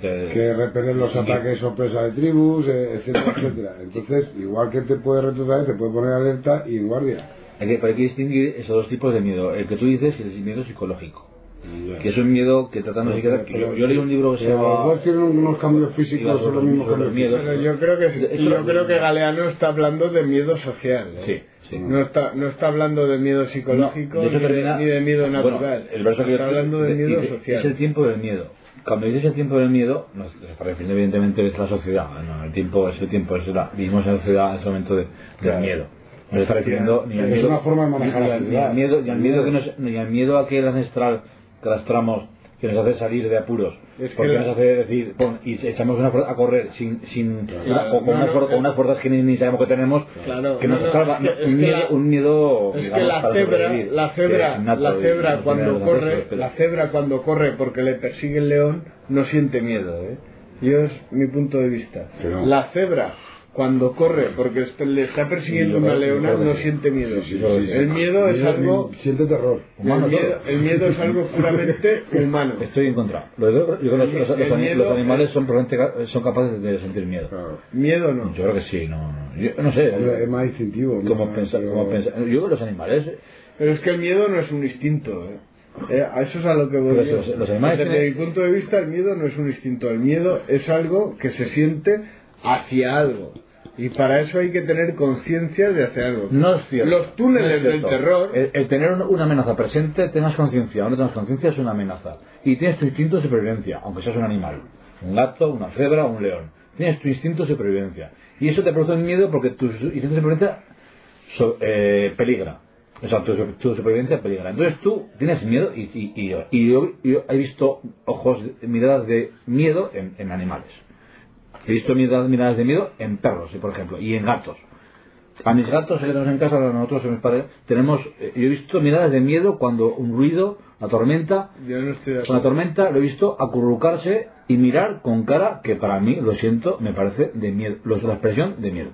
que- que repeler los ataques sorpresa de tribus, eh, etcétera, etcétera. Entonces, igual que te puede retroceder, te puede poner alerta y en guardia. Hay que, pero hay que distinguir esos dos tipos de miedo. El que tú dices es el miedo psicológico. Que es un miedo que trata no siquiera. que yo, yo leí un libro que se Pero los llama. dos tienen unos cambios físicos, son los mismos cambios miedos. Pero yo creo que yo creo que Galeano está hablando de miedo social. ¿eh? Sí, sí. No está, no está hablando de miedo psicológico No, de hecho ni, de, termina- ni de miedo bueno, natural. el verso que yo está hablando de miedo social. Es el tiempo del miedo. Cuando dices el tiempo del miedo, no se está refiriendo evidentemente es la sociedad. ¿no? El tiempo es el tiempo, es la, vivimos en la sociedad en ese momento de, del miedo. No se está refiriendo ni al Es miedo, una forma de manejar ni, al- miedo, ni al miedo que nos, ni al miedo aquel ancestral que arrastramos que nos hace salir de apuros. Es porque nos hace decir, pon, y echamos una fuerza a correr sin, sin Claro, con, con no, unas, no, con unas fuerzas que ni, ni sabemos que tenemos, Claro, que no, nos no, salva. es que- es un, miedo, la- un miedo Es que la cebra, la cebra, la cebra cuando corre, pero- la cebra cuando corre porque le persigue el león no siente miedo, ¿eh? Yo es mi punto de vista. La cebra cuando corre porque est- le está persiguiendo Sí, una leona no siente miedo. Sí, sí, sí, sí. El miedo es algo, Siente terror. el humano miedo, el miedo es algo puramente humano. Estoy en contra. Lo de- yo creo que los, los- los miedo- los animales son, son capaces de sentir miedo. Claro. Miedo no. Yo creo que sí, no, no. Yo no sé. Hombre, Es más instintivo. ¿no? Como pensar, Pero- pensar. Yo creo que los animales. Pero es que el miedo no es un instinto. ¿eh? Eh, a eso es a lo que voy los- los animales Desde tienen- mi punto de vista, el miedo no es un instinto. El miedo es algo que se siente hacia algo. Y para eso hay que tener conciencia de hacia algo. No es cierto. Los túneles No del terror. El, el tener un- una amenaza presente, tengas conciencia o no tengas conciencia, es una amenaza. Y tienes tu instinto de supervivencia, aunque seas un animal. Un gato, una cebra, un león. Tienes tu instinto de supervivencia. Y eso te produce un miedo porque tu instinto de supervivencia so- eh, peligra. O sea, tu, tu supervivencia peligra. Entonces tú tienes miedo y, y, y yo, y yo- yo he visto ojos, miradas de miedo en, en animales. He visto miradas, miradas de miedo en perros, por ejemplo, y en gatos. A mis gatos, que tenemos en casa, a nosotros, a mis padres, tenemos, eh, yo he visto miradas de miedo cuando un ruido, la tormenta, Yo no estoy con la tormenta lo he visto acurrucarse y mirar con cara que para mí, lo siento, me parece de miedo, lo- la expresión de miedo.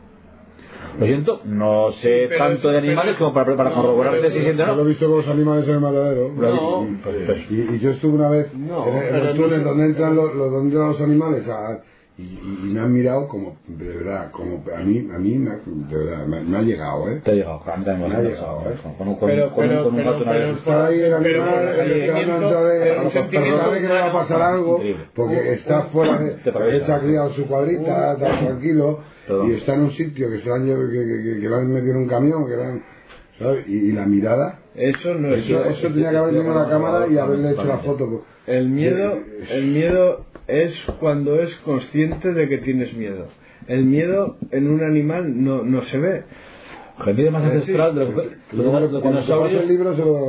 Lo siento, no sé tanto es- de animales pero- como para, para no, corroborarte pero si siento Yo lo he no. visto con los animales en el matadero. No. Pues, pues, Y, y yo estuve una vez No, en, en pero los túneles no- donde entran los, los- donde entran los animales a- y, y- y me han mirado como, de verdad, como a mí, a mí me ha, de verdad, me, me ha llegado, ¿eh? Te ha llegado, a mí también me Me ha llegado. llegado, ¿eh? Con, con, con, Pero- con, pero- con un pero- gato una pero- vez. Está ahí el Pero pero porque sentimiento sabe que le va a pasar algo, Increíble. porque está fuera de, está criado en su cuadrita, está tranquilo, Perdón. y está en un sitio que se lo han llevado, que, que, que, que lo han metido en un camión, que lo han, ¿sabes? Y, y la mirada, Eso no es eso, eso tenía que haber tenido la cámara y haberle hecho la foto. El miedo, el miedo es cuando es consciente de que tienes miedo. El miedo en un animal no, no se ve. El miedo más ancestral de los, dinosaurios.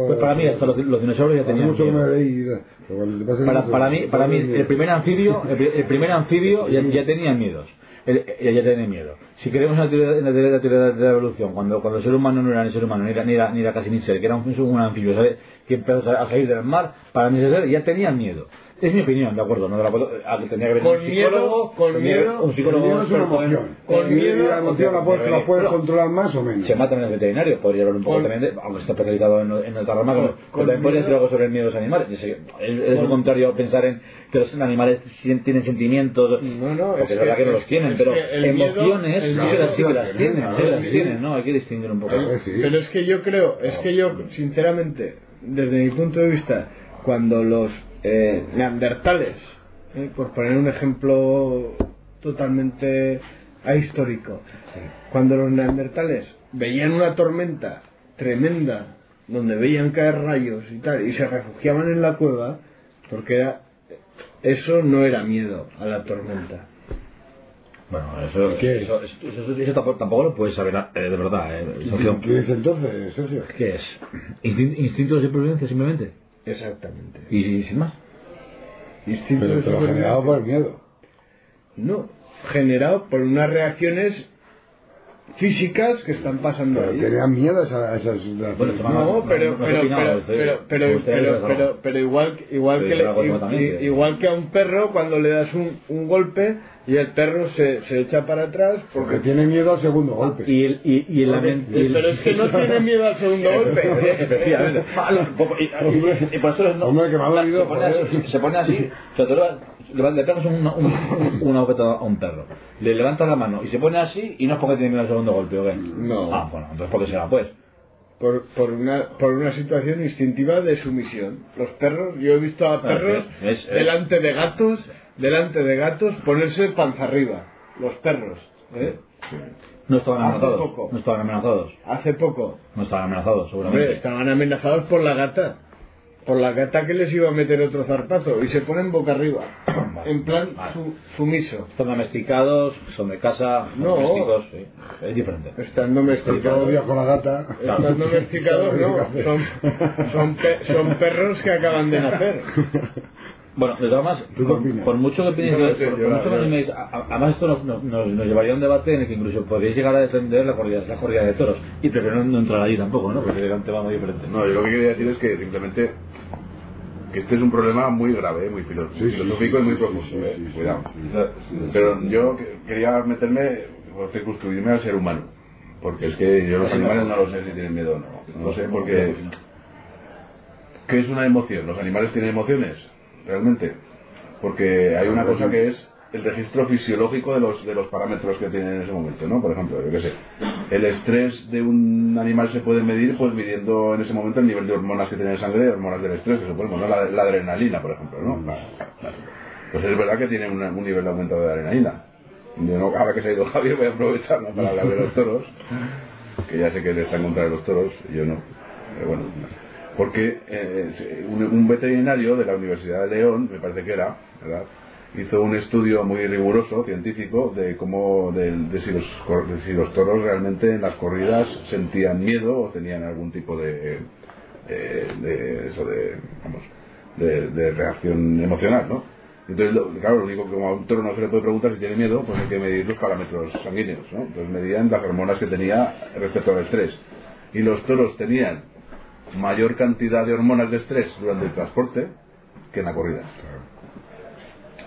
Pues para mí, hasta los, los dinosaurios ya tenían mucho miedo. leí, Para, para mí, para mí el primer anfibio, el, pri- el primer anfibio ya, ya tenía miedos. El- ya, tenía miedo. Si creemos en la teoría, en la teoría, la teoría de la evolución, cuando, cuando el ser humano no era ni ser humano, ni era, ni era, ni era casi ni ser, que era un, un anfibio, ¿sabe? que empezó a salir del mar, para mí ese ser ya tenía miedo. Es mi opinión, ¿de acuerdo? No la puedo- ah, tenía que venir Con un psicólogo, miedo- con miedo- un El psicólogo miedo es una emoción. con miedo- la emoción la puedes, la puedes Pero- controlar más o menos. se matan en el veterinario, podría hablar un poco Con- también, de, aunque está especializado en, en otra rama, Con- pero también podría miedo- decir algo sobre el miedo a los animales. Es, lo Con- contrario a pensar en que los animales tienen sentimientos, No, no, porque es es verdad que, no los tienen, pero el emociones el sí que las, sí que las tienen, sí las tienen, ¿no? Hay que distinguir un poco. Pero es que yo creo, es que yo, sinceramente, desde mi punto de vista, cuando los eh, neandertales, eh, por poner un ejemplo totalmente ahistórico, cuando los neandertales veían una tormenta tremenda, donde veían caer rayos y tal, y se refugiaban en la cueva, porque era, eso no era miedo a la tormenta. Bueno, eso, ¿Qué? eso, eso, eso- eso tampoco, tampoco lo puedes saber eh, de verdad. Eh. ¿Qué es entonces, Sergio? ¿Qué es? Instin- ¿Instinto de supervivencia simplemente? Exactamente. ¿Y, y sin más? Instinto Pero de te lo supervivencia. generado por el miedo. No, generado por unas reacciones físicas que están pasando Pero ahí. tenían miedo a esas, a esas situaciones. Bueno, toma- No, pero, pero, pero, pero, igual, igual Pero que le- igual que a un perro cuando le das un, un golpe y el perro se, se echa para atrás Porque porque tiene miedo al segundo golpe. Y, el, y, y en la Porque- mente. y el- pero es que no tiene miedo al segundo golpe. Efectivamente. Y, y- y por eso no- Hombre, que me ha dolido, se, pone así, se pone así, le, le pegas un, un, una bofetada a un perro, le levantas la mano y se pone así y no es porque tiene miedo al segundo golpe, ¿o qué? No. Ah, bueno, entonces ¿por qué será pues? Por, por, una, por una situación instintiva de sumisión. Los perros, yo he visto a perros es- es- delante de gatos, delante de gatos ponerse panza arriba. Los perros. ¿eh? No estaban Hace amenazados. poco. No estaban amenazados. Hace poco. No estaban amenazados, Hombre, seguramente. estaban amenazados por la gata. Por la gata que les iba a meter otro zarpazo. Y se ponen boca arriba. Vale. En plan Vale. su- sumiso. Están domesticados, son de casa, son No. domésticos, sí. Es diferente. Están domesticados. con la gata. Están domesticados, no. Son, son, pe- son perros que acaban de nacer. Bueno, de todas formas, ¿Tú qué por, mucho que opinéis, No, por mucho que animéis, además esto nos, nos, llevaría a un debate en el que incluso podríais llegar a defender la corrida, la corrida de toros. Y prefiero no, entrar ahí tampoco, ¿no? Porque era un tema muy diferente. No, yo lo que quería decir es que simplemente que este es un problema muy grave, muy filo- Sí, sí, filosófico sí, y muy profundo. sí, eh, sí, sí, cuidado. sí, O sea, sí, sí, Pero yo que- quería meterme o circunscribirme al ser humano. Porque es que yo los animales no lo sé si tienen miedo o no. No lo sé porque... ¿Qué es una emoción? ¿Los animales tienen emociones? Realmente. Porque hay una cosa que es el registro fisiológico de los, de los parámetros que tienen en ese momento, ¿no? Por ejemplo, yo qué sé, el estrés de un animal se puede medir pues midiendo en ese momento el nivel de hormonas que tiene en sangre, hormonas del estrés, que suponemos, ¿no? La, la adrenalina, por ejemplo, ¿no? Pues es verdad que tiene una- un nivel de aumento de adrenalina. Yo no, ahora que se ha ido Javier voy a aprovechar ¿no? para hablar de los toros, que ya sé que él está en contra de los toros, yo no, pero bueno. Porque eh, un, un veterinario de la Universidad de León, me parece que era, ¿verdad? hizo un estudio muy riguroso, científico, de cómo, de, de si los, de si los toros realmente en las corridas sentían miedo o tenían algún tipo de, eh, de eso de, de, reacción emocional, ¿no? Entonces, claro, lo único que como a un toro no se le puede preguntar si tiene miedo, pues hay que medir los parámetros sanguíneos, ¿no? Entonces medían las hormonas que tenía respecto al estrés. Y los toros tenían mayor cantidad de hormonas de estrés durante el transporte que en la corrida.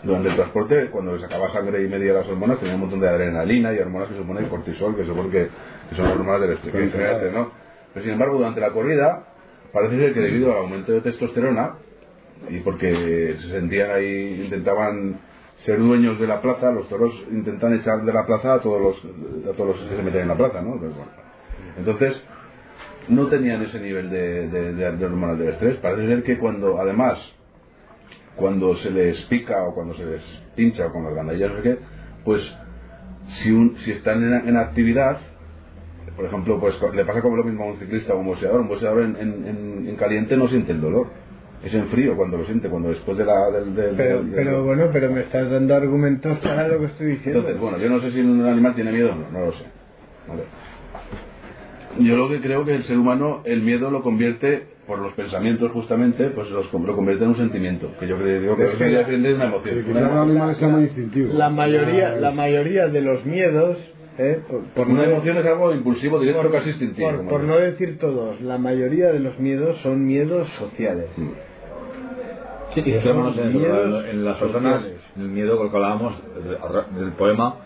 Durante el transporte, cuando les sacaba sangre y medía las hormonas, tenía un montón de adrenalina y hormonas que supone cortisol, que supone que, que son hormonas del estrés, que genera estrés, ¿no? Pero sin embargo, durante la corrida, parece ser que debido al aumento de testosterona, y porque se sentían ahí, intentaban ser dueños de la plaza, los toros intentan echar de la plaza a todos los, a todos los que se meten en la plaza, ¿no? Entonces, bueno. Entonces, no tenían ese nivel de, de, de, de hormonas del estrés. Parece ser que cuando, además, cuando se les pica o cuando se les pincha o con las bandillas no sé qué, pues si, un, si están en, en actividad, por ejemplo, pues le pasa como lo mismo a un ciclista o a un boxeador. Un boxeador en, en, en- en caliente no siente el dolor. Es en frío cuando lo siente, cuando después de la, del, del- Pero, del- del- pero bueno, pero me estás dando argumentos para lo que estoy diciendo. entonces, bueno, yo no sé si un animal tiene miedo o no, no lo sé. Vale. Yo lo que creo que el ser humano, el miedo lo convierte, por los pensamientos justamente, pues los, lo convierte en un sentimiento. Que yo creo que Es es, que- de una emoción. La mayoría, Ah, la es- mayoría de los miedos, ¿eh? por, por una no- emoción es algo impulsivo, directo, por- casi instintivo. por- por no decir todos, la mayoría de los miedos son miedos sociales. Mm. Sí, y centrémonos en, eso, Miedos en las personas, el miedo que hablábamos del, del poema,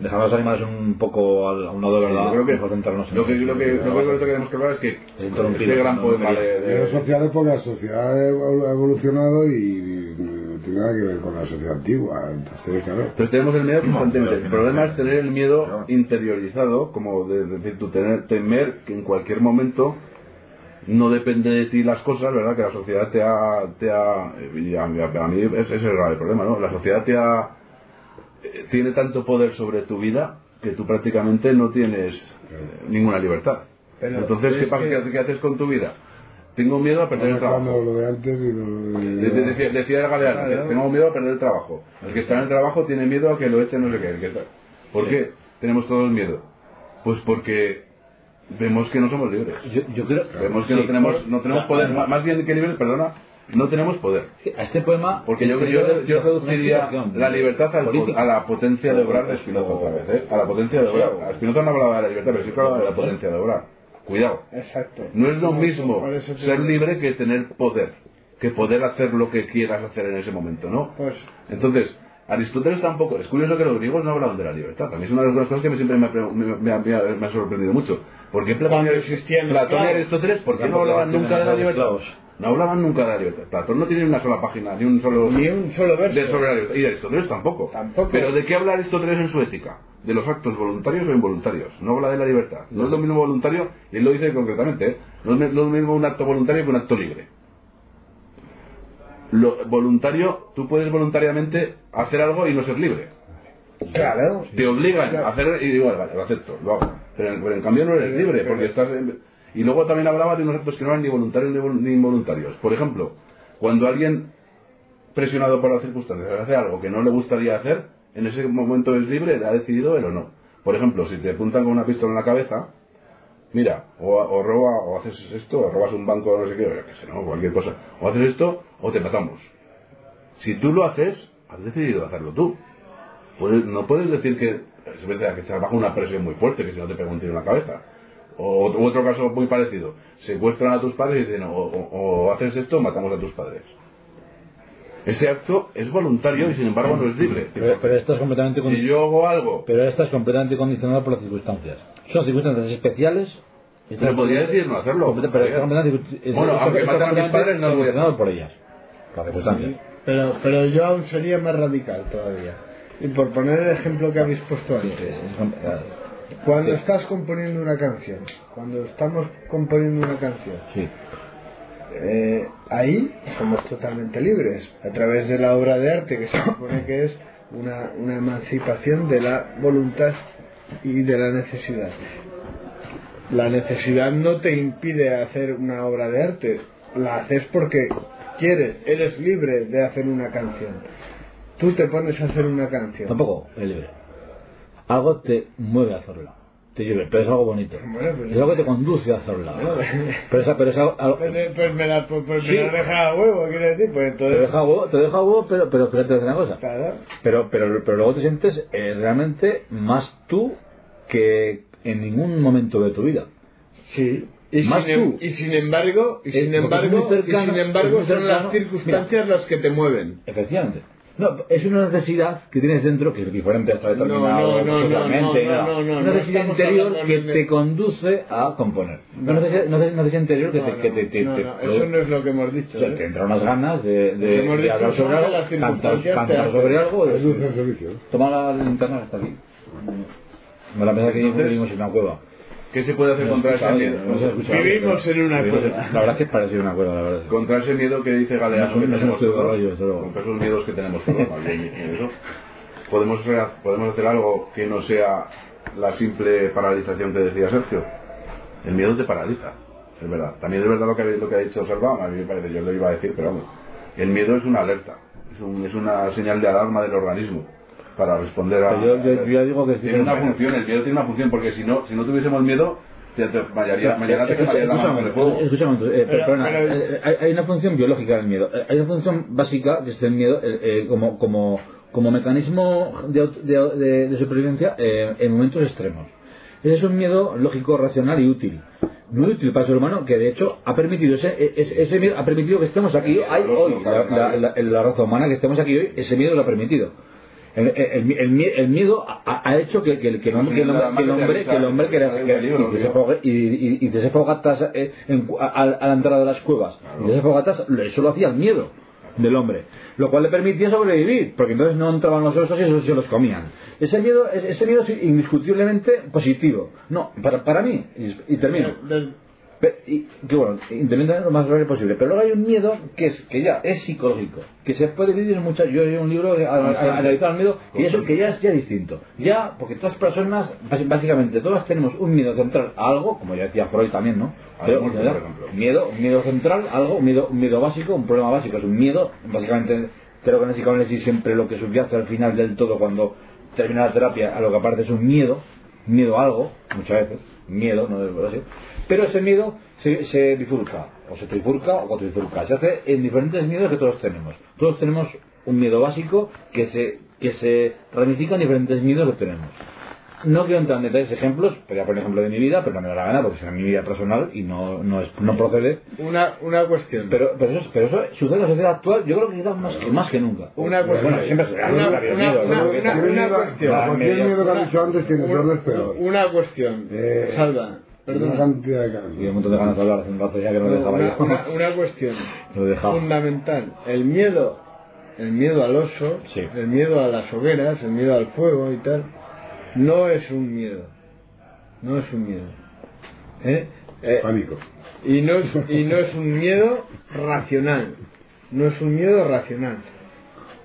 dejando a los animales un poco al- a un lado de verdad, Yo creo que, mejor centrarnos en lo que, lo que, lo que, lo que tenemos que hablar es que El interrumpido, este gran no, de, de- Miedos sociales porque la sociedad ha evol- ha evolucionado y no tiene nada que ver con la sociedad antigua. Entonces, claro. Entonces tenemos el miedo constantemente. El problema es tener el miedo interiorizado, como de, de decir, tú tener, temer que en cualquier momento no depende de ti las cosas, ¿verdad? Que la sociedad te ha... Te ha y a, mí- a mí ese es el grave problema, ¿no? La sociedad te ha... eh, Tiene tanto poder sobre tu vida que tú prácticamente no tienes eh, ninguna libertad. Pero Entonces, ¿qué pasa? que- ¿Qué haces- ¿Qué haces con tu vida? Tengo miedo a perder el trabajo. lo de antes y lo de... De- de- Decía, decía Galeano, tengo miedo a perder el trabajo. El que está en el trabajo tiene miedo a que lo echen no sé qué. el que está- ¿Por qué tenemos todos miedo? Pues porque vemos que no somos libres. Yo, yo creo Vemos que sí, no tenemos, por- no tenemos poder, más más bien que libres, perdona, no tenemos poder. A este poema Porque yo, yo, yo reduciría la libertad al a la potencia de obrar de Spinoza otra vez, ¿eh? A la potencia de obrar. A Spinoza no hablaba de la libertad, pero sí que hablaba de la potencia de obrar. Cuidado. Exacto. No es lo mismo ser libre que tener poder, que poder hacer lo que quieras hacer en ese momento, ¿no? Pues Entonces, Aristóteles tampoco. Es curioso que los griegos no hablaban de la libertad. A mí es una de las cosas que me- siempre me ha, me, me ha- me sorprendido mucho. ¿Por qué Platón, Platón y. Aristóteles, ¿por qué no hablaban nunca de la libertad? No hablaban nunca de la libertad. Platón no tiene una sola página, ni un solo... ni un solo verso. de sobre. Y Aristóteles tampoco. Tampoco. Pero ¿de qué habla Aristóteles en su ética? De los actos voluntarios o involuntarios. No habla de la libertad. No es lo mismo voluntario, y él lo dice concretamente, ¿eh? no es lo mismo un acto voluntario que un acto libre. Lo voluntario, tú puedes voluntariamente hacer algo y no ser libre. Claro. Te obligan Claro. a hacer y digo, vale, vale, lo acepto, lo hago. Pero, en- pero en cambio no eres libre, porque estás... en- Y luego también hablaba de unos actos que no eran ni voluntarios ni vol- ni involuntarios. Por ejemplo, cuando alguien presionado por las circunstancias hace algo que no le gustaría hacer, en ese momento es libre, ha decidido él o no. Por ejemplo, si te apuntan con una pistola en la cabeza, mira, o, o roba, o haces esto, o robas un banco, no sé qué, o qué sé, ¿no? Cualquier cosa. O haces esto, o te matamos. Si tú lo haces, has decidido hacerlo tú. No puedes decir que es que estás bajo una presión muy fuerte, que si no te pega un tiro en la cabeza. O otro- otro caso muy parecido, secuestran a tus padres y dicen, o, o- o haces esto matamos a tus padres. Ese acto es voluntario y sin embargo no es libre. Pero, pero esto es completamente Si yo hago algo, pero esto es completamente condicionado por las circunstancias. Son circunstancias especiales. y me podría decir no hacerlo. Pero es- Bueno, esto- aunque esto maten a mis completamente padres, no lo voy a hacer. condicionado por ellas. Las circunstancias. Pero, pero yo aún sería más radical todavía. Y por poner el ejemplo que habéis puesto Sí, antes. Cuando estás componiendo una canción, cuando estamos componiendo una canción, Sí. eh, ahí somos totalmente libres, a través de la obra de arte, que se supone que es una, una emancipación de la voluntad y de la necesidad. La necesidad no te impide hacer una obra de arte, la haces porque quieres, eres libre de hacer una canción. Tú te pones a hacer una canción. Tampoco es libre. Algo te mueve a hacerla. Te lleve, pero es algo bonito. Bueno, pues- es algo que te conduce a hacerla. Pero, esa- pero es algo, algo- Pues, pues me la, pues, pues Sí. me la deja a huevo, quiero decir, pues te entonces... deja huevo, te deja huevo, pero, pero fíjate una cosa. Claro. Pero, pero, pero luego te sientes eh, realmente más tú que en ningún momento de tu vida. Sí. Y Más sin, em- tú. y sin embargo, y sin embargo, cercano- y sin embargo son las circunstancias las que te mueven. Efectivamente. No, es una necesidad que tienes dentro que es diferente a estar determinado No, no, no, socialmente, no, no, no, no, Una necesidad interior que de- te conduce a componer. Una necesidad, interior que te, que te, te- no, te- no, te- eso no es lo que hemos dicho. o sea, ¿eh? te entran unas ganas de, de, Lo que hemos de dicho hablar sobre algo, las cantar, cantar sobre algo, Es de- un buen servicio. toma la linterna que está aquí. Me la pensaba que vivimos en una cueva. ¿Qué se puede hacer contra ese miedo? No Vivimos pero- en una. La verdad es que parece una cueva, la verdad. Contra ese miedo que dice Galeano No que tenemos todos, contra esos miedos que tenemos todos, ¿podemos, hacer- podemos hacer algo que no sea la simple paralización que decía Sergio. El miedo te paraliza, es verdad. También es verdad lo que, lo que ha dicho Salvador, a mí me parece, yo lo iba a decir, pero vamos. El miedo es una alerta, es, un- es una señal de alarma del organismo para responder a... Yo- yo- yo ya digo que es tiene una función, el miedo tiene una función, porque si no, si no tuviésemos miedo, te, te mañana, mañana te quemaría la mano con el fuego. Escucha un momento, eh, Pero- perdona, pero- eh, hay, hay una función biológica del miedo. Eh, Hay una función básica que es el miedo eh, eh, como, como, como mecanismo de, de- de- de supervivencia eh, en momentos extremos. Ese es un miedo lógico, racional y útil. Muy útil para el ser humano que de hecho ha permitido ese, ese, ese miedo ha permitido que estemos aquí hay hoy. La, la- la- la raza humana que estemos aquí hoy, ese miedo lo ha permitido. El, el- el el miedo ha, ha hecho que, que, que el hombre que el hombre que el hombre que el hombre que y que se fogue- y, fogatas eh, en cu- a, a la entrada de las cuevas y de ese fogatas lo- eso lo hacía el miedo del hombre lo cual le permitía sobrevivir porque entonces no entraban los osos y esos se los comían. Ese miedo ese miedo es indiscutiblemente positivo. No para, para mí y, y termino. Del- y, que bueno, intentando lo más breve posible. Pero luego hay un miedo que es que ya es psicológico, que se puede dividir en muchas. Yo he un libro de- a- a- analizar el miedo y eso que ya es ya distinto. Ya, porque todas las personas, básicamente todas tenemos un miedo central a algo, como ya decía Freud también, ¿no? Pero, miedo, un miedo central, algo, un miedo, un miedo básico, un problema básico, es un miedo, básicamente creo que en el psicoanálisis siempre lo que subyace al final del todo cuando termina la terapia a lo que aparte es un miedo, miedo a algo, muchas veces, miedo, no es pero ese miedo se, se bifurca, o se trifurca o cuatrifurca, se hace en diferentes miedos que todos tenemos. Todos tenemos un miedo básico que se, que se ramifica en diferentes miedos que tenemos. No quiero entrar en detalles ejemplos, podría poner ejemplo de mi vida, pero no me da la gana porque es mi vida personal y no, no, es, no procede. Una, una cuestión. Pero, pero, eso, pero eso sucede en la sociedad actual, yo creo que quizás más, que, más que nunca. Una cuestión. Bueno, siempre será, Una- una- miedo, una- ¿no? una- Tiene miedo a- cuestión. Cualquier miedo que una- has dicho antes tiene es peor. Una cuestión. Eh, Una Perdona. cantidad de Y ganas. un montón de ganas de hablar hace un rato ya que no lo No, dejaba una, yo. una- una cuestión Lo dejaba. fundamental. El miedo, el miedo al oso, Sí. el miedo a las hogueras, el miedo al fuego y tal, no es un miedo. No es un miedo. ¿Eh? Eh, Pánico. y, no es, y no es un miedo racional. No es un miedo racional.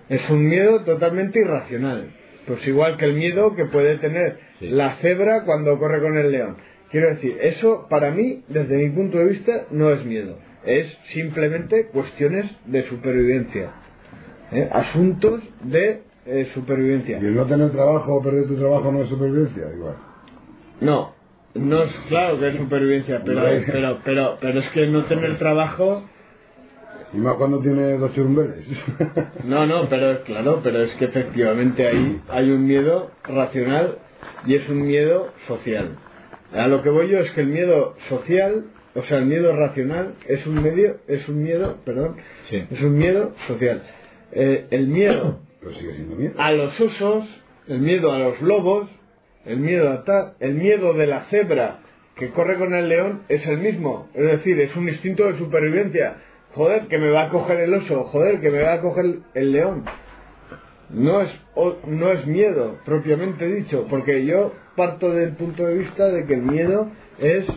Es un miedo totalmente irracional. Pues igual que el miedo que puede tener Sí. la cebra cuando corre con el león. Quiero decir, eso para mí, desde mi punto de vista, no es miedo. Es simplemente cuestiones de supervivencia. ¿eh? Asuntos de eh, supervivencia. Y el no tener trabajo o perder tu trabajo no es supervivencia, igual. No, no es claro que es supervivencia, pero, pero, pero, pero es que no tener trabajo Y más cuando tiene dos churumbeles. No, no, pero claro, pero es que efectivamente ahí hay un miedo racional y es un miedo social. A lo que voy yo es que el miedo social, o sea, el miedo racional es un medio, es un miedo, perdón, Sí. es un miedo social. Eh, el miedo Pero sigue siendo miedo. a los osos, el miedo a los lobos, el miedo a tal, el miedo de la cebra que corre con el león es el mismo. Es decir, es un instinto de supervivencia. Joder, que me va a coger el oso, joder, que me va a coger el león. No es, no es miedo, propiamente dicho, porque yo parto del punto de vista de que el miedo es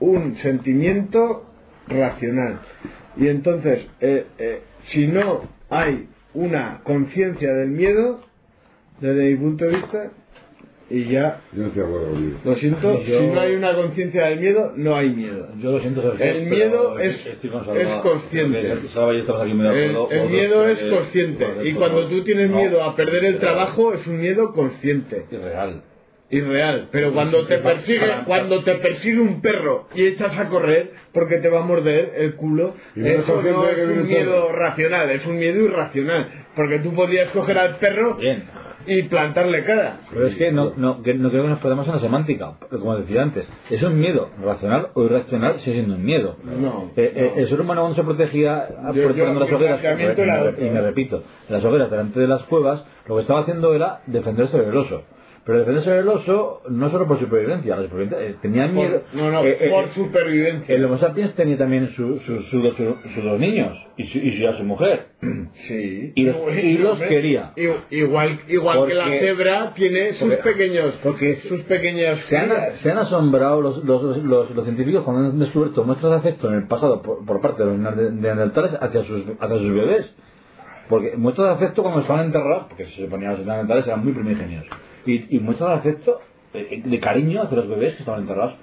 un sentimiento racional. Y entonces, eh, eh, si no hay una conciencia del miedo, desde mi punto de vista, y ya, Yo no estoy de acuerdo conmigo. lo siento, Yo- si no hay una conciencia del miedo, no hay miedo. Yo lo siento, Sergio, El miedo es- Salva, es consciente. El, miedo es consciente, y cuando tú tienes No, miedo a perder el trabajo, es un miedo consciente. Irreal. Irreal, pero cuando te persigue, cuando te persigue un perro y echas a correr porque te va a morder el culo, eso no es un miedo racional, es un miedo irracional, porque tú podrías coger al perro Bien. Y plantarle cara. Pero es que no, no, que no creo que nos perdamos en la semántica. Como decía antes, es un miedo. Racional o irracional sigue siendo un miedo. No, Eh, eh, no. el ser humano cuando se protegía poniendo las hogueras, y me- repito, las hogueras delante de las cuevas, lo que estaba haciendo era defenderse del oso. Pero defenderse del oso no solo por supervivencia, la supervivencia eh, tenían Por- miedo. no, no, eh, eh, por eh, supervivencia. el Homo sapiens tenía también sus su, su, dos- su- sus dos niños y su, y su, a su mujer. Sí. Y los- y los Hombre, quería. Igual, igual que la cebra tiene sus porque- pequeños, porque sus pequeñas Se han, crías. se han asombrado los, los, los, los científicos cuando han descubierto muestras de afecto en el pasado por, por parte de los neandertales hacia sus, hacia sus bebés. Porque muestras de afecto cuando estaban enterrados, porque se suponía que los neandertales eran muy primigenios, y, y muestras de afecto, eh, de cariño hacia los bebés que estaban enterrados. Eh,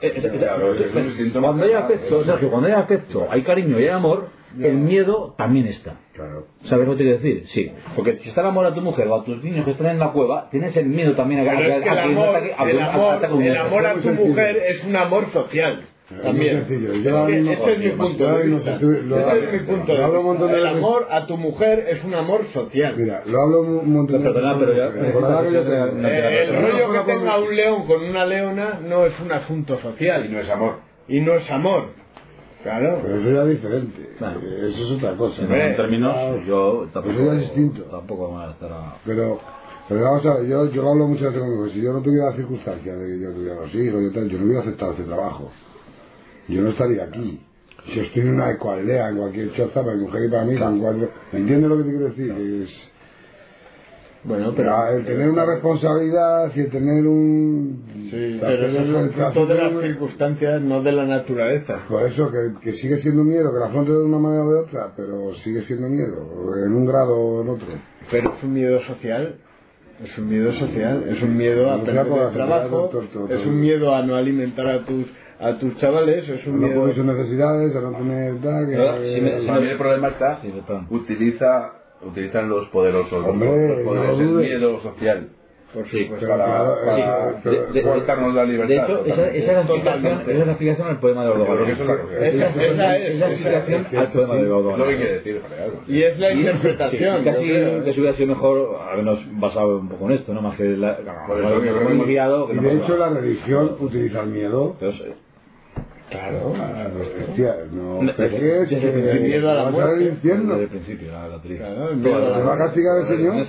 eh, eh, Claro, eh, es un instinto cuando hay afecto, Sergio, cuando hay afecto, hay cariño y hay amor, el miedo también está. Claro. ¿Sabes lo que te quiero decir? Sí. Porque si está el amor a tu mujer o a tus niños que están en la cueva, tienes el miedo también a, que el amor, a el amor, el amor a tu mujer es un amor social. También. ese es mi punto de vista. lo- Ese hablo un montón de El veces. amor a tu mujer es un amor social. Mira, lo hablo un montón de el rollo que tenga un león con una leona no es un asunto Y social no es amor. y no es amor. Claro. Pero eso ya es diferente. Claro. Eso es otra cosa. En términos, yo tampoco, Eso es distinto. tampoco me. Pero, pero vamos a ver, yo, yo lo hablo muchas veces con mi mujer. Si yo no tuviera la circunstancia de que yo tuviera los hijos y tal, yo no hubiera aceptado este trabajo. Yo no estaría aquí. Si estoy en una ecoaldea, en cualquier choza, para mi mujer y para mí, son cuatro. ¿Me entiendes lo que te quiero decir? Es, Bueno, pero pero. el tener una responsabilidad y el tener un. Sí, pero eso es fruto de las circunstancias, no de la naturaleza. Por eso que, que sigue siendo miedo, que la afronte de una manera o de otra, pero sigue siendo miedo, en un grado o en otro. Pero es un miedo social. Es un miedo social, es un miedo a perder el trabajo, es un miedo a no alimentar a tus a tus chavales, es un no miedo cubrir sus necesidades, a no tener tal, que... Pero, si me- si Para mí el problema está, Sí, utiliza, utilizan los poderosos, los- Hombre, los poderosos no el dudes. miedo social por Sí, supuesto. para, para, pero- de- de- cortarnos la libertad. De hecho, esa, esa, es la explicación, esa es la explicación al poema de que cosa. Esa- esa es- la explicación al poema de Es lo que quiere decir. Y es la Sí, interpretación. sí, casi, ¿eh? casi hubiera sido mejor habernos basado un poco en esto, ¿no? Más que la, que guiado, que Y no de hecho la religión utiliza el miedo Entonces, Claro. a los cristianos. No sí, que sí, miedo a la vas a ver el muerte. infierno. desde el principio, la. Claro, el ¿Te va a castigar el Señor?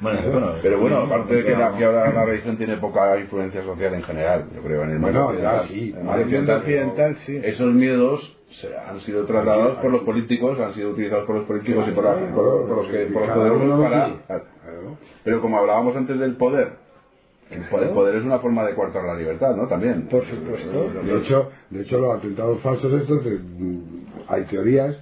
Bueno, Pero bueno, aparte de que, la, no. que ahora la religión tiene poca influencia social en general, yo creo, en el mundo Bueno, occidental. sí. En el el occidental. Esos miedos se han sido trasladados por los políticos, han sido utilizados por los políticos y por, los que por los Cada uno poderosos para... Pero como hablábamos antes del poder, el poder, el poder es una forma de coartar la libertad, ¿no? También. Por supuesto. De hecho, de hecho los atentados falsos estos, mm, hay teorías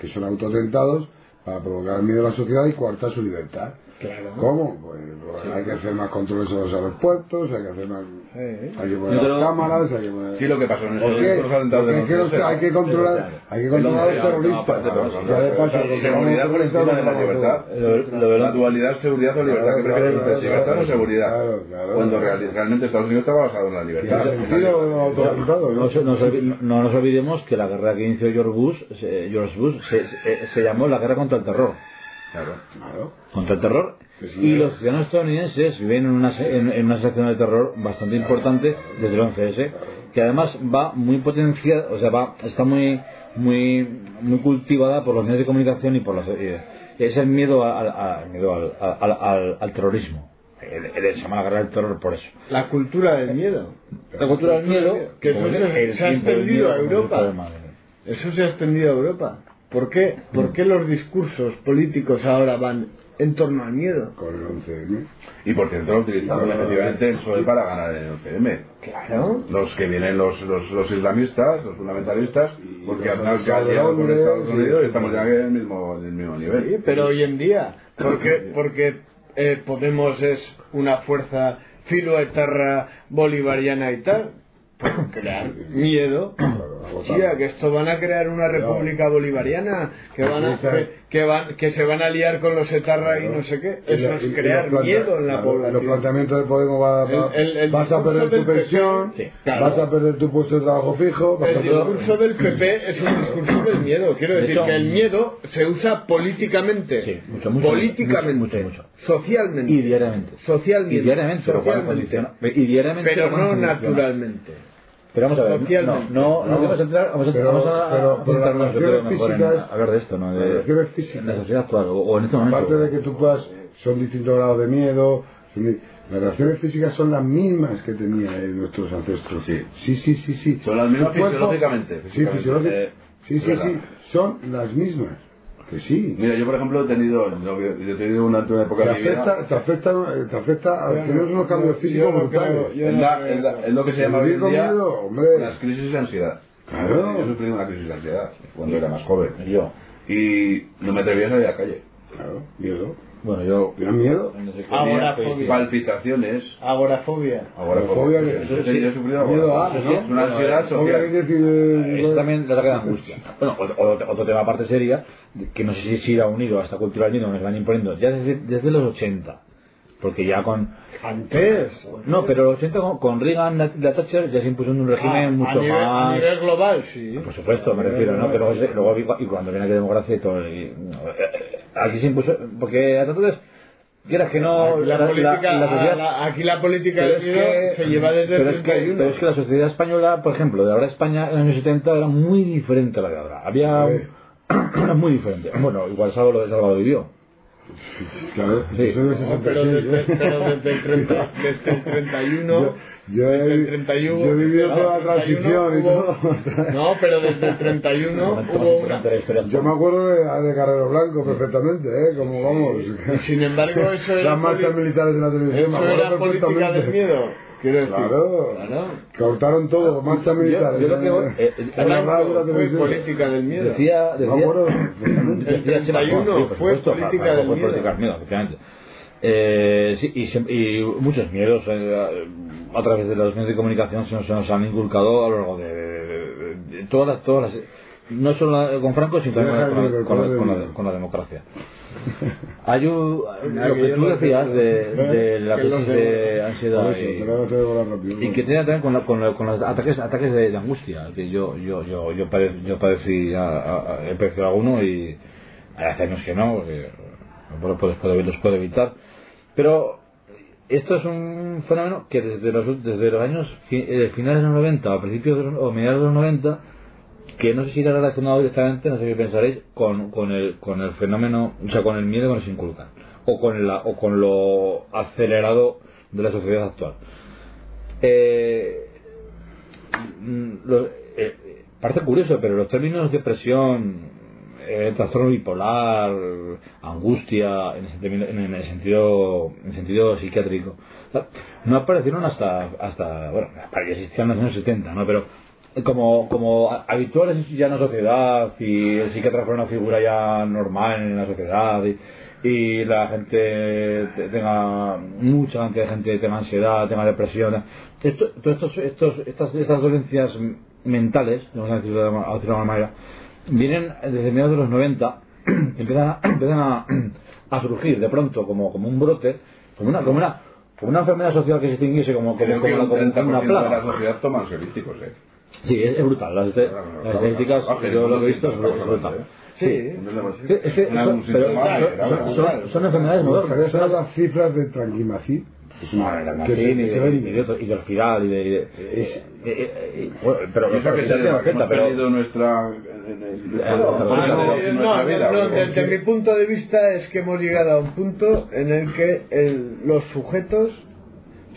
que son autoatentados para provocar miedo a la sociedad y coartar su libertad. Claro. ¿Cómo? Pues, pues hay que hacer más controles a los aeropuertos, hay que hacer más... Sí. Hay que poner Yo creo- las cámaras, hay que poner... Sí, lo que pasó en atentados Porque es que los- 11S. hay que controlar, hay que controlar a los No, terroristas. seguridad por encima de la libertad. La dualidad, seguridad o libertad. ¿Qué Claro, prefieres? ¿Libertad o seguridad? Cuando real- realmente Estados Unidos está basado en la libertad. No, nos olvidemos que la guerra que inició George Bush, se- George Bush se, se- se llamó la guerra contra el terror. Claro. Claro. Contra el terror. Y los ciudadanos estadounidenses viven en una, en, en una sección de terror bastante importante desde el 11S, que además va muy potenciada, o sea, va, está muy, muy, muy cultivada por los medios de comunicación y por los, eh, es el miedo al, al- miedo al, terrorismo. El- el- se llama la guerra del terror por eso. La cultura del miedo. La cultura del miedo, Que eso pues, se- el se ha extendido a Europa. Eso se ha extendido a Europa. ¿Por qué? ¿Por qué los discursos políticos ahora van en torno al miedo? Con el 11M. Y por cierto, lo utilizaron efectivamente el PSOE para ganar el 11M. Claro. Los que vienen los, los, los islamistas, los fundamentalistas, porque los han aliado con Estados sí. Unidos y estamos ya en el mismo, en el mismo nivel. Sí, pero hoy en día, porque, porque eh, Podemos es una fuerza filoetarra bolivariana y tal, por crear miedo, Hostia, que esto van a crear una república bolivariana, que van a, que, que van, que se van a liar con los etarras y no sé qué. Eso es crear miedo en la claro, población. Los planteamientos de Podemos va, va- El- el- el vas a perder tu pensión, sí, claro. vas a perder tu puesto de trabajo fijo. vas a El discurso del PP es un discurso del miedo. Quiero De decir hecho- que el miedo se usa políticamente. Sí, mucho, mucho, políticamente. mucho, mucho, mucho. Socialmente. Y diariamente. Socialmente. Y diariamente, Pero no naturalmente. Pero vamos a ver, no, no, no vamos a entrar, vamos a, Pero- vamos a, pero- a pero las yo creo, mejor en físicas- hablar de esto, ¿no? De, las relaciones físicas. en la sociedad actual, o, o en este momento. Aparte de que tú puedas, son distintos grados de miedo, son las relaciones físicas son las mismas que tenían nuestros ancestros. Sí. sí, sí, sí. sí. Son las mismas fisiológicamente, Sí, físicamente. fisiológicamente. Eh, sí, sí, sí. Son las mismas. Que sí. Mira, yo por ejemplo he tenido, yo he tenido una, una época Te de mi vida. te afecta, te afecta a tener no- unos cambios físicos brutales. Es, lo que se llama hoy en día miedo, hombre. las crisis de ansiedad. Claro. Yo sufrí una crisis de ansiedad cuando era más joven. Yo, Y no me atrevía a salir a la calle. Claro, miedo. Bueno, yo... ¿Tienes miedo? Agorafobia. Palpitaciones. Agorafobia. Agorafobia. Que- yo he sufrido Miedo a, agorafobia. ¿no? Es una ansiedad Fobia, ¿qué social. Eso también le da angustia. Bueno, otro tema aparte seria, que no sé si se irá unido a esta cultura del miedo que nos van imponiendo ya desde, desde los 80. Porque ya con. Antes. No, pero los 80 con, con Reagan, la, la Thatcher, ya se impuso un régimen Ah, mucho a nivel, A más. nivel global, sí. Por supuesto, me refiero, ¿no? Luego, se- luego y cuando viene aquí democracia y todo. y- aquí se impuso. Porque entonces, quieras que no. La, política, la sociedad- la- aquí la política pero del que- se lleva desde pero el es, que, 31. pero es que la sociedad española, por ejemplo, de ahora España en los años 70 era muy diferente a la de ahora. Había. Era muy diferente. Bueno, igual Salvador Salvador vivió. Claro, Sí. No, pero, 66, desde, pero desde el 30, desde el 31 Yo, yo desde he, el 31 yo he vivido claro, toda la 31 transición y hubo- todo. No, pero desde el 31 Momento más hubo una. Yo me acuerdo de, de Carrero Blanco perfectamente, ¿eh? Como vamos. y sin embargo eso era Las marchas militares de la televisión, me eso acuerdo era política del miedo quiero decir Claro. Claro. Cortaron todo, marchas Yo- militares. yo lo que voy- eh, fue política del miedo Decía, decía, acuerdo perfectamente. El decía Chema, 31 sí, por fue supuesto, política claro, del fue miedo. política del miedo, efectivamente. Eh, sí, y, y muchos miedos eh, a través de los medios de comunicación se nos, se nos han inculcado a lo largo de, de- de- de todas las, todas las no solo con Franco sino también con la, el con la- micro, con la- con el- con la democracia hay un, Nada, lo que tú decías de, de la crisis de- ansiedad y, a y que tiene también con, la- con, la- con los ataques ataques de, angustia que yo yo yo yo, pade- yo padecí a, a- a- he padecido alguno y hace años que no porque no los puedo, los puedo evitar. Pero esto es un fenómeno que desde los desde los años eh, finales de los 90 o principios de los- o mediados de los 90 que no sé si irá relacionado directamente, no sé qué pensaréis, con, con, el, con el fenómeno, o sea, con el miedo que nos inculcan, o con, la, o con lo acelerado de la sociedad actual. Eh, mm, eh, parece curioso, pero los términos depresión, eh, trastorno bipolar, angustia, en el, en el sentido, en el sentido psiquiátrico, no aparecieron hasta, hasta bueno, ya existían en los años 70, ¿no? Pero como, como habituales ya en la sociedad y el psiquiatra fue una figura ya normal en la sociedad y, y la gente te- tenga mucha gente tenga ansiedad, tenga depresión esto, estos, estos, estas, estas dolencias mentales vamos a decirlo de, alguna manera vienen desde mediados de los 90 empiezan, a, empiezan a, a surgir de pronto como, como un brote como una, como una como una enfermedad social que se extinguiese como, como, como, como- 30% como una de la plaga sociedad toma ansiolíticos, ¿eh? Sí, es, es brutal. Las, Claro, claro, las claro, estadísticas, claro, yo lo que he visto, es brutal. ¿eh? Sí. Sí, es que Una- son, son- son- son- son enfermedades modernas. ¿Sabes sabes las cifras de Tranquimacid? Ah, la Que se- y se de, ven- y de, eh, eh, eh, pero eso que se que pero... perdido nuestra... Bueno, Ah, no, nuestra no, vida, no, ¿o desde, mi punto de vista es que hemos llegado a un punto en el que el- los sujetos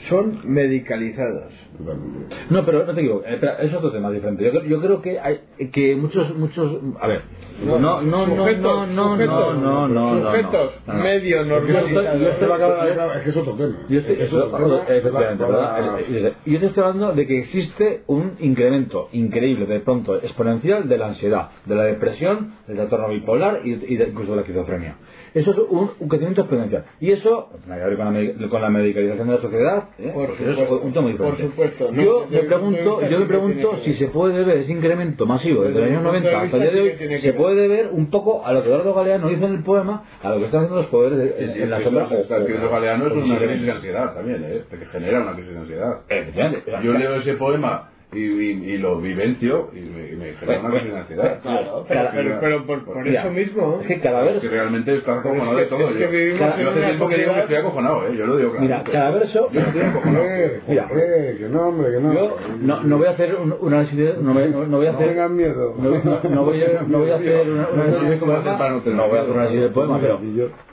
son medicalizados. Totalmente. No, pero no te digo, eh, espera, es otro tema diferente. Yo, creo- yo creo que hay que muchos, muchos, a ver, no, no, no, no, sujetos, no, no, sujetos, no, no, sujetos no, no. medio yo normalizados. estoy- Es que es otro tema. Yo estoy, Es que es otro tema. efectivamente, Para- ¿verdad? Yo te estoy hablando de que existe un incremento increíble, de pronto, exponencial de la ansiedad, de la depresión, del trastorno bipolar y, y de- incluso de la esquizofrenia. Eso es un, un crecimiento exponencial. Y eso tiene que ver con la, con la medicalización de la sociedad. ¿eh? Por Porque eso es supuesto, un tema muy por supuesto, ¿no? Yo me pregunto, yo me pregunto si se puede ver ese incremento masivo desde los años punto de 90 hasta el día de hoy, se puede ver un poco a lo que Eduardo Galeano dice en el poema, a lo que están haciendo los poderes en, sí, en la sombra. escribiendo Galeano es o una crisis de ansiedad también, ¿eh? Que genera una crisis de ansiedad. Yo leo ese poema y, y- y lo vivencio y me, y me genera una de ansiedad. Claro, pero, pero, pero por, por Mira, eso mismo. Es que cada vez Es que realmente está Pero es acojonado que- de todo. es que yo hace una tiempo que digo que estoy acojonado, ¿eh? Yo lo digo Mira, claramente. cada verso. Yo estoy acojonado. Eh, Mira. eh, que no, hombre, que no. Yo no, no voy a hacer un, un análisis de- no voy, no, no voy a No hacer tengan miedo. no, no- no voy a, no voy a hacer un, un análisis del ¿Cómo hacer poema para no tener no voy a hacer un miedo? análisis del poema pero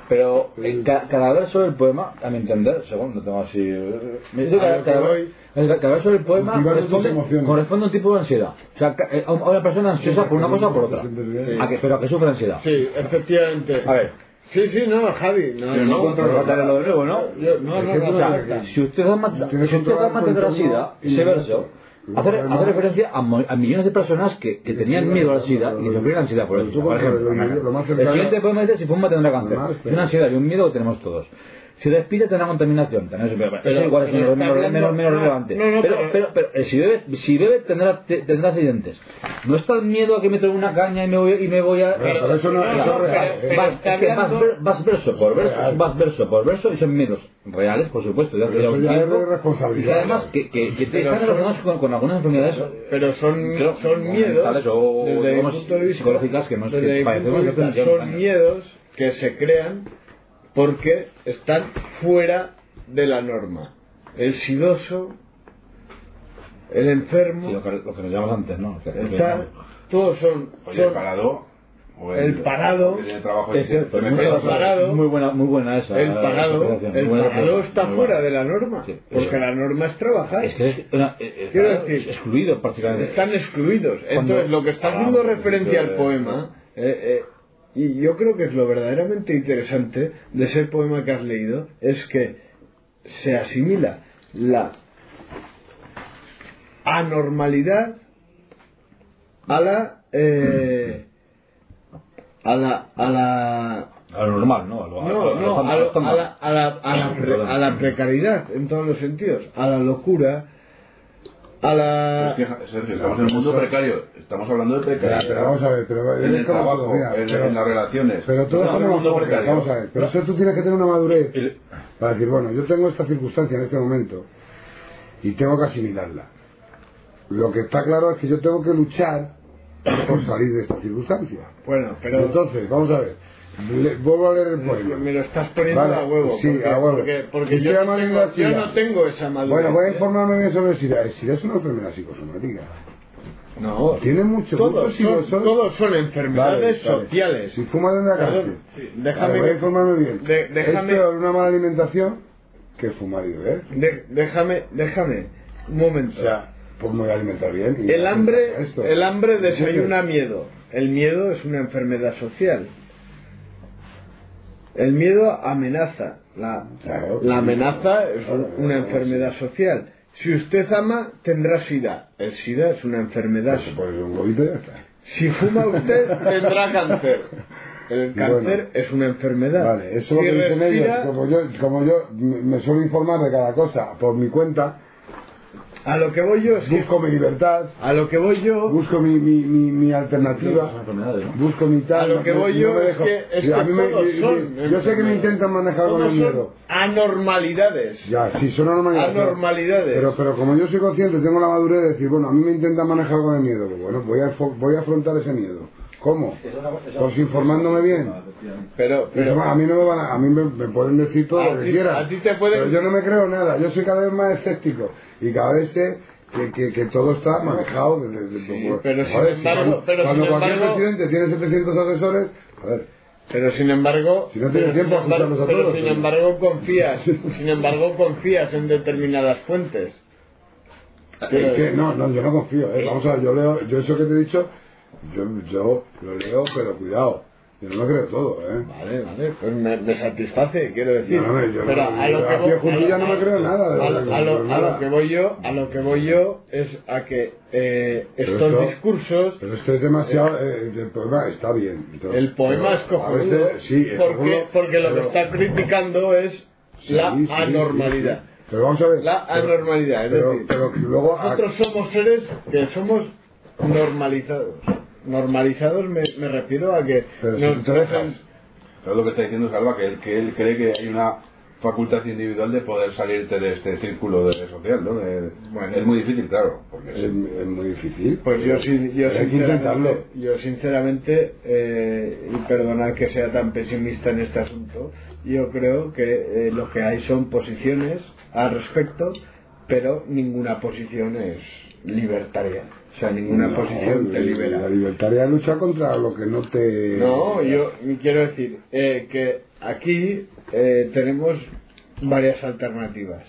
pero en ca- cada verso del poema a mi entender según lo tengo así eh, cada, el- verso del poema corresponde, a un tipo de ansiedad o sea eh, a una persona ansiosa por una cosa o por otra Sí. a que, pero a que sufre ansiedad Sí, efectivamente. a ver Sí, sí, no, Javi. No, Yo no leerlo de nuevo, ¿no? Yo- no, no, no, O sea, si usted ama, entorno SIDA, y ese verso hace, hace referencia a, mo- a millones de personas que, que tenían miedo a la SIDA y que sufrían ansiedad por eso. Por ejemplo, lo- lo más el siguiente poema dice si fuma tendrá cáncer. Es una ansiedad y un miedo que tenemos todos. Si respira tendrá contaminación. También es, Pero- igual es pero menos, menos, hablando- menos, menos no, relevante. no, no, pero, pero- pero, pero, eh, si bebe, si bebe tendrá, te- tendrá accidentes. No está el miedo a que me tome una caña y me voy, y me voy a... Pero- eso no- eso es real, vas- ¿eh? vas- Está es que vas, hablando- ver- vas verso por verso, vas verso por verso y son miedos reales, por supuesto, ya Pero ya eso ya es tiempo. de responsabilidad. Y además que, que, que te están relacionados con, con algunas enfermedades Pero son, creo, son miedos. mentales o, desde digamos, punto de vista, psicológicas que no es desde que son miedos que se crean porque están fuera de la norma. El sidoso, el enfermo, Sí, lo, que, lo que nos llamamos antes, ¿no? O sea, está, todos son, Oye, el son parado. o El parado trabajo Es me muy, buena- parado- muy buena, muy buena esa. el parado, el buena parado está fuera buena. de la norma, Sí, porque la norma es trabajar. Es que es una, eh, eh, Quiero decir, excluido prácticamente. están excluidos. Cuando- Entonces, lo que está haciendo referencia al poema, eh, eh, y yo creo que es lo verdaderamente interesante de ese poema que has leído, es que se asimila la anormalidad a la eh, a la a la A lo normal, ¿no? A lo, no, a, no, a, lo la, a, la, a, la pre- a la precariedad en todos los sentidos, a la locura, a la... Es que, Sergio, estamos en un mundo precario. Estamos hablando de Pero, precariedad. pero vamos a ver, pero en el trabajo, mira, en, pero- en las relaciones. Pero todos un tenemos mundo precario. vamos a ver. Pero eso tú tienes que tener una madurez El- para decir, bueno, yo tengo esta circunstancia en este momento y tengo que asimilarla. Lo que está claro es que yo tengo que luchar por salir de esta circunstancia. Bueno, pero Entonces, vamos a ver. Le- vuelvo a leer el poema. me lo estás poniendo Vale, a huevo. sí, porque, a huevo. Porque, porque yo, no tengo, yo no tengo esa madurez. Bueno, voy a informarme bien sobre el SIDA. El SIDA es una enfermedad psicosomática. No, Tiene mucho todos son, psicoso- todos son enfermedades Vale, vale. sociales. Si fumas la Perdón, cárcel. sí, déjame, voy a informarme bien. de- déjame- Es peor una mala alimentación que fumar y beber. de- déjame, déjame, un momento. O sea, pues me voy a alimentar bien. y el hambre, esto. el hambre desayuna miedo. El miedo es una enfermedad social. El miedo amenaza. La, Claro. la amenaza es un- Claro, una claro, enfermedad social. Si usted ama, tendrá SIDA. El SIDA es una enfermedad. Un ya está. Si fuma usted, tendrá cáncer. El cáncer Bueno. es una enfermedad. Vale, eso si lo que dicen ellos, como yo, como yo me suelo informar de cada cosa por mi cuenta, a lo que voy yo es que, busco mi libertad, a lo que voy yo, busco mi, mi, mi, mi alternativa, ¿no? busco mi tal. A lo que voy yo es que- es que mí me- todos yo- son yo, yo sé que me intentan manejar con todos el miedo. anormalidades. Ya, sí, son anormalidades. pero- Anormalidades. Pero, pero como yo soy consciente, tengo la madurez de decir, bueno, a mí me intentan manejar con el miedo, pues bueno, voy a, fo- voy a afrontar ese miedo. ¿Cómo? Pues informándome bien. Pero, Pero, pero, a mí no me van a, a mí me, me pueden decir todo A lo que ti- quieran. a ti te pueden- Pero yo no me creo nada. Yo soy cada vez más escéptico y cada vez sé que, que, que todo está manejado desde. desde- Sí, como- pero sin embargo- cuando, pero cuando sin cualquier embargo- presidente tiene 700 asesores, joder, pero sin embargo, Si no tiene tiempo sin a embargo- a pero todos, sin embargo confías, sin embargo confías en determinadas fuentes. es que no, no, yo no confío. ¿eh? Vamos a ver, yo leo, yo eso que te he dicho, yo, yo lo leo, pero cuidado. Yo no lo creo todo, ¿eh? Vale, vale, pues me, me satisface, quiero decir. No, no, yo pero no- a lo que voy- a no me creo nada que- que voy yo, a lo que voy yo es a que eh, estos esto- discursos, Pero es que es demasiado. eh, el poema está bien. todo. el poema es cojonudo, sí, es porque, cojonudo, porque lo que pero- está criticando es Sí, la sí, anormalidad. Pero vamos a ver. La pero- anormalidad, es pero- decir, pero que luego. nosotros somos seres que somos normalizados. Normalizados me, me refiero a que Pero si nos Pero lo que está diciendo Salva que él, que él cree que hay una facultad individual de poder salirte de este círculo de social, ¿no? De- Bueno. es muy difícil, claro. Porque Es, es muy difícil. Pues yo, sí- yo sinceramente, yo sinceramente eh, y perdonad que sea tan pesimista en este asunto, yo creo que eh, lo que hay son posiciones al respecto, pero ninguna posición es libertaria. O sea, ninguna No, posición te libera. La libertaria lucha contra lo que no te. No, yo quiero decir eh, que aquí eh, tenemos varias alternativas,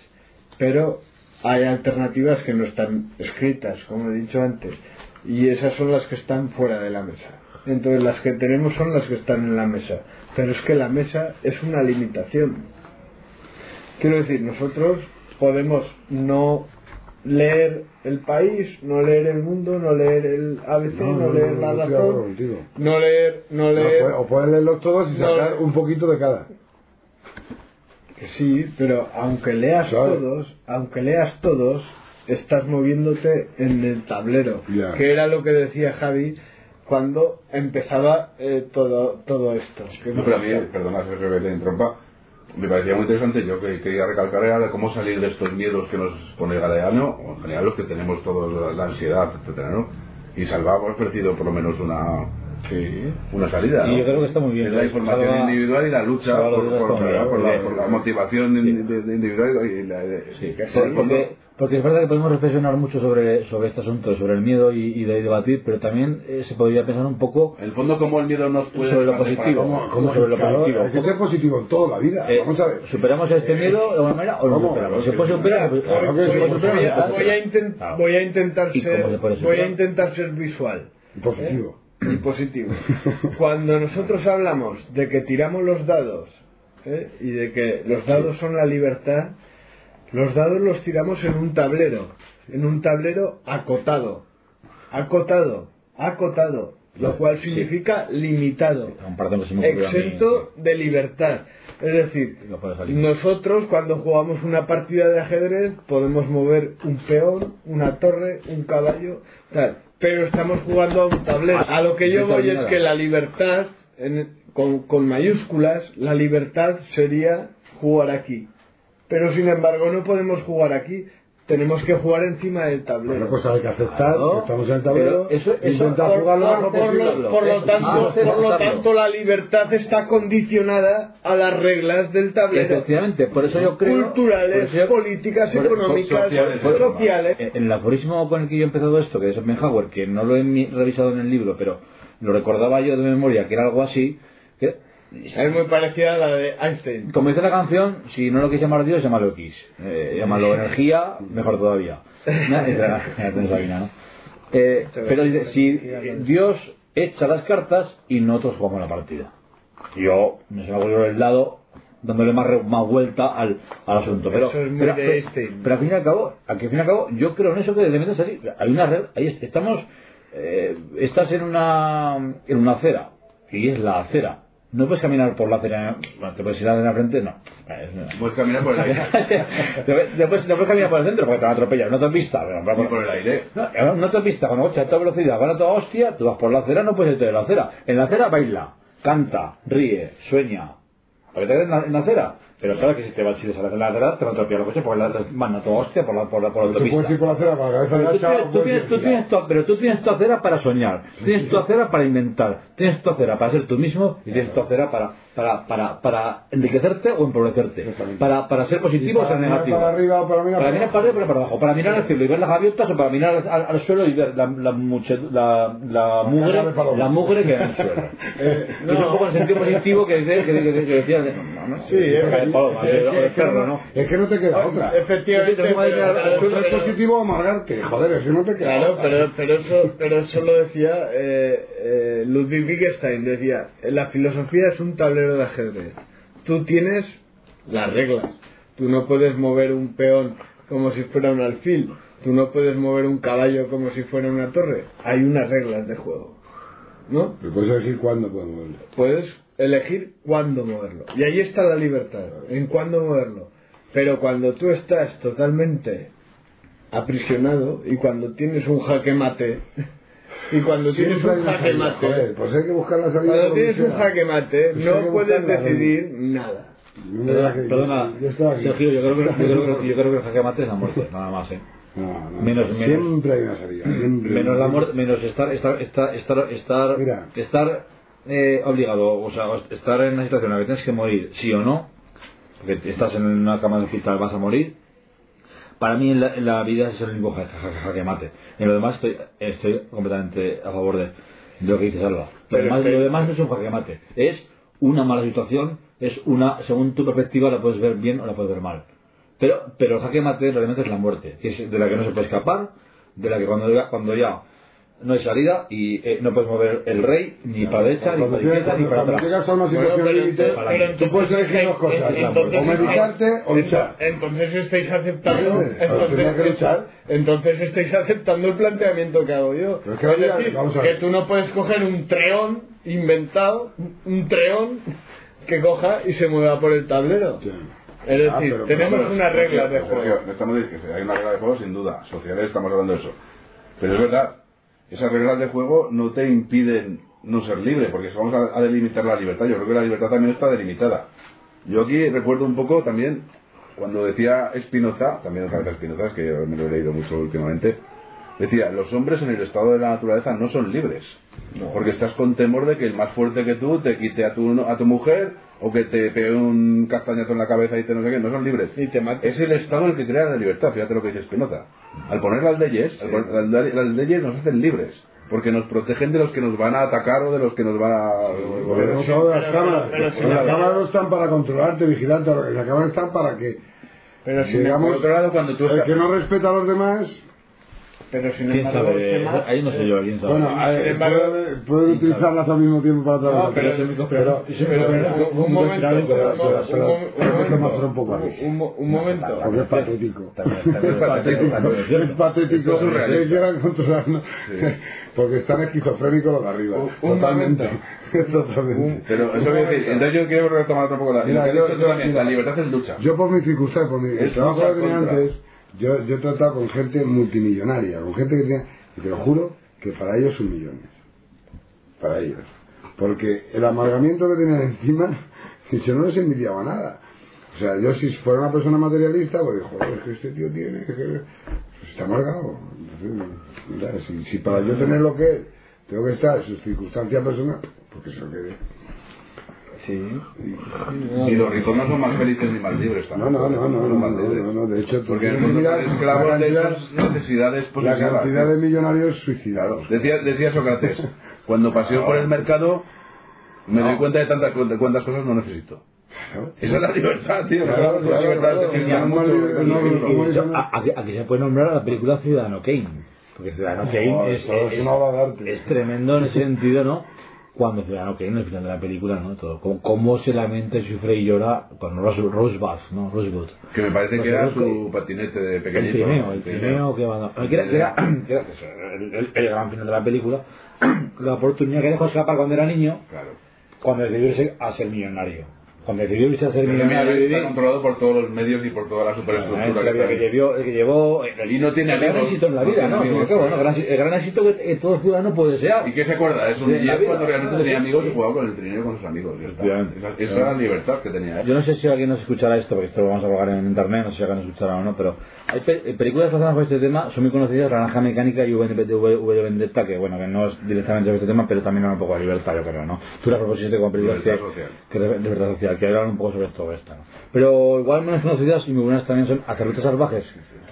pero hay alternativas que no están escritas, como he dicho antes, y esas son las que están fuera de la mesa. Entonces las que tenemos son las que están en la mesa, pero es que la mesa es una limitación. Quiero decir, nosotros podemos no leer el país, no leer el mundo, no leer el ABC, no, No, no, leer no, la razón, contigo. no leer, no leer. o puedes leerlos todos y No, sacar un poquito de cada. Que sí, pero aunque leas todos, aunque leas todos, estás moviéndote en el tablero, que era lo que decía Javi cuando empezaba eh, todo todo esto. No, pero a mí, perdona me parecía muy interesante, yo que quería recalcar era cómo salir de estos miedos que nos pone Galeano, o en general los que tenemos todos, la, ansiedad, etcétera, ¿no? Y Salva ha ofrecido por lo menos una, una salida, Y ¿no? yo creo que está muy bien. Es la información Salva- individual y la lucha por, la, porque- por la motivación individual y la... de- Sí, por- sí, por- porque, porque es verdad que podemos reflexionar mucho sobre, sobre este asunto, sobre el miedo y, y de debatir, pero también eh, se podría pensar un poco En el fondo, como el miedo nos puede... sobre lo positivo. ¿Cómo, cómo sobre lo positivo. Hay que ser positivo en toda la vida. Eh, Vamos a ver. ¿Superamos este miedo de alguna manera o no ¿Cómo? superamos? ¿Se puede superar? voy, a, intentar ¿Y ser cómo voy a intentar ser visual Positivo. y positivo. Cuando nosotros hablamos de que tiramos los dados ¿eh? y de que los dados son la libertad, los dados los tiramos en un tablero, en un tablero acotado, acotado, acotado, lo cual significa limitado, exento de libertad. Es decir, No nosotros cuando jugamos una partida de ajedrez podemos mover un peón, una torre, un caballo, tal, pero estamos jugando a un tablero. A lo que yo voy es que la libertad, en- con, con mayúsculas, la libertad sería jugar aquí. Pero sin embargo no podemos jugar aquí, tenemos que jugar encima del tablero. Bueno, pues hay que aceptar Claro. que estamos en el tablero eso- eso- intentar por, jugar lo por- mejor por posible. lo, por lo Eh, tanto, por lo tanto, la libertad está condicionada a las reglas del tablero. Efectivamente, por eso yo creo... Culturales, yo- políticas, por- económicas, sociales, por- sociales. En en el aforismo con el que yo he empezado esto, que es Schopenhauer, que no lo he mi- revisado en el libro, pero lo recordaba yo de memoria, que era algo así, Es muy parecida a la de Einstein. como dice la canción, si no lo quieres llamar Dios, llámalo X. Eh, llámalo energía, mejor todavía. Eh, pero dice, si Dios echa las cartas y nosotros jugamos la partida. Yo me se me ocurrió el lado dándole más, re- más vuelta al, al asunto. Pero, Eso es muy pero, de pero- Einstein. pero al fin y al cabo, al fin y al cabo, yo creo en eso que de repente es así. Hay una red, ahí est- estamos, eh, estás en una, en una acera y es la acera. No puedes caminar por la acera, bueno, te puedes ir a la frente, no. Eh, no. Puedes caminar por el aire. No puedes caminar por el centro porque te van a atropellar, no te has visto. Y por el aire. No, no te has visto, con coche a toda velocidad, van a toda hostia, tú vas por la acera, no puedes irte de la acera. En la acera baila, canta, ríe, sueña. ¿Para qué te en la, en la acera? Pero claro que si te vas si te sales de la acera, te van a atropellar los coches porque la, van a toda hostia por la, por la, por la Tú autopista. ir por la acera con la cabeza Pero tú tú tienes- tú tienes tu- pero tú tienes tu acera para soñar, tienes tu acera para inventar, tienes tu acera para ser tú mismo y tienes tu acera para para, para, para enriquecerte o empobrecerte, para, para ser positivo o ser negativo. para arriba o para mirar Para mirar para arriba o para abajo, para mirar al cielo y ver las gaviotas o para mirar al, al- al suelo y ver la, la, muche- la, la, mugre, la mugre que hay en el suelo. Eh, Y es un poco el sentido positivo que, que, que, que, que decía de, no, no, Sí, es- es- Es que no- ¿no? Es que no te queda otra. Efectivamente, pero- positivo o amargarte. Joder, es que no te queda Claro, otra. pero, pero, eso, pero eso lo decía eh, eh, Ludwig Wittgenstein, decía, la filosofía es un tablero de ajedrez. Tú tienes las reglas. Tú no puedes mover un peón como si fuera un alfil. Tú no puedes mover un caballo como si fuera una torre. Hay unas reglas de juego. ¿No? Pero puedes elegir cuándo podemos moverlo. Puedes elegir cuándo moverlo. Y ahí está la libertad, en cuándo moverlo. Pero cuando tú estás totalmente aprisionado y cuando tienes un jaque mate, y cuando tienes un jaque salida, mate, joder, pues hay que buscar la salida. cuando por tienes un jaque mate, Pues no puedes decidir nada. Perdona, yo. Sergio, yo creo, que, yo, creo que, yo creo que el jaque mate es la muerte, nada más, ¿eh? No, no. Menos- menos. Siempre hay una salida. Siempre. menos la muerte menos estar estar estar estar estar, Mira. estar eh, obligado o sea estar en una situación en la que tienes que morir sí o no porque estás en una cama de hospital vas a morir para mí en la, la vida es el único ja- ja- ja- jaque mate. En lo demás estoy estoy completamente a favor de, de lo que dice Salva. Lo Pero demás, es que- lo demás no es un jaque mate. Es una mala situación es una según tu perspectiva la puedes ver bien o la puedes ver mal. Pero, pero el jaque mate realmente es la muerte, que es de la que no se puede escapar, de la que cuando ya, cuando ya no hay salida y eh, no puedes mover el rey ni para derecha, ni para izquierda, ni para atrás. llegas a una Bueno, situación pero límite, entonces- pero tú puedes elegir dos cosas. entonces o meditarte o luchar. Entonces estáis aceptando, entonces, entonces estáis aceptando el planteamiento que hago yo. Es que es había- decir, vamos a ver. que tú no puedes coger un treón inventado, un treón que coja y se mueva por el tablero. Sí. Es Ah, decir, pero- tenemos Pero, unas reglas de Sergio, juego. no estamos diciendo que hay una regla de juego sin duda, sociales estamos hablando de eso. Pero es verdad, esas reglas de juego no te impiden no ser libre, porque si vamos a, a delimitar la libertad, yo creo que la libertad también está delimitada. Yo aquí recuerdo un poco también, cuando decía Spinoza, también otra vez Spinoza, es que yo me lo he leído mucho últimamente, decía, los hombres en el estado de la naturaleza no son libres, porque estás con temor de que el más fuerte que tú te quite a tu, a tu mujer o que te pegue un castañazo en la cabeza y te no sé qué, no son libres. Y te. Es el Estado el que crea la libertad, fíjate lo que dice Spinoza. Al poner las leyes, al poner- las, leyes nos hacen libres, porque nos protegen de los que nos van a atacar o de los que nos van a... Pero son las cámaras. si las la- cámaras no están para controlarte, vigilarte. Las cámaras están para que, Pero sin, digamos, Por otro lado, cuando tú el que no respeta a los demás. Pero sin ¿Quién embargo, sabe? Chema, Ahí no sé yo, quién sabe. Bueno, sin eh, embargo- pueden, utilizarlas al mismo tiempo para trabajar. No, pero- pero, pero- un momento, pero- un momento. a. Porque es patético. Es patético, es patético que quieran controlarnos. Porque están esquizofrénicos los de arriba. Un- momento. Totalmente. Pero eso quiere decir, entonces yo quiero retomar un poco la, la libertad es lucha. Yo por mi circunstancia, por mi trabajo que tenía antes, yo, yo he tratado con gente multimillonaria, con gente que tenía, y te lo juro, que para ellos son millones. Para ellos. Porque el amargamiento que tenían encima, yo no les envidiaba nada. O sea, yo si fuera una persona materialista, pues joder, es que este tío tiene, que pues está amargado. Entonces, si, si para yo tener lo que es, tengo que estar en sus circunstancias personales, porque eso que... Sí. Y los ricos no son más felices ni más libres No, tampoco. no, no, no, no, más no, libres. no, no, de hecho, Porque son esclavos la de esas necesidades La cantidad de millonarios suicidados. Decía, decía Sócrates, cuando paseo por el mercado me doy cuenta de tantas de cuántas cosas no necesito. Esa es la libertad, tío. Claro, la libertad aquí, aquí se puede nombrar a la película Ciudadano Kane. Porque Ciudadano Kane No, es, es tremendo en ese sentido, ¿no? Cuando Ciudadano Kane, al final de la película, ¿no? Todo, cómo, cómo se lamenta sufre y llora con Rose, Rosebud, ¿no? Rosebud. Que me parece que era su patinete de El pequeñito. trineo, el trineo que va que era, que era, que era el, el- el gran final de la película, la oportunidad que dejó escapar cuando era niño, Claro. cuando decidió a ser millonario. Cuando decidió irse a ser millonario está controlado por todos los medios y por toda la superestructura que, que llevó, el que llevó Y no tiene el gran amigos, éxito en la no vida, ¿no? amigos, gran- el gran éxito que, que todo ciudadano puede desear. ¿Y qué se acuerda? Es un vida. cuando realmente tenía amigos y jugaba con el trineo con sus amigos. Esa, esa era la libertad que tenía. ¿eh? Yo no sé si alguien nos escuchará esto, porque esto lo vamos a colgar en internet, no sé si alguien nos escuchará o no, pero hay pe- eh, películas relacionadas con este tema, son muy conocidas, Naranja Mecánica y V V Vendetta, que bueno, que no es directamente sobre este tema, pero también hablan un poco de libertad, yo creo, ¿no? Tú la propusiste como películas que, Libertad social. que de libertad social, que hablan un poco sobre todo esto, ¿no? Pero igual menos conocidas y muy buenas también son Acerrutos Salvajes,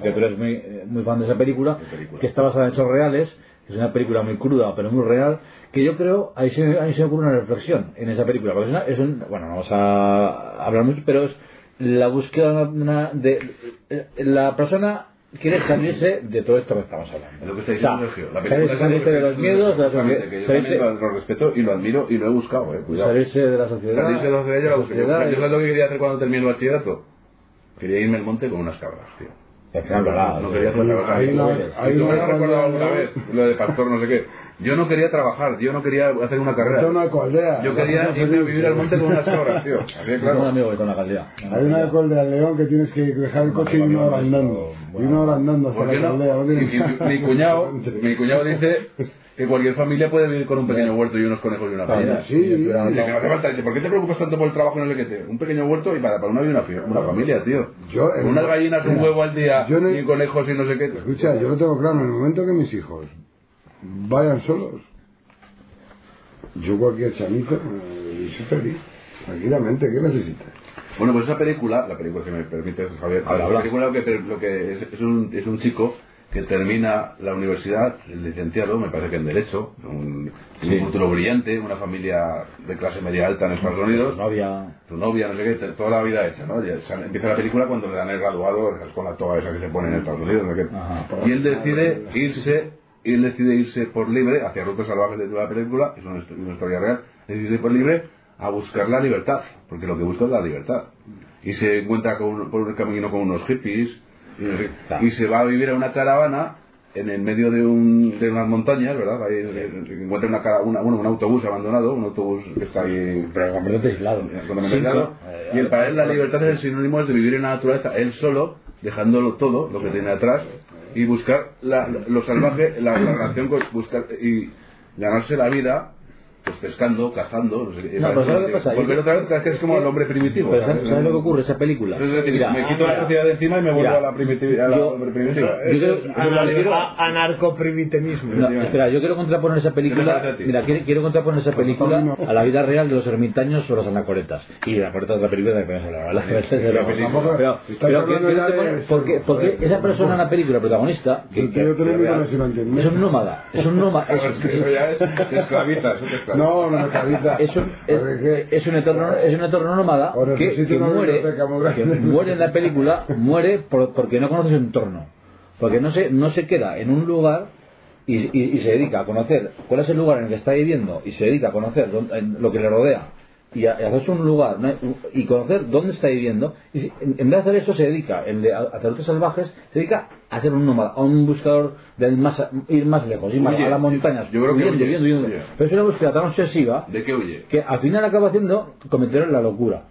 que tú eres muy, eh, muy fan de esa película, película. que está basada en hechos reales, que es una película muy cruda, pero muy real, que yo creo, ahí se, ahí se ocurre una reflexión en esa película, porque es, una- es un, bueno, no vamos a hablar mucho, pero es la búsqueda de, una- de- la persona quiere salirse de todo esto que estamos hablando. Lo que está O sea, diciendo Sergio. La salirse, película salirse de los miedos, de las Exactamente, que yo salirse, lo, respeto y lo admiro y lo he buscado, eh. Cuidado. salirse de la sociedad. Salirse de de ella, la busqué. Yo, sociedad, lo que quería hacer cuando terminé el bachillerato. Quería irme al monte con unas cabras, tío. ¿verdad? No quería hacer pastor, no sé qué. Yo no quería trabajar, yo no quería hacer una carrera. Yo quería irme a vivir al monte con unas cabras, tío. Así, un amigo que con la caldea. Hay una de Coldea al León que tienes que dejar el coche y una hora andando. Y una hora andando hasta ¿Por qué la no? Mi cuñado, mi cuñado dice que cualquier familia puede vivir con un pequeño huerto y unos conejos y una gallina. Sí, Dice que no hace falta. Dice, ¿por qué te preocupas tanto por el trabajo en el que te? Un pequeño huerto y para, para una, una, una familia, tío. Yo, unas gallinas, un huevo al día yo no- y conejos y no sé qué. Escucha, yo lo tengo claro, en el momento que mis hijos vayan solos, yo cualquier chamito, eh, soy feliz, tranquilamente, ¿qué necesitas? Bueno, pues esa película, la película, si me permites, Javier, Habla, la película lo que, lo que es, es un, es un chico que termina la universidad, el licenciado, me parece que en Derecho, un, Sí. un futuro brillante, una familia de clase media alta en Estados Unidos, novia. tu novia, no sé qué, toda la vida hecha, ¿no? Ya, empieza la película cuando le dan el graduado, la toga esa que se pone en Estados Unidos, no sé qué. Ajá. Y él decide irse, y él decide irse por libre, hacia Rutas Salvajes de toda la película, es una, histo- una historia real, decide ir por libre a buscar la libertad, porque lo que busca es la libertad. Y se encuentra con, un- por un camino con unos hippies, y, se va a vivir a una caravana en el medio de, un, de unas montañas, ¿verdad? Ahí, eh, encuentra una, cara- una- bueno, un autobús abandonado, un autobús que está ahí Pero completamente aislado. Eh, Y el, para él la libertad es el sinónimo de vivir en la naturaleza, él solo, dejándolo todo, lo que tiene atrás, y buscar la- lo salvaje, la, la relación con buscar y ganarse la vida, pues pescando, cazando, no sé. No, pero ¿sabes lo que pasa? Volver otra vez, que es como el hombre primitivo. Pero ¿sabes, sabes lo que ocurre? Esa película. Entonces, es decir, Mira, me quito la mira, sociedad de encima y me vuelvo Mira, a la primitividad, la Anarcoprimitivismo. No, espera, yo quiero contraponer esa ¿Qué te película. Mira, quiero, quiero contraponer esa película a la vida real de los ermitaños o los anacoretas. Y la anacoreta es la película de la ¿vale? Pero, de- porque, esa persona en la película protagonista, que, es un nómada, es un nómada, Claro, es ya es esclavita, eso es esclavita. No, no, es un, es, es un eterno es un eterno nómada que, que muere que muere en la película muere por- porque no conoce su entorno. Porque no se no se queda en un lugar y, y- y se dedica a conocer cuál es el lugar en el que está viviendo y se dedica a conocer lo que le rodea y hacerse un lugar ¿no? y conocer dónde está viviendo y en, vez de hacer eso se dedica el de hacer otros salvajes se dedica a ser un nómada a un buscador de más, ir más lejos ir más Huye. a las montañas Yo creo que huyendo, huye. huyendo, huyendo. Huye. pero es una búsqueda tan obsesiva ¿De qué huye? que al final acaba haciendo cometer la locura.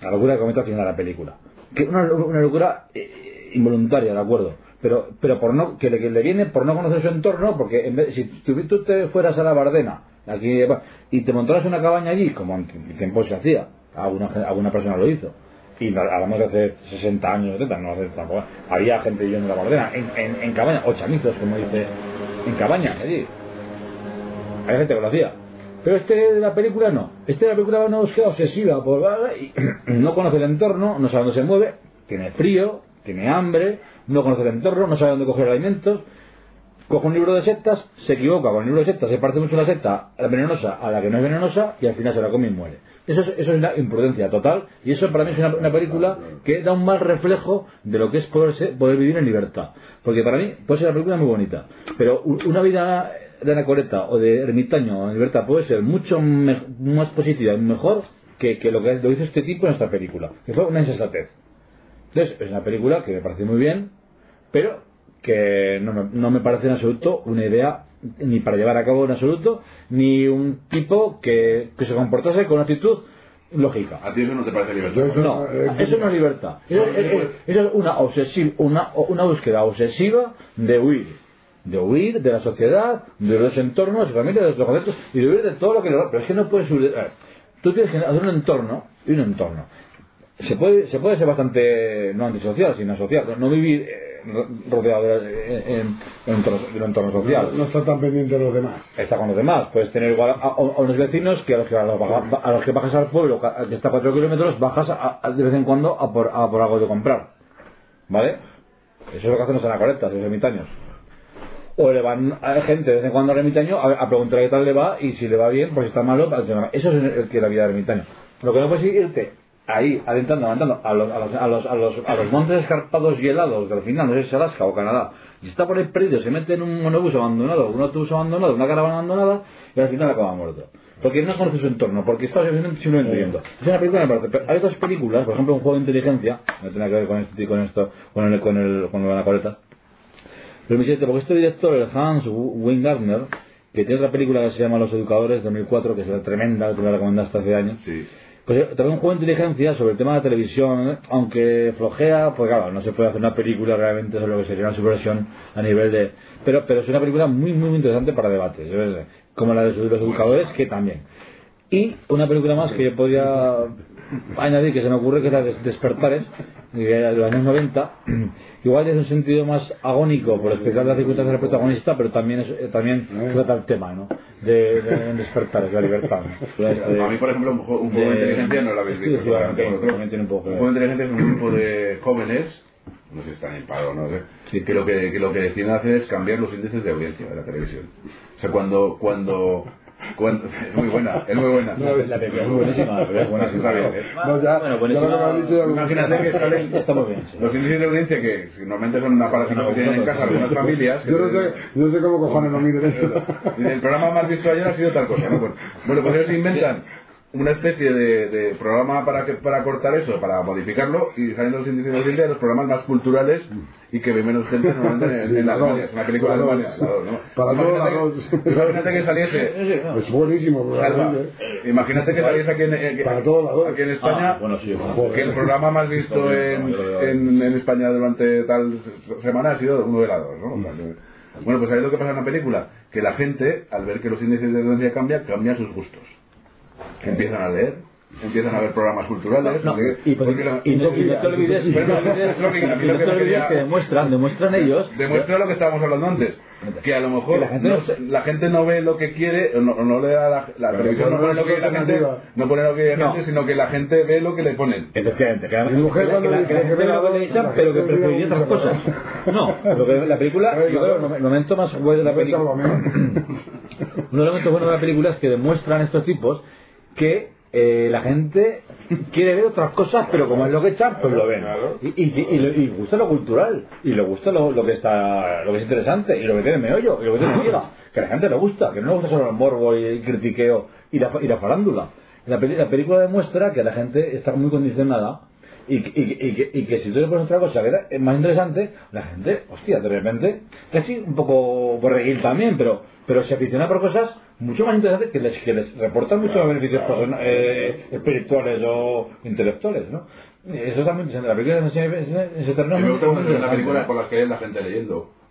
La locura que comete al final la película. Que una, una locura eh, involuntaria, de acuerdo. Pero, pero por no, que le, que le viene por no conocer su entorno, porque en vez, si tú, tú te fueras a la Bardena aquí, y te montaras una cabaña allí, como en tiempo se hacía, alguna, alguna persona lo hizo. Y hablamos de hace 60 años, 70, no hace. Había gente viviendo en la Bardena, en, en, en cabaña, o chamizos, como dice, en cabañas allí. Hay gente que lo hacía. Pero este de la película no. Este de la película va una búsqueda obsesiva por no conoce el entorno, no sabe dónde se mueve, tiene frío, tiene hambre, no conoce el entorno, no sabe dónde coger alimentos, coge un libro de sectas, se equivoca con el libro de sectas, se parece mucho la secta venenosa a la que no es venenosa y al final se la come y muere. Eso es, eso es una imprudencia total y eso para mí es una, película que da un mal reflejo de lo que es poder, ser- poder vivir en libertad. Porque para mí puede ser una película muy bonita, pero una vida de anacoreta o de ermitaño en libertad puede ser mucho más positiva y mejor que, que lo que lo hizo este tipo en esta película, que fue una insensatez. Entonces, es una película que me parece muy bien, pero que no me, no me parece en absoluto una idea ni para llevar a cabo en absoluto, ni un tipo que, que se comportase con una actitud lógica. ¿A ti eso no te parece libertad? No, eh, eso no es libertad. Eso, es- es- eso es una, obsesiva, una, una búsqueda obsesiva de huir. De huir de la sociedad, de los entornos, de familia, de los conceptos, y de huir de todo lo que... Pero es que no puedes huir... Tú tienes que hacer un entorno y un entorno. Se puede, se puede ser bastante, no antisocial, sino social. No vivir eh, rodeado de, en, en- de un entorno social. No está tan pendiente de los demás. Está con los demás. Puedes tener igual a, a- a unos vecinos que a los que, a los, baja- a los que bajas al pueblo, que está a 4 kilómetros, bajas de vez en cuando a por, a por algo de comprar. ¿Vale? Eso es lo que hacen los anacoretas, los ermitaños. O le van a gente de vez en cuando al ermitaño a, preguntar qué tal le va y si le va bien, pues si está malo, pues, eso es el que la vida del ermitaño. Lo que no puedes es irte ahí, adentrando, adentrando a los, a los, a los, a los, a los montes escarpados y helados del final, no sé si es Alaska o Canadá, y está por ahí perdido, se mete en un monobús abandonado, un autobús abandonado, una caravana abandonada, y al final acaba muerto. Porque no conoce su entorno, porque está simplemente viendo. Es una película me parece. pero hay otras películas, por ejemplo, un juego de inteligencia, no tiene que ver con esto, con esto, con el, con el, con la coleta. Pero me dice, porque este director, el Hans Wingardner, que tiene otra película que se llama Los Educadores, 2004, que es tremenda, que la recomendaste hace años. Sí. Pues trae un juego de inteligencia sobre el tema de la televisión, aunque flojea, pues claro, no se puede hacer una película realmente sobre lo que sería una subversión a nivel de... Pero, pero es una película muy, muy interesante para debates, ¿eh? como la de los educadores, que también. Y una película más que yo podría añadir, que se me ocurre, que de Despertares, de los años 90. Igual es un sentido más agónico por explicar las circunstancias del protagonista, pero también es, eh, también trata el tema, ¿no? De, de Despertares, de la libertad. ¿no? A mí, por ejemplo, un juego, un juego de, inteligencia no lo habéis visto. Sí, un poco Un juego de inteligencia es un grupo de jóvenes, no sé si están en paro, no sé, que, lo que, que lo que deciden hacer es cambiar los índices de audiencia de la televisión. O sea, cuando, cuando, es muy buena, es muy buena. La película es muy buenísima, la película es buenísima. Está bien, ¿eh? No, ya, Bueno, buenísima. lo- Imagínate que salen Está muy bien, sí. los índices de audiencia que si normalmente son una parásito que tienen en casa algunas familias. Yo no sé, yo no sé cómo cojones no miden eso. El programa más visto ayer ha sido tal cosa, ¿no? Bueno, bueno, pues ellos inventan una especie de, de programa para que, para cortar eso, para modificarlo, y salen los índices de audiencia de los programas más culturales y que ve menos gente normalmente en, Sí, en la Alemania. Es una película la dos, ¿no? Para todos Imagínate que-. Imagínate que saliese. Es buenísimo, Salva, imagínate que saliese aquí en, eh, Para todos lados. aquí en España Ah, bueno, sí, bueno. que el programa más visto en, en, en España durante tal semana ha sido uno de la dos, ¿no? Que- Bueno, pues ¿sabéis lo que pasa en la película? Que la gente, al ver que los índices de audiencia cambian, cambian sus gustos. Empiezan a leer, empiezan a ver programas culturales. No, porque- y, pues, porque y no, y no te olvides, que- y no te olvides demuestran, demuestran ellos Demuestra lo que estábamos hablando antes, que a lo mejor la gente no, no se- la gente no ve lo que quiere, o no, o no le da la, la televisión no pone lo que la gente, no pone lo que la No. gente, sino que la gente ve lo que le ponen. Efectivamente, que la, Mi mujer que la- cuando que la- dice que la que gente ve lo que la- le echan, pero que preferiría otras cosas. No, lo que la película, yo creo, el momento más bueno de la película, uno de los momentos buenos de la película es que demuestran estos tipos que eh, la gente quiere ver otras cosas, pero como es lo que echan, pues lo ven. Y, y, y, y gusta lo cultural, y le gusta lo, lo que está, lo que es interesante, y lo que tiene meollo, y lo que tiene miga, que a la gente le gusta, que no le gusta solo el morbo y el critiqueo y la, y la farándula. La, la película demuestra que la gente está muy condicionada y, y, y, que- y que si tú le pones otra cosa que es más interesante, la gente, hostia, de repente, casi un poco borreguil también, pero, pero se aficiona por cosas mucho más interesantes que les, que les reportan muchos beneficios persona- eh, espirituales o intelectuales, ¿no? Eso es también interesante. La película ese, en ese terreno me gusta ver películas ¿no? por las que hay la gente leyendo.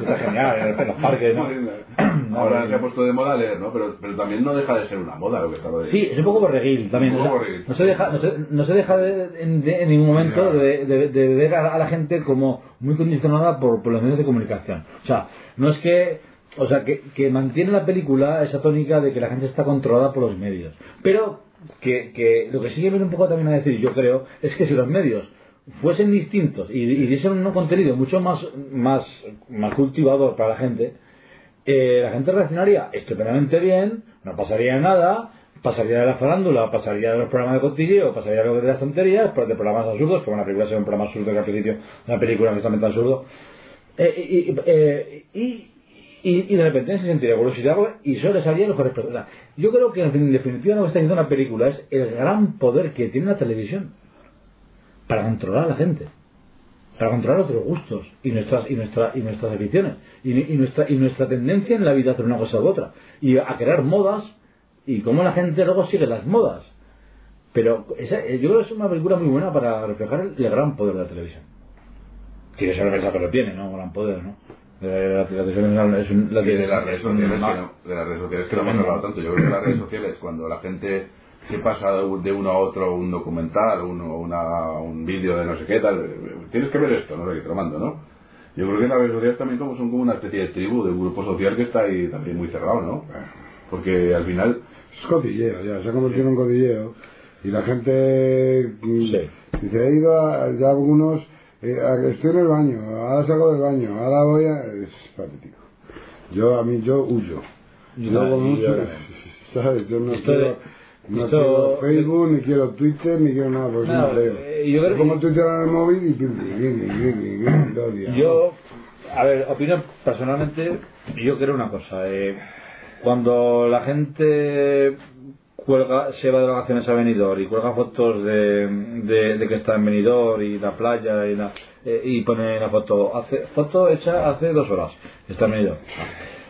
Está genial, en, los parques, ¿no? Ahora se ha puesto de moda leer, ¿no? Pero, pero también no deja de ser una moda lo que estaba diciendo. Sí, es un poco borreguil también. Un poco borreguil. no se deja, no se, no se deja de, en, de- en ningún momento de, de- de ver a, a la gente como muy condicionada por, por los medios de comunicación. O sea, no es que, o sea, que, que mantiene la película esa tónica de que la gente está controlada por los medios. Pero que, que lo que sí que viene un poco también a decir, yo creo, es que si los medios fuesen distintos y, y diesen un contenido mucho más, más, más cultivador para la gente, eh, la gente reaccionaría estupendamente bien, no pasaría nada, pasaría de la farándula, pasaría de los programas de cotilleo, pasaría de las tonterías, pero de programas absurdos, como una película sea un programa absurdo que al principio una película completamente absurdo. Eh, y, eh, y, y, y de repente se sentiría curiosidad y solo les haría mejores personas. Yo creo que en definitiva lo que está haciendo una película es el gran poder que tiene la televisión para controlar a la gente para controlar otros gustos y nuestras y nuestra, y nuestras aficiones y, nuestra y nuestra tendencia en la vida hacer una cosa u otra y a crear modas y cómo la gente luego sigue las modas. Pero esa- eh, yo creo que es una película muy buena para reflejar el, gran poder de la televisión. Yo pensar que lo tiene no gran poder no Eh, la, la es una- es un- la Y que- de las redes sociales, que no, de las redes sociales que no hemos hablado tanto. Yo creo que las redes sociales, cuando la gente se pasa de de uno a otro un documental, uno, una, un vídeo de no sé qué tal, tienes que ver esto, no sé qué, te lo mando, ¿no? Yo creo que las redes sociales también como son como una especie de tribu, de un grupo social que está ahí también muy cerrado, ¿no? Porque al final, Es cotilleo, ya, se ha convertido en un cotilleo. Y la gente mm, Sí. dice, he ido a, ya algunos, eh, a- estoy en el baño, ahora salgo del baño, ahora voy a... Es patético. Yo, a mí, yo huyo. Yo mucho- también. ¿sabes? Yo no Esto quiero, de- no esto- quiero Facebook, ni quiero Twitter, ni quiero nada, porque No, no, creo. eh, yo creo- el Twitter en el móvil y... pim. Yo, a ver, opino personalmente, yo creo una cosa. eh, cuando la gente cuelga, se va de vacaciones a Benidorm y cuelga fotos de, de, que está en Benidorm y la playa y, la, eh, y pone la foto, hace, foto hecha hace dos horas, está en Benidorm.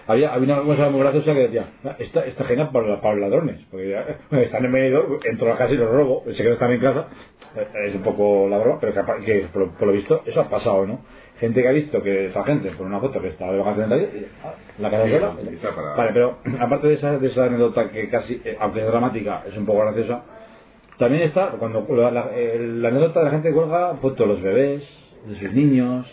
Había, había una cosa muy graciosa que decía, "Ah, está, está genial para, para los ladrones, porque ya, están en Benidorm, entro a la casa y los robo, sé que no están en casa, eh, es un poco la broma, pero que, que por lo visto eso ha pasado, ¿no? Gente que ha visto que esa gente por una foto que está de vacaciones la casa sola. Vale, pero aparte de esa, de esa anécdota que casi, eh, aunque es dramática, es un poco graciosa, también está cuando la, la- eh, la anécdota de la gente que cuelga fotos de los bebés, de sus niños,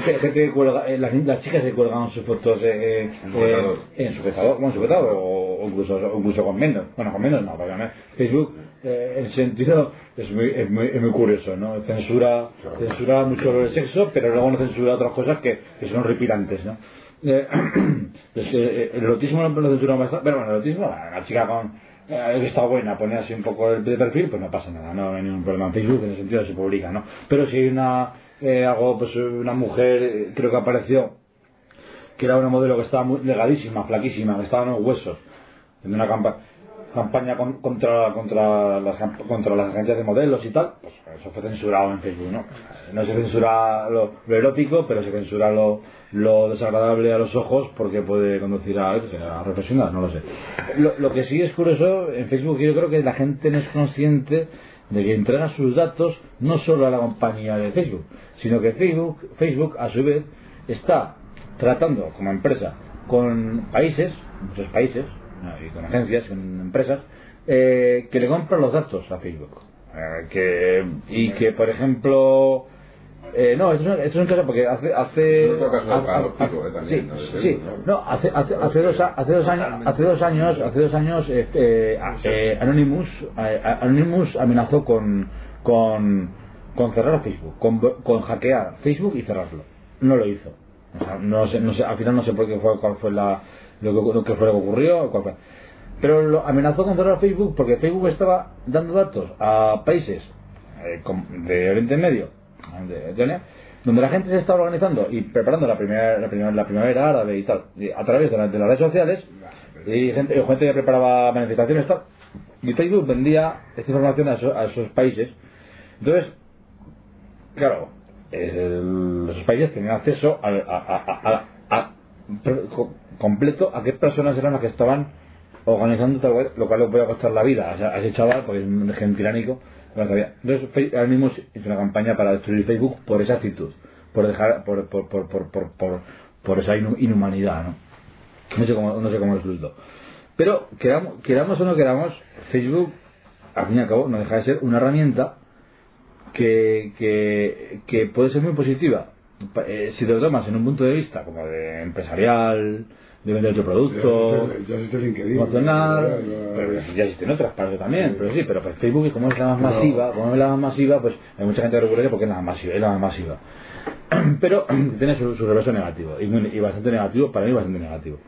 gente, gente que cuelga, eh, las, las chicas que cuelgan sus fotos eh, eh, En sujetador. en sujetador, bueno, sujetador o, o incluso, o incluso con menos, bueno, con menos no, porque además Facebook, eh, en sentido, es muy, es muy, es muy curioso, ¿no? Censura, censura mucho el sexo, pero luego no censura otras cosas que, que son repilantes, ¿no? Eh, pues, eh, el erotismo no lo censura bastante, pero bueno, el erotismo, una chica con eh, está buena, pone así un poco el de perfil, pues no pasa nada, no hay ningún problema en Facebook, en el sentido de se publica, ¿no? Pero si hay una, eh, algo, pues una mujer, eh, creo que apareció, que era una modelo que estaba muy legadísima, flaquísima, que estaba en los huesos, en una campa- campaña con- contra, contra, las, contra las agencias de modelos y tal, pues eso fue censurado en Facebook, ¿no? No se censura lo, erótico, pero se censura lo, lo desagradable a los ojos porque puede conducir a, a reflexionar, no lo sé. Lo, lo que sí es curioso en Facebook, yo creo que la gente no es consciente de que entrega sus datos no solo a la compañía de Facebook, sino que Facebook, Facebook a su vez está tratando como empresa con países, muchos países, y con agencias, con empresas, eh, que le compran los datos a Facebook. Eh, que, y que, por ejemplo, eh, no, esto es, esto es un caso porque hace. hace también, ¿no? Hace, hace, hace, dos, a- hace, dos años, hace dos años, hace dos años eh, eh, Anonymous, eh, Anonymous amenazó con, con, con cerrar Facebook, con, con hackear Facebook y cerrarlo. No lo hizo. O sea, no sé, no sé, al final no sé por qué fue, cuál fue la, lo, que, lo que fue lo que ocurrió. cuál fue. Pero lo amenazó con cerrar Facebook porque Facebook estaba dando datos a países eh, de Oriente Medio, de, de- donde la gente se estaba organizando y preparando la primera, la primera, la primavera árabe y tal, a través de, la- de las redes sociales, y gente, gente que preparaba manifestaciones y tal, y Facebook vendía esta información a, esos- a esos países. Entonces, claro, el- esos países tenían acceso a, a- a- a- a- completo a qué personas eran las que estaban organizando tal cual, lo cual le puede costar la vida a ese- a chaval, porque es un gen Entonces, ahora mismo hizo una campaña para destruir Facebook por esa actitud, por dejar, por, por, por, por, por, por, por esa inhumanidad, ¿no? No sé cómo, no sé cómo explicarlo. Pero, queramos, queramos o no queramos, Facebook, al fin y al cabo, no deja de ser una herramienta que, que, que puede ser muy positiva. Eh, si te lo tomas en un punto de vista como de empresarial, de vender tu producto, Ya existe LinkedIn. emocional, Ya, ya, pero ya existen otras partes también, pero sí, pero pues Facebook como es la más masiva, como es la más masiva, pues hay mucha gente que recurre porque es la más masiva, es la más masiva. Pero tiene su, su reverso negativo, y, bastante negativo, para mí bastante negativo.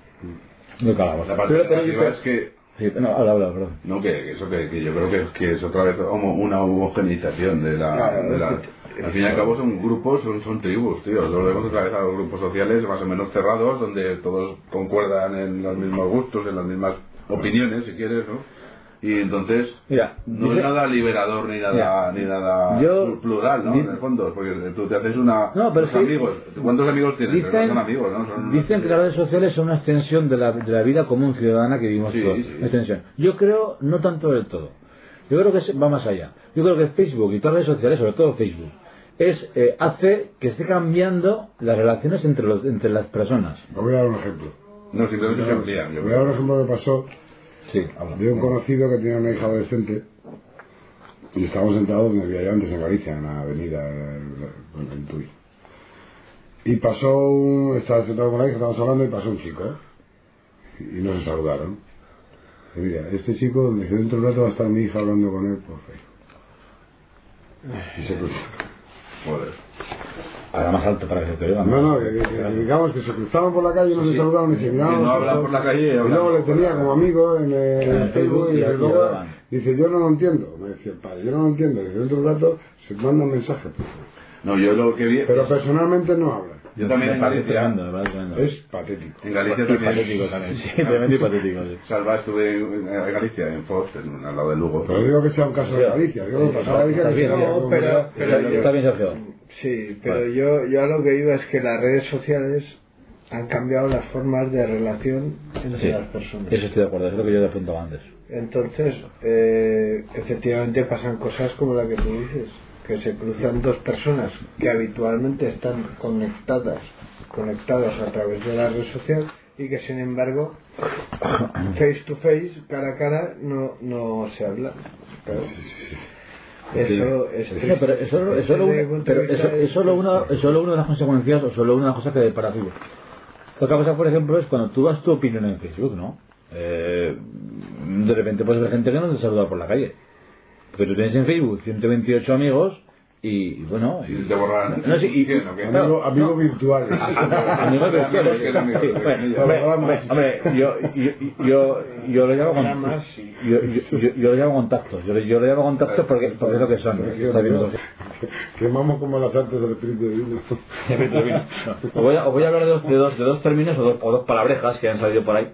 Muy calado. La parte Pero- pero- negativa es que Sí, no, habla, habla, perdón. No, que, que eso que, que yo creo que, que es otra vez homo- una homogenización de la, Claro, de la- es al fin y al cabo son grupos, son, son tribus, tío. Volvemos otra vez a los grupos sociales más o menos cerrados, donde todos concuerdan en los mismos gustos, en las mismas opiniones, si quieres, ¿no? Y entonces Mira, no dice- es nada liberador ni nada, ni nada yo- plural, ¿no? di- En el fondo, porque tú te haces una... No, pero sí. amigos. ¿Cuántos amigos tienes? Dicen, no son amigos, ¿no? Son dicen que las redes sociales son una extensión de la, de la vida común ciudadana que vivimos Sí, todos. sí. Una extensión. Yo creo, no tanto del todo. Yo creo que se- va más allá. Yo creo que Facebook y todas las redes sociales, sobre todo Facebook, es eh, hace que esté cambiando las relaciones entre, los, entre las personas. Os voy a dar un ejemplo. No, simplemente se amplían, yo Voy a dar un ejemplo que pasó Sí, de un conocido que tenía una hija adolescente y estábamos sentados donde vivía yo antes en Galicia, en la avenida en, en Tui. Y pasó un. Estaba sentado con la hija, estábamos hablando y pasó un chico. Y no se saludaron. Y mira, este chico, dice, dentro de un rato va a estar mi hija hablando con él por Facebook. Y se cruzó. Joder. Ahora más alto para que se te oiga. No, no, que, digamos que se cruzaban por la calle, no se saludaban ni se miraban. Y no se hablan por la calle, Y luego le tenía como amigo en, el, el Facebook y, y luego hablaban. dice, yo no lo entiendo. Me decía el padre, yo no lo entiendo. Dice, dentro de un rato se mandan mensajes. por favor. No, yo lo que vi. Pero personalmente no hablan. Yo también Galicia. tremendo. Es patético. En Galicia también. patético también, sí, tremendo y patético. sí. Salva, estuve en, Galicia, en Foz, en- al lado de Lugo. Pero digo que sea un caso de Galicia. Digo que pasa Galicia que Está bien, sea no, pero- Está bien, Sergio. Sí, pero Vale. yo, yo a lo que iba es que las redes sociales han cambiado las formas de relación entre Sí, las personas. eso estoy de acuerdo, es lo que yo te apuntaba antes. Entonces, eh, efectivamente pasan cosas como la que tú dices, que se cruzan dos personas que habitualmente están conectadas, conectadas a través de la red social y que sin embargo, face to face, cara a cara, no, no se hablan. Claro. Eso es pero solo, una, de pero es, solo una, es solo una de las consecuencias o solo una de las cosas que para Facebook. Otra cosa, por ejemplo, es cuando tú das tu opinión en Facebook, ¿no? Eh, de repente puedes ver gente que no te saluda por la calle. Porque tú tienes en Facebook 128 amigos y, bueno... Y te borran. No, sí, y, ¿Quién o qué? Amigo- Amigos virtuales. Amigos virtuales. amigos, hombre, hombre, hombre, yo, yo, yo, yo lo llamo con, yo, yo, yo, yo lo llamo contactos. Yo, yo lo llamo contactos porque, porque es lo que son. Quemamos como las artes del espíritu divino. Os voy, a, os voy a hablar de dos, de dos, de dos términos o dos, o dos palabrejas que han salido por ahí.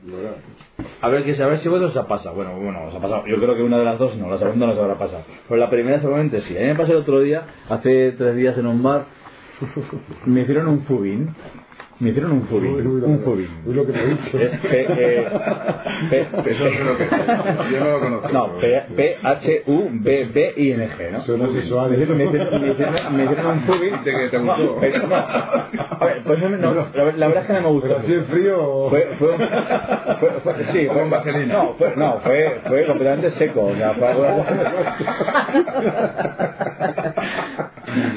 A ver, que, a ver si vosotros os ha pasado. Bueno, bueno, os ha pasado. Yo creo que una de las dos no, la segunda no se habrá pasado. Pero la primera seguramente sí. A mí me pasó el otro día, hace tres días en un bar, me hicieron un fubín. Me hicieron un uy, Un fubín. Uy, lo que te he dicho. Es P, eh, P- Eso es lo que. Yo no lo conozco. no, P, P, H, U, B, B, I, N, G, ¿no? Suena sexual. Me hicieron, me hicieron, me hicieron, me hicieron un fubín. De que te No, gustó. pero no. A ver, pues no, no, la, la verdad es que no me gustó. Pero así en frío o... Fue, fue, un- fue, fue- sí, fue Con vaselina. No, fue, no, fue, fue completamente seco. O sea, fue, algo-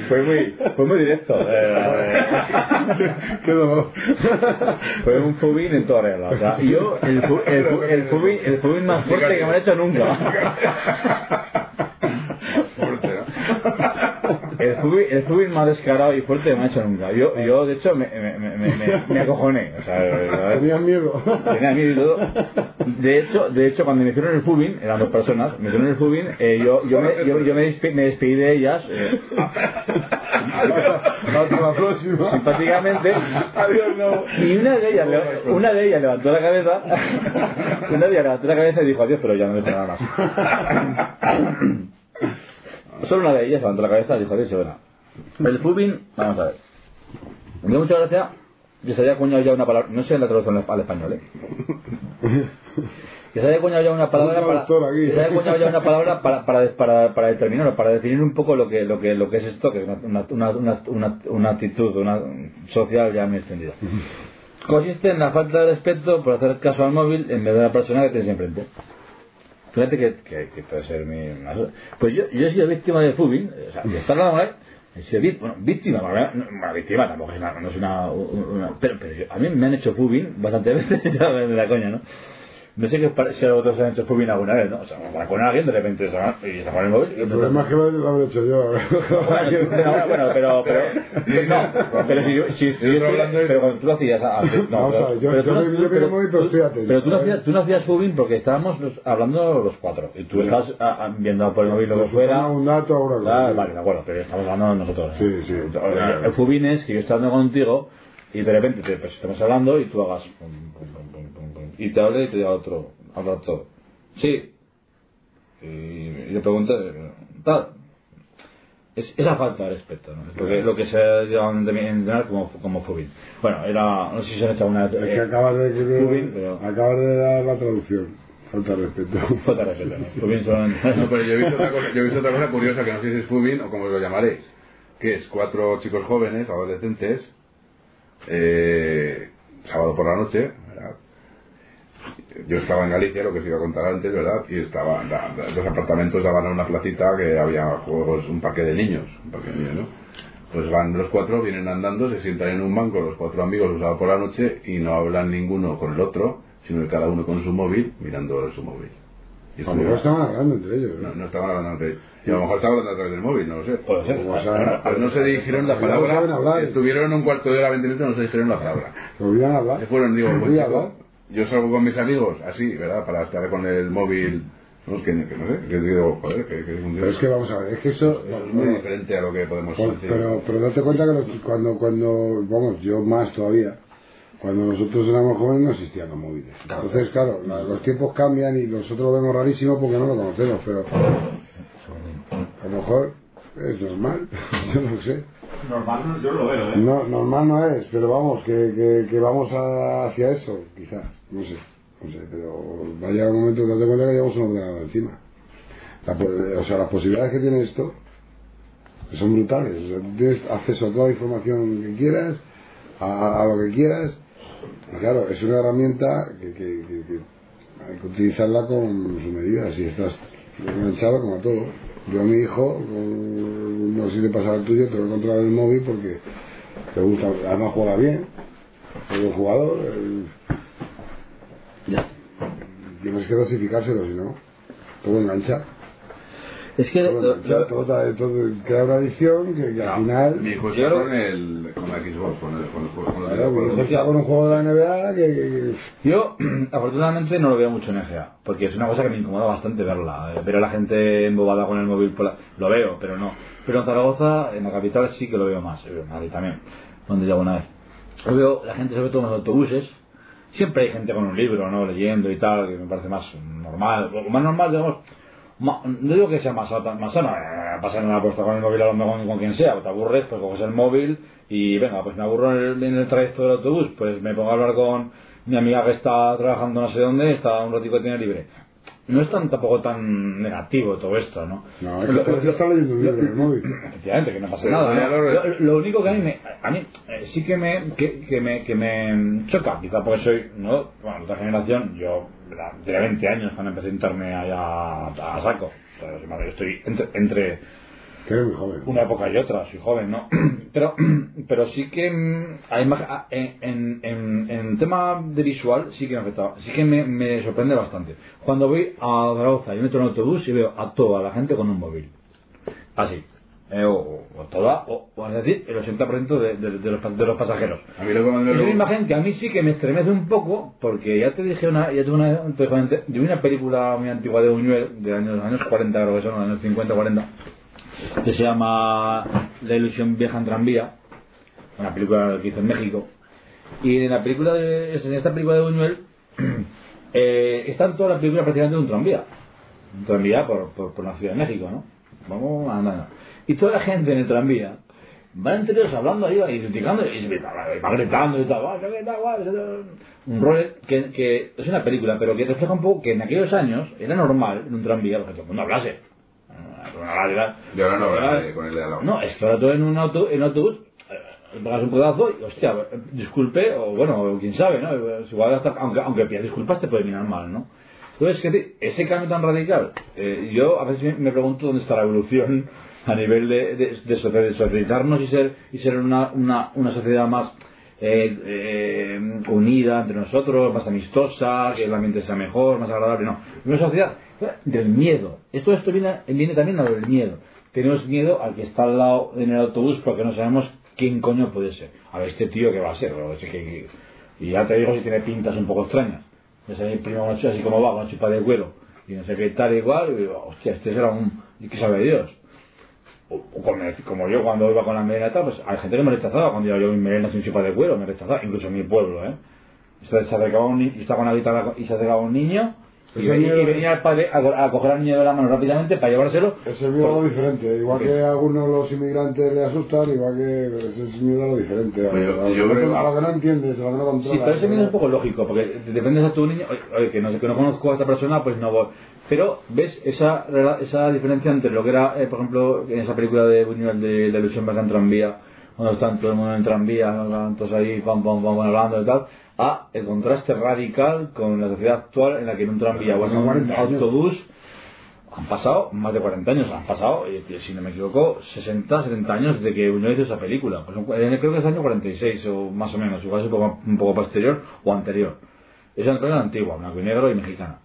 fue muy, fue muy directo. Eh, fue un fubín en toda regla. O sea, yo, el, fu- el, fu- el, fubín, el fubín más fuerte que me han hecho nunca. Fuerte, ¿no? El fubín, el fubín más descarado y fuerte me han hecho nunca. Yo, yo de hecho, me, me, me, me, me- me acojoné. O sea. Tenías miedo. Tenía miedo y todo. De hecho, de hecho, cuando me hicieron el fubin, eran dos personas, me hicieron el fubin, eh, yo, yo, me, yo, yo me, despe- me despedí de ellas eh, Hasta la próxima. simpáticamente. Y una de ellas, una de ellas levantó la cabeza, una de ellas levantó la cabeza y dijo adiós, pero ya no dijo nada más. Solo una de ellas levantó la cabeza y dijo y bueno. El fubin, vamos a ver. Me dio mucha gracia que se haya acuñado ya una palabra, no sé la traducción al español, ¿eh? que se haya acuñado ya una palabra para, que se haya acuñado ya una palabra para, para, para, para determinar, para definir un poco lo que, lo que, lo que es esto, que es una, una, una, una, una actitud una, social ya muy extendida. Consiste en la falta de respeto por hacer caso al móvil en vez de la persona que tienes enfrente. Fíjate que, que, puede ser mi... Pues yo, yo he sido víctima de fubing, o sea, de estar él, he sido vi- bueno, víctima, bueno, no, bueno, víctima tampoco es una, no es una, una- pero, pero a mí me han hecho fubing bastantes veces, ya de la coña, ¿no? No sé qué si a vosotros han hecho fubing alguna vez, ¿no? O sea, para con alguien de repente se va y se pone el móvil El problema es que lo habré hecho yo. bueno, bueno, pero, pero, no, pero si, si, si yo pero cuando tú lo hacías antes, no, pero, ver, yo- pero tú no- hacías, tú no hacías porque estábamos los- hablando los cuatro y tú estabas ah, ah, viendo por el móvil lo que fuera. Un dato ahora. Ah, vale, de acuerdo, pero estamos hablando nosotros. ¿no? Sí, sí, El- claro. Fubing es que yo estoy hablando contigo y de repente te, pues, estamos hablando y tú hagas pum, y te hable y te diga otro, habla otro. Sí. Y, le pregunté, tal. Es, esa falta de respeto, ¿no? Es lo que, lo que se ha llegado a entender como, como fubing. Bueno, era, no sé si se han hecho una... Es que acabas de, Fubing, pero- acabas de dar la traducción. Falta de respeto. Falta de respeto, ¿no? Solamente... No, pero yo he visto otra cosa, yo he visto otra cosa curiosa que no sé si es fubing o como lo llamaréis, que es cuatro chicos jóvenes, adolescentes, eh, sábado por la noche. Yo estaba en Galicia, lo que os iba a contar antes, ¿verdad? Y estaba, la- los apartamentos daban a una placita que había juegos, un parque de niños, un parque de niños, ¿no? Pues van los cuatro, vienen andando, se sientan en un banco, los cuatro amigos los sábados por la noche y no hablan ninguno con el otro, sino que cada uno con su móvil mirando su móvil. Y A lo mejor no- estaban hablando entre ellos. no, ¿no? no estaban hablando entre ellos. Y a lo mejor estaban hablando a través del móvil, no lo sé. Puede ser. Pues, Pero no, pero no se dirigieron la Pero no saben palabra. hablar. Estuvieron un cuarto de hora, 20 minutos, no se dijeron la palabra. Se olvidan hablar. Se fueron, digo, Se pues chico, hablar. Yo salgo con mis amigos, así, ¿verdad? Para estar con el móvil, no, que, que no sé, que digo, joder, que, que es un Pero es que vamos a ver, es que eso... Es muy diferente a lo que podemos decir. pero, pero date cuenta que los- cuando, cuando, vamos, yo más todavía, cuando nosotros éramos jóvenes no existían los móviles. Entonces, claro, la- los tiempos cambian y nosotros lo vemos rarísimo porque no lo conocemos, pero a lo mejor es normal, yo no sé. Normal, yo lo veo, ¿eh? No, normal no es, pero vamos, que, que, que vamos a- hacia eso, quizás, no sé, no sé, pero va a llegar un momento, date cuenta que llevamos un ordenador encima. La o sea, las posibilidades que tiene esto son brutales. Tienes acceso a toda la información que quieras, a, a lo que quieras. Y claro, es una herramienta que, que, que- hay que utilizarla con su medida. Si estás enganchado, como a todo. Yo a mi hijo, no sé si le pasa al tuyo, tengo que controlar el móvil porque te gusta, además juega bien, es un jugador. Eh, Tienes que dosificárselo, si no, todo engancha. Es que Todo, engancha, todo, todo, todo crea una adicción que, que al final. Mi hijo Yo está lo- con, el, con la Xbox, con, el, con juegos, con Claro, está con un juego de la NBA que, que- Yo, afortunadamente, no lo veo mucho en EGA, porque es una cosa que me incomoda bastante verla. eh, Ver a la gente embobada con el móvil, por la- lo veo, pero no. Pero en Zaragoza, en la capital, sí que lo veo más. eh, En Madrid también, donde ya una vez. Yo veo la gente, sobre todo en los autobuses, siempre hay gente con un libro, ¿no? Leyendo y tal, que me parece más normal. Más normal, digamos. no digo que sea más, más sano, eh, pasar una puesta con el móvil a lo mejor con quien sea, te aburres, pues coges el móvil y venga, pues me aburro en el, en el trayecto del autobús, pues me pongo a hablar con mi amiga que está trabajando no sé dónde, está un ratito que tiene libre. No es tan, tampoco tan negativo todo esto, ¿no? No, es que parece que está leyendo el móvil. Efectivamente, que no pasa nada. ¿no? lo- Lo, lo único que a mí, me, a mí eh, sí que me, que, que me, que me choca, quizá porque soy, ¿no? Bueno, otra generación, yo tenía 20 años cuando empecé a sentarme allá a, a saco. O sea, yo estoy entre, entre Que muy joven. una época y otra, soy joven, ¿no? Pero, pero sí que mm, hay más- a- en, en, en, tema de visual sí que me afecta, sí que me, me sorprende bastante. Cuando voy a Zaragoza y meto en autobús y veo a toda la gente con un móvil. Así. Eh, o, o toda, o, o es decir, el 80% de, de, de los, de los pasajeros. A mí lo que me Es una imagen que a mí sí que me estremece un poco, porque ya te dije una, ya tuve una, de una película muy antigua de Buñuel, de años, años 40 creo que son, años 50, 40, que se llama La ilusión vieja en tranvía, una película que hizo en México. Y en la película de, en esta película de Buñuel, eh, está toda la película prácticamente de un tranvía. Un tranvía por, por, por la Ciudad de México, ¿no? Vamos andando. Y toda la gente en el tranvía va entre ellos hablando ahí y criticando y, va gritando y tal, un rol que, que es una película, pero que refleja un poco que en aquellos años era normal en un tranvía que todo el mundo hablase. Y ahora no nadie con el de al lado. no, es que ahora tú en un auto, en autobús eh, pagas un pedazo y, hostia, eh, disculpe, o bueno, quién sabe, ¿no? Igual hasta, aunque, aunque pidas disculpas te puede mirar mal, ¿no? Entonces, que ese cambio tan radical, eh, yo a veces me, pregunto dónde está la evolución a nivel de, de, de socializarnos y ser, y ser una, una, una sociedad más eh, eh, unida entre nosotros, más amistosa, que el ambiente sea mejor, más agradable, no. Una sociedad del miedo. Esto, esto viene, también a lo del miedo. Tenemos miedo al que está al lado en el autobús porque no sabemos quién coño puede ser. A ver, este tío que va a ser. Y ya te digo si tiene pintas un poco extrañas. A mi primo así como va, con chupa de cuero. Y no sé qué tal, igual. Y digo, hostia, este será un. ¿Y qué sabe Dios? O, como, como yo cuando iba con la melena y tal, pues hay gente que me rechazaba cuando iba yo en melena sin chupa de cuero, me rechazaba, incluso en mi pueblo, ¿eh? Entonces se acercaba un niño, estaba con la guitarra y se acercaba un niño y, Ese venía- y venía el padre a, co- a coger al niño de la mano rápidamente para llevárselo. Es el miedo diferente. Igual que a algunos los inmigrantes le asustan, igual que pero ese es el miedo lo diferente. A, Pues yo- a lo yo que no- creo- a lo que no entiendes, a lo que no controlas. Sí, pero ese miedo es un poco lógico, porque dependes a tu niño, oye, oye, que no, sé, que no conozco a esta persona, pues no voy. Pero ves esa, esa diferencia entre lo que era, eh, por ejemplo, en esa película de Buñuel de La ilusión blanca en tranvía, cuando están todo el mundo en tranvía, todos ahí, pam, pam, pam, hablando y tal, a el contraste radical con la sociedad actual en la que en un tranvía o en un 40 años. autobús han pasado más de 40 años, han pasado, si no me equivoco, 60, 70 años desde que uno hizo esa película. Pues, creo que es el año 46 o más o menos, igual es un poco, un poco posterior o anterior. Es una película antigua, blanco y negro y mexicana.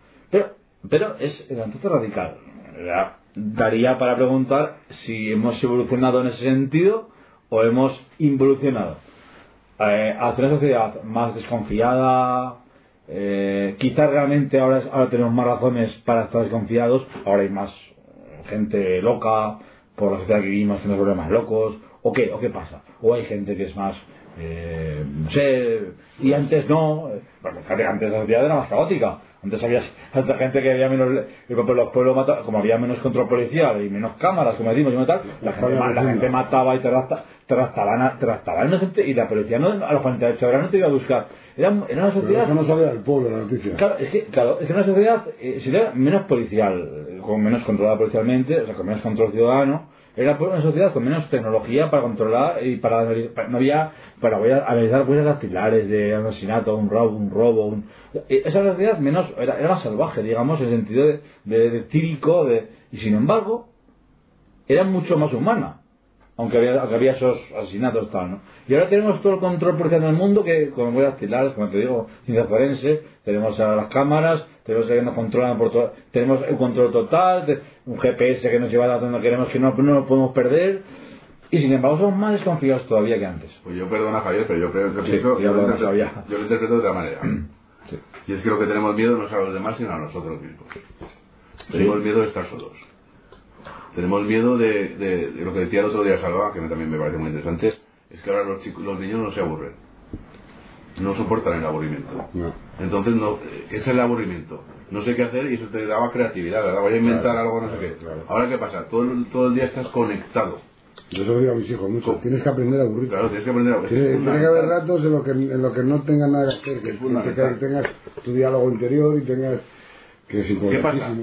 Pero, es el entonces radical. Ya Daría para preguntar si hemos evolucionado en ese sentido o hemos involucionado. Eh, hacia una sociedad más desconfiada, eh, quizás realmente ahora, ahora tenemos más razones para estar desconfiados, ahora hay más eh, gente loca por la sociedad que vivimos que nos vuelve más locos, o qué, o qué pasa, o hay gente que es más, eh, no sé, y antes no, porque antes la sociedad era más caótica, antes había tanta gente que había menos, los pueblos como había menos control policial y menos cámaras, como decimos, y tal, la gente, la gente mataba y te rasta- te rastaban, a- inocente, y la policía no, a los 48 horas no te iba a buscar, era, era una Pero sociedad eso no sabía del pueblo, la noticia. Claro, es que, claro, es que una sociedad eh, sería menos policial, eh, con menos controlada policialmente, o sea, con menos control ciudadano, era pues, una sociedad con menos tecnología para controlar y para, no había para voy a analizar huellas dactilares de asesinato, un robo, un robo, un, eh, esa sociedad menos era, era salvaje, digamos, en el sentido de, de, de cívico, de, y sin embargo, era mucho más humana aunque había, aunque había esos asesinatos tal, ¿no? Y ahora tenemos todo el control policial el mundo que, voy a dactilares, como te digo, ciencia forense, tenemos a las cámaras, tenemos que nos controlan por tenemos el control total, un GPS que nos lleva a donde queremos que no, no lo podemos perder, y sin embargo somos más desconfiados todavía que antes. Pues yo perdona Javier, pero yo creo que Sí, yo, lo interpreto, yo lo interpreto de otra manera. Y es que lo que tenemos miedo no es a los demás, sino a nosotros mismos. Tenemos miedo de estar solos. Tenemos miedo de, de- de lo que decía el otro día Salva, que también me parece muy interesante, es que ahora los, chicos, los niños no se aburren. No soportan el aburrimiento. No. Entonces, no, ¿qué es el aburrimiento? No sé qué hacer y eso te daba creatividad, ¿verdad? Voy a inventar Claro, algo, no sé claro, qué. claro. Ahora, ¿qué pasa? Todo el, todo el día estás conectado. Yo se lo digo a mis hijos mucho. Tienes que aprender a aburrirte. Claro, tienes que aprender a Tiene, tiene que haber ratos en los que, en los que no tengas nada que hacer, que, que, tengas tu diálogo interior y tengas que es ¿Qué pasa?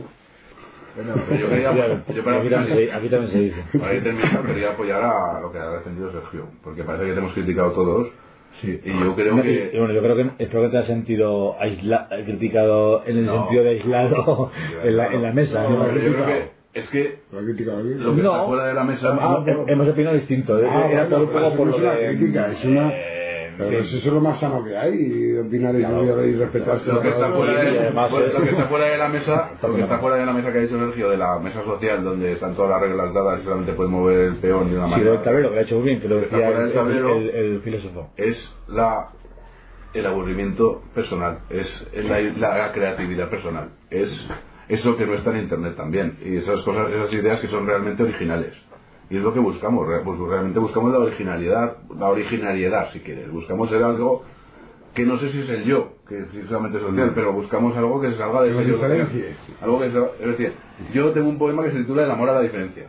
Pero yo quería, yo para aquí, también se, aquí también se dice. Para ir terminando, quería apoyar a lo que ha defendido Sergio, porque parece que te hemos criticado todos. Sí. Y yo creo No, que. y bueno, yo creo que espero que te has sentido aisla, criticado en el No. sentido de aislado en la, en la mesa. No, yo creo que es que Lo lo que No. está fuera de la mesa. Ah, he- hemos opinado distinto. Ah, Era bueno, todo un pero poco eso por lo es una de- crítica, es una- eh, Pero sí. eso es lo más sano que hay, y opinar y Claro. estudiar y respetarse. Lo que, está fuera de, Y además, pues, lo que está fuera de la mesa, lo que está fuera de la mesa que ha dicho Sergio, de la mesa social, donde están todas las reglas dadas y solamente puedes mover el peón de una Sí, manera. del tablero, que ha hecho muy bien, que lo decía el, tablero. el- el filósofo. es la el aburrimiento personal, es la, la creatividad personal, es eso que no está en internet también, y esas cosas, esas ideas que son realmente originales. Y es lo que buscamos, re- pues realmente buscamos la originalidad, la originalidad si quieres, buscamos ser algo que no sé si es el yo, que si solamente es social, pero buscamos algo que se salga de ese yo. Algo que se- es decir, yo tengo un poema que se titula El amor a la diferencia.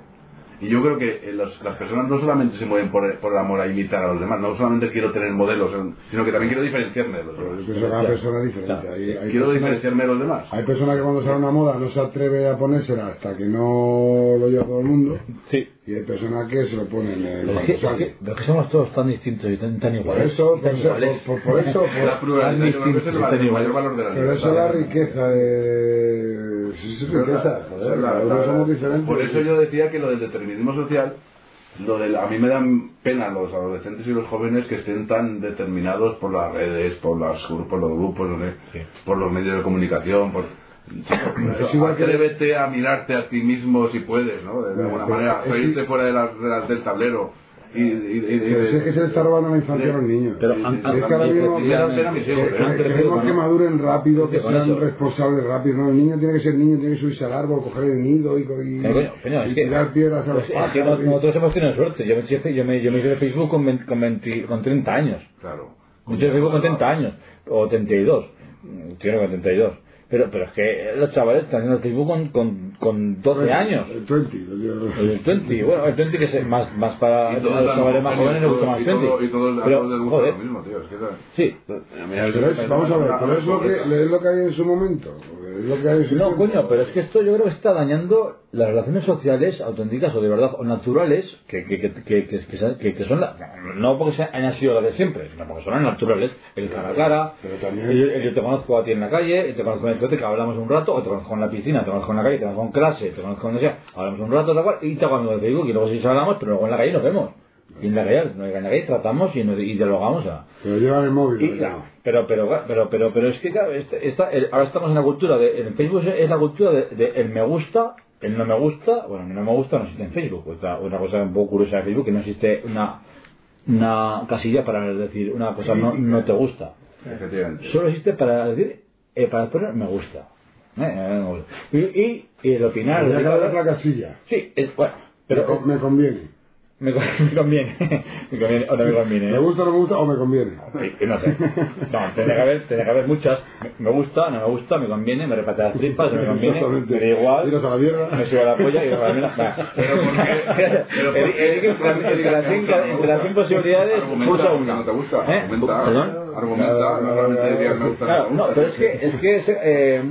Y yo creo que eh, los- las personas no solamente se mueven por, por el amor a imitar a los demás, no solamente quiero tener modelos, sino que también quiero diferenciarme de los demás. yo cada persona diferente. Hay, hay Quiero personas- diferenciarme de los demás. Hay personas que cuando sale una moda no se atreve a ponérsela hasta que no lo lleva todo el mundo. Sí. Y hay personas que se lo ponen en Pero es, que, es, que, pero es que somos todos tan distintos y tan, tan Por iguales. eso, por tan eso, iguales. por, por eso, por- La pluralidad, mayor valor de la pero eso es la riqueza de... sí, sí, es riqueza, joder, La- cada la- uno somos diferentes. Por eso yo decía que lo del determinismo social, lo del, a mí me dan pena los adolescentes y los jóvenes que estén tan determinados por las redes, por, las, por los grupos, no por los medios de comunicación, por... Es igual que- Atrévete a mirarte a ti mismo si puedes, ¿no? De alguna pero manera, es- salirte fuera de las, de las- del tablero. Y, y- y- y- Pero si es que se le está robando la infancia a los niños. Pero es que ahora mismo queremos que maduren rápido, que sean eso. responsables rápido. No, el niño tiene que ser niño, tiene que subirse al árbol, coger el nido y, y, Pero, coño, coño, y es que- tirar piedras a los pues es que pájaros. nosotros hemos tenido suerte. Yo me, hice- yo me, yo me hice de Facebook con, 20 con, 20 con 30 años. Claro. Yo hice de Facebook con 30 años. O 32. Tiene con 32. Pero, pero es que los chavales están haciendo Facebook con, con, con 12 años. El 20, lo digo. El 20, bueno, el 20 que es más, más para los chavales más jóvenes les gusta más y 20. todo- Y todos a Pero, todos les gusta joder, lo mismo, tío. Es que sí. Pero es- vamos a ver, pero es lo, que, es lo que hay en su momento. Es lo que hay en su No, tiempo. coño, pero es que esto yo creo que está dañando las relaciones sociales auténticas o de verdad o naturales que, que, que, que, son la- no porque sean, hayan sido las de siempre sino porque son las naturales el cara a cara también- el- el yo te conozco a ti en la calle te conozco en el que hablamos un rato o te conozco en la piscina te conozco en la calle te conozco en clase te conozco donde sea hablamos un rato tal cual y te hablamos de Facebook y luego sí hablamos pero luego en la calle nos vemos y en la calle, en la calle tratamos y, nos- y dialogamos sea, Pero llevan el móvil. y, ¿no? pero, pero, pero, pero, pero es que claro, este- esta- el- ahora estamos en la cultura de, en Facebook es la cultura de, de el me gusta, el no me gusta, bueno, el no me gusta no existe en Facebook, otra, una cosa un poco curiosa de Facebook que no existe una, una casilla para decir una cosa no, no te gusta, solo existe para decir, eh, para poner me gusta. Eh, eh, me gusta. Y, y, y el opinar, haber opinar- otra casilla. sí, es, bueno, Pero pero me conviene. Me, con- me conviene, me conviene, o no me conviene. ¿eh? ¿Me gusta o no me gusta o me conviene? No sé. No, tendría que haber, tendría que haber muchas. Me, gusta, no me gusta, me conviene, me repate las tripas, no me conviene, me da igual. Tiras a la mierda. Me subo a la polla y a la mierda. Pero entre, las cinco, posibilidades, porque una. no te gusta. ¿Eh? Argumenta. ¿Perdón? Argumenta. No gusta. Claro, no, pero es que, es que es, eh,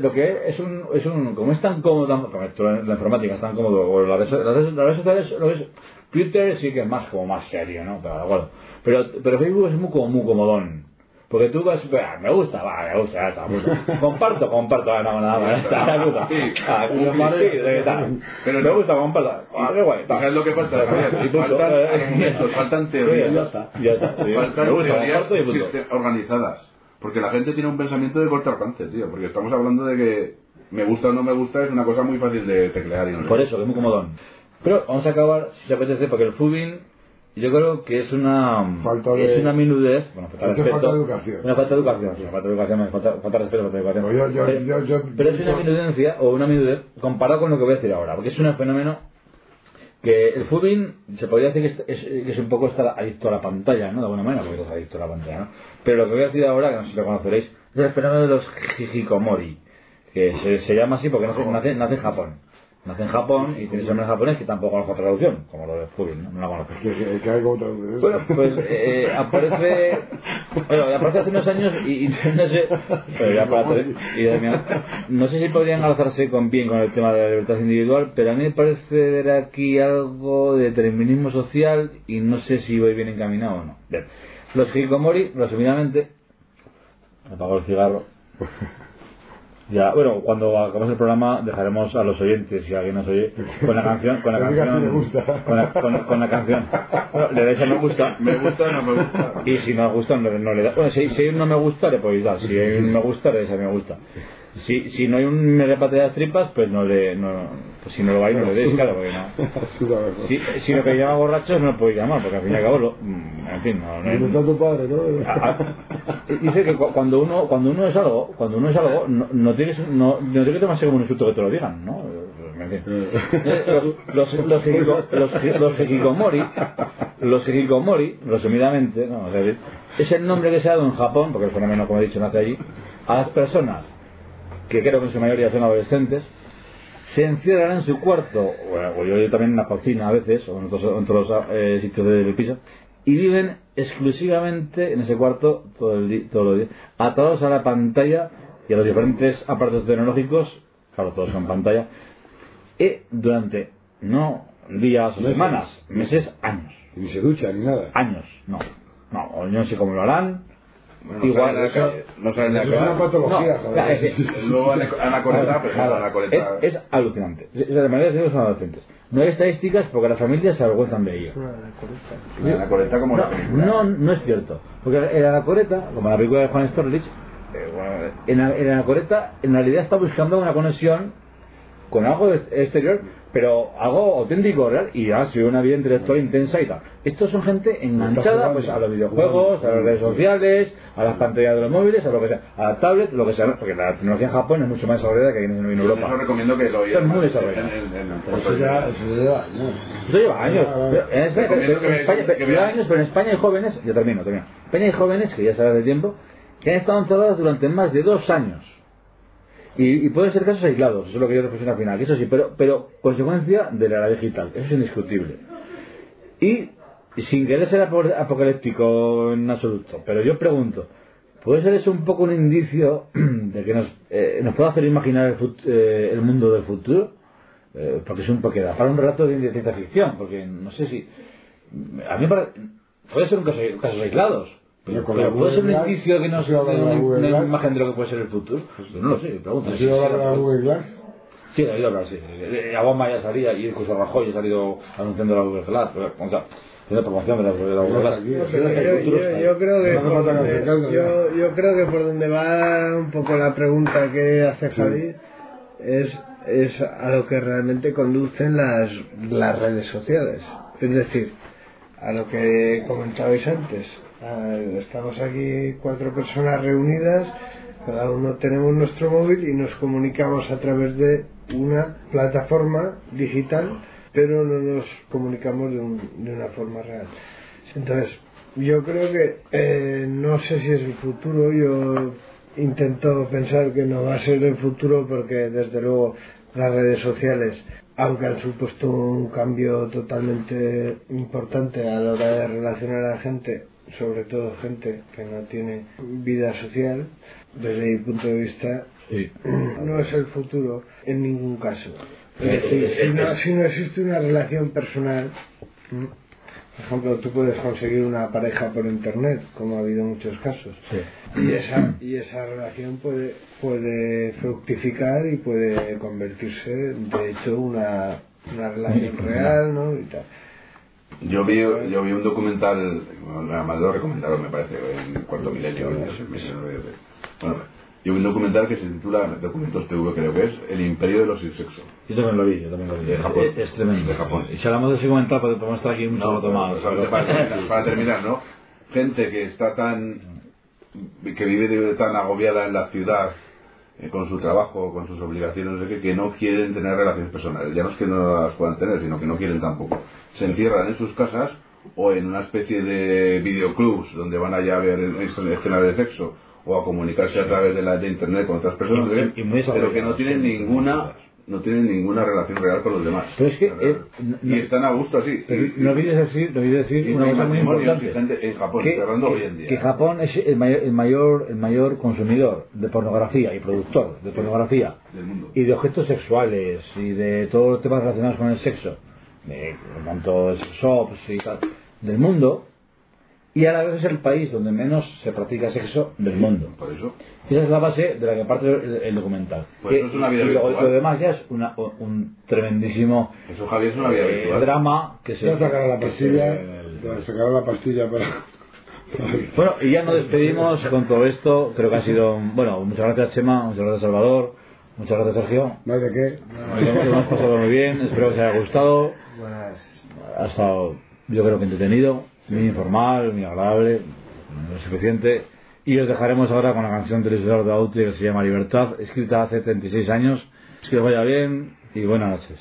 lo que es un, es un, como es tan cómodo, la informática es tan cómodo, o las redes, las sociales, lo que es, Twitter sí que es más como más serio, ¿no? Pero, bueno, pero, pero Facebook es muy, como, muy comodón. Porque tú vas, "Ah, me gusta, va, me gusta, ya está, puta. comparto, comparto, ah, no, nada más, está, puta. Sí. Ah. Pero me gusta, comparto, ah, qué guay, tal. ¿Sabes lo que pasa. Faltan faltan teorías. Ya está, ya está. Faltan Me gusta, teorías organizadas. Porque la gente tiene un pensamiento de corto alcance, tío. Porque estamos hablando de que me gusta o no me gusta es una cosa muy fácil de teclear y no. Por eso, que es muy comodón. Pero vamos a acabar, si te apetece, porque el fubing yo creo que es una Falta de- es una minudez, bueno, falta de Esto es respeto. falta de educación. Una falta de educación, sí, falta de educación, falta, falta de respeto, falta de educación. Pues yo- yo- pero, yo- yo- pero es una minudencia o una minudez comparado con lo que voy a decir ahora, porque es un fenómeno que el fubing se podría decir que es, es- que es un poco estar adicto a la pantalla, ¿no? De alguna manera, porque estás adicto a la pantalla, ¿no? Pero lo que voy a decir ahora, que no sé si lo conoceréis, es el fenómeno de los hikikomori, que se, se llama así porque nace, nace, nace en Japón. Nace en Japón y tiene nombre japonés que tampoco conozco traducción, como lo de fubing, ¿no? No la conozco. Hay como. Bueno, pues eh, aparece. Bueno, aparece hace unos años y, y no sé. Pero ya para y de mí- No sé si podrían alzarse con bien con el tema de la libertad individual, pero a mí me parece ver aquí algo de determinismo social y no sé si voy bien encaminado o no. Bien. Los hikikomori, resumidamente. Apago el cigarro. Ya, bueno, cuando acabemos el programa dejaremos a los oyentes, si alguien nos oye, con la canción, con la canción, gusta. con la, con, con la canción. Bueno, le dais a me gusta. Me gusta o no me gusta. Y si no os gusta, no, no le da. Bueno, si, si no me gusta, le podéis dar. Si me gusta, le dais a me gusta. Si, si no hay un me repate las tripas, pues no le. No, pues si no lo vais, no le deis, claro, porque no. Si, si lo que llama borrachos, no lo podéis llamar, porque al fin y al cabo, lo, mm, en fin, no, no hay- ¿Dónde está tu padre, no? Ah, ah, Dice que cu- cuando uno cuando uno es algo cuando uno es algo no, no tienes no, no tiene que tomarse como un insulto que te lo digan no En fin. Eh, los los los, los hikikomori los hikikomori resumidamente no, O sea, es el nombre que se ha dado en Japón porque el fenómeno como he dicho nace allí a las personas que creo que en su mayoría son adolescentes se encierran en su cuarto, o, o yo, yo también en la cocina a veces, o en otros, en otros eh, sitios del piso, y viven exclusivamente en ese cuarto todo el di- todos los días, atados a la pantalla y a los diferentes aparatos tecnológicos, claro, todos con pantalla, y durante, no días o Meses. semanas, meses, años, Ni se ducha ni nada. años, no, no, yo no sé cómo lo harán, Bueno, igual, no calle, no la es una patología, No, joder. claro, es que- Luego a la coleta, pues claro, a la coleta. es, es alucinante. Es- De manera que son adolescentes. No hay estadísticas porque las familias se avergüenzan de ello. La coleta como la No, película. no, no es cierto. Porque en la Anacoreta, como la película de Juan Storlich, eh, bueno, en, la, en la Anacoreta en realidad está buscando una conexión con algo de- exterior, pero algo auténtico, real, y ha sido una vida intelectual intensa y tal. Estos son gente enganchada pues, a los videojuegos, a las redes sociales, a las pantallas de los móviles, a lo que sea, a la tablet, lo que sea, porque la tecnología en Japón es mucho más desarrollada que en, en Yo Europa. Eso recomiendo que lo oigan. Está muy desarrollado. eso ya, eso ya lleva años. Eso lleva años. Pero En España, lleva años, pero en España hay jóvenes, yo termino, termino. En España hay jóvenes, que ya sabes de tiempo, que han estado encerrados durante más de dos años. Y, y pueden ser casos aislados, eso es lo que yo reflexiono al final, que eso sí, pero, pero consecuencia de la era digital, eso es indiscutible. Y sin querer ser apo- apocalíptico en absoluto, pero yo pregunto, ¿puede ser eso un poco un indicio de que nos, eh, nos puede hacer imaginar el, fut- eh, el mundo del futuro? eh, porque es un porque para un relato de, ciencia ficción, porque no sé si a mí me pare- puede ser un caso, casos aislados. Pero, Pero puede ser un indicio que nos ¿has oído dé hablar de una, la Google una Glass? imagen de lo que puede ser el futuro. Pues no lo sé, pregunta. ¿Has oído sí, hablar de. Google Glass? Sí, he oído hablar, sí. Eh, Obama ya salía y incluso Rajoy ha salido anunciando la Google Glass. pero, O sea, tiene promoción de la, de la Google Glass. No, yo, creo que No por yo, yo creo que por donde va un poco la pregunta que hace Javi es, es a lo que realmente conducen las, las redes sociales. Es decir, a lo que comentabais antes. Estamos aquí cuatro personas reunidas, cada uno tenemos nuestro móvil y nos comunicamos a través de una plataforma digital, pero no nos comunicamos de, un- de una forma real. Entonces, yo creo que eh, no sé si es el futuro, yo intento pensar que no va a ser el futuro porque desde luego las redes sociales, aunque han supuesto un cambio totalmente importante a la hora de relacionar a la gente, sobre todo gente que no tiene vida social, desde mi punto de vista, Sí. no es el futuro en ningún caso. Es decir, si no, si no existe una relación personal, ¿m? por ejemplo, tú puedes conseguir una pareja por internet, como ha habido muchos casos, Sí. y esa, y esa relación puede, puede fructificar y puede convertirse, de hecho, una, una relación real, ¿no? Y tal. Yo vi, yo vi un documental, además lo recomendaron me parece, en Cuarto Milenio. Bueno, yo vi un documental que se titula, Documentos TV creo que es, El Imperio de los Sin Sexo. Yo también lo vi, yo también lo vi. De Japón. Es, es tremendo. De Japón. Y si hablamos de ese comentario, pues podemos estar aquí mucho rato más. solamente para, terminar, para terminar, ¿no? Gente que está tan, que vive de- tan agobiada en la ciudad, eh, con su trabajo, con sus obligaciones, no sé qué, que no quieren tener relaciones personales. Ya no es que no las puedan tener, sino que no quieren tampoco. Se encierran en sus casas o en una especie de videoclubs donde van allá a ver escenas de sexo o a comunicarse a través de la de internet con otras personas, Y- y pero que no tienen ninguna no tienen ninguna relación real con los demás. Pero es que, Real. eh, no- y están a gusto así. Pero Y- no olvides decir, no decir una cosa muy importante. en Japón, que, estoy hablando que- hoy en día. que Japón es el mayor, el mayor, el mayor consumidor de pornografía y productor de pornografía del mundo. y de objetos sexuales y de todos los temas relacionados con el sexo, de tanto shops y tal, del mundo, y a la vez es el país donde menos se practica sexo del mundo. Por eso. Y esa es la base de la que parte el, el documental. Pues eso es una vida y virtual. lo demás ya es una- un tremendísimo Eso, Javier, es una vida eh, drama que se Ya sacaron la que pastilla, se- ya sacaron la pastilla para... Bueno, y ya nos despedimos con todo esto. Creo que ha sido. un- Bueno, muchas gracias, Chema. Muchas gracias, Salvador. Muchas gracias, Sergio. No hay de qué. Lo hemos pasado muy bien. Espero que os haya gustado. Ha estado, yo creo que entretenido, muy informal, muy agradable, lo suficiente. Y os dejaremos ahora con la canción de Luis Eduardo Autry que se llama Libertad, escrita hace 36 años. Que os vaya bien y buenas noches.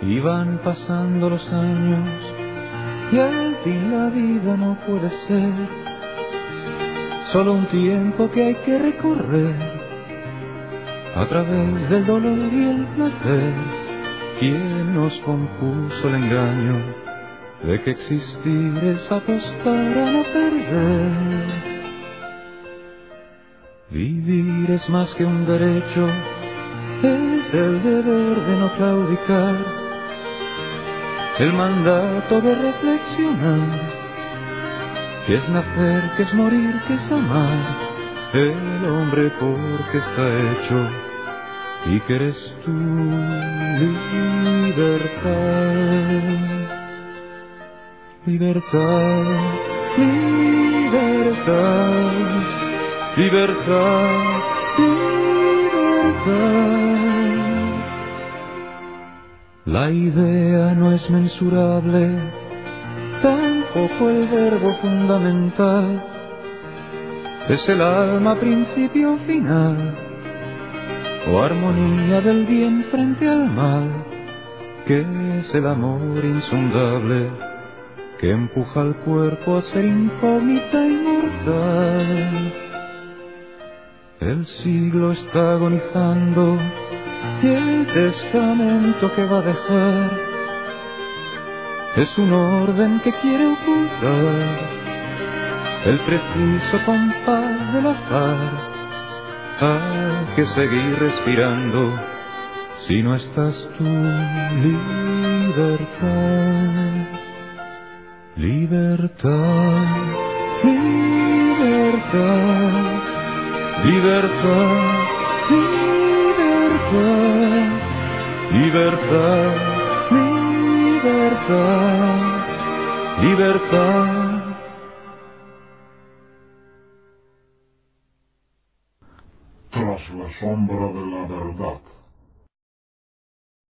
Y van pasando los años y al fin la vida no puede ser solo un tiempo que hay que recorrer a través del dolor y el placer. ¿Quién nos compuso el engaño de que existir es apostar a no perder? Vivir es más que un derecho, es el deber de no claudicar el mandato de reflexionar, que es nacer, que es morir, que es amar, el hombre porque está hecho y que eres tu libertad. Libertad, libertad, libertad, libertad. La idea no es mensurable, tampoco el verbo fundamental. Es el alma principio final, o armonía del bien frente al mal, que es el amor insondable que empuja al cuerpo a ser incógnita inmortal. El siglo está agonizando y el testamento que va a dejar es un orden que quiere ocultar el preciso compás del azar ¿A que seguir respirando si no estás tú, libertad? Libertad, libertad, libertad, libertad, libertad, libertad, libertad. La sombra de la verdad.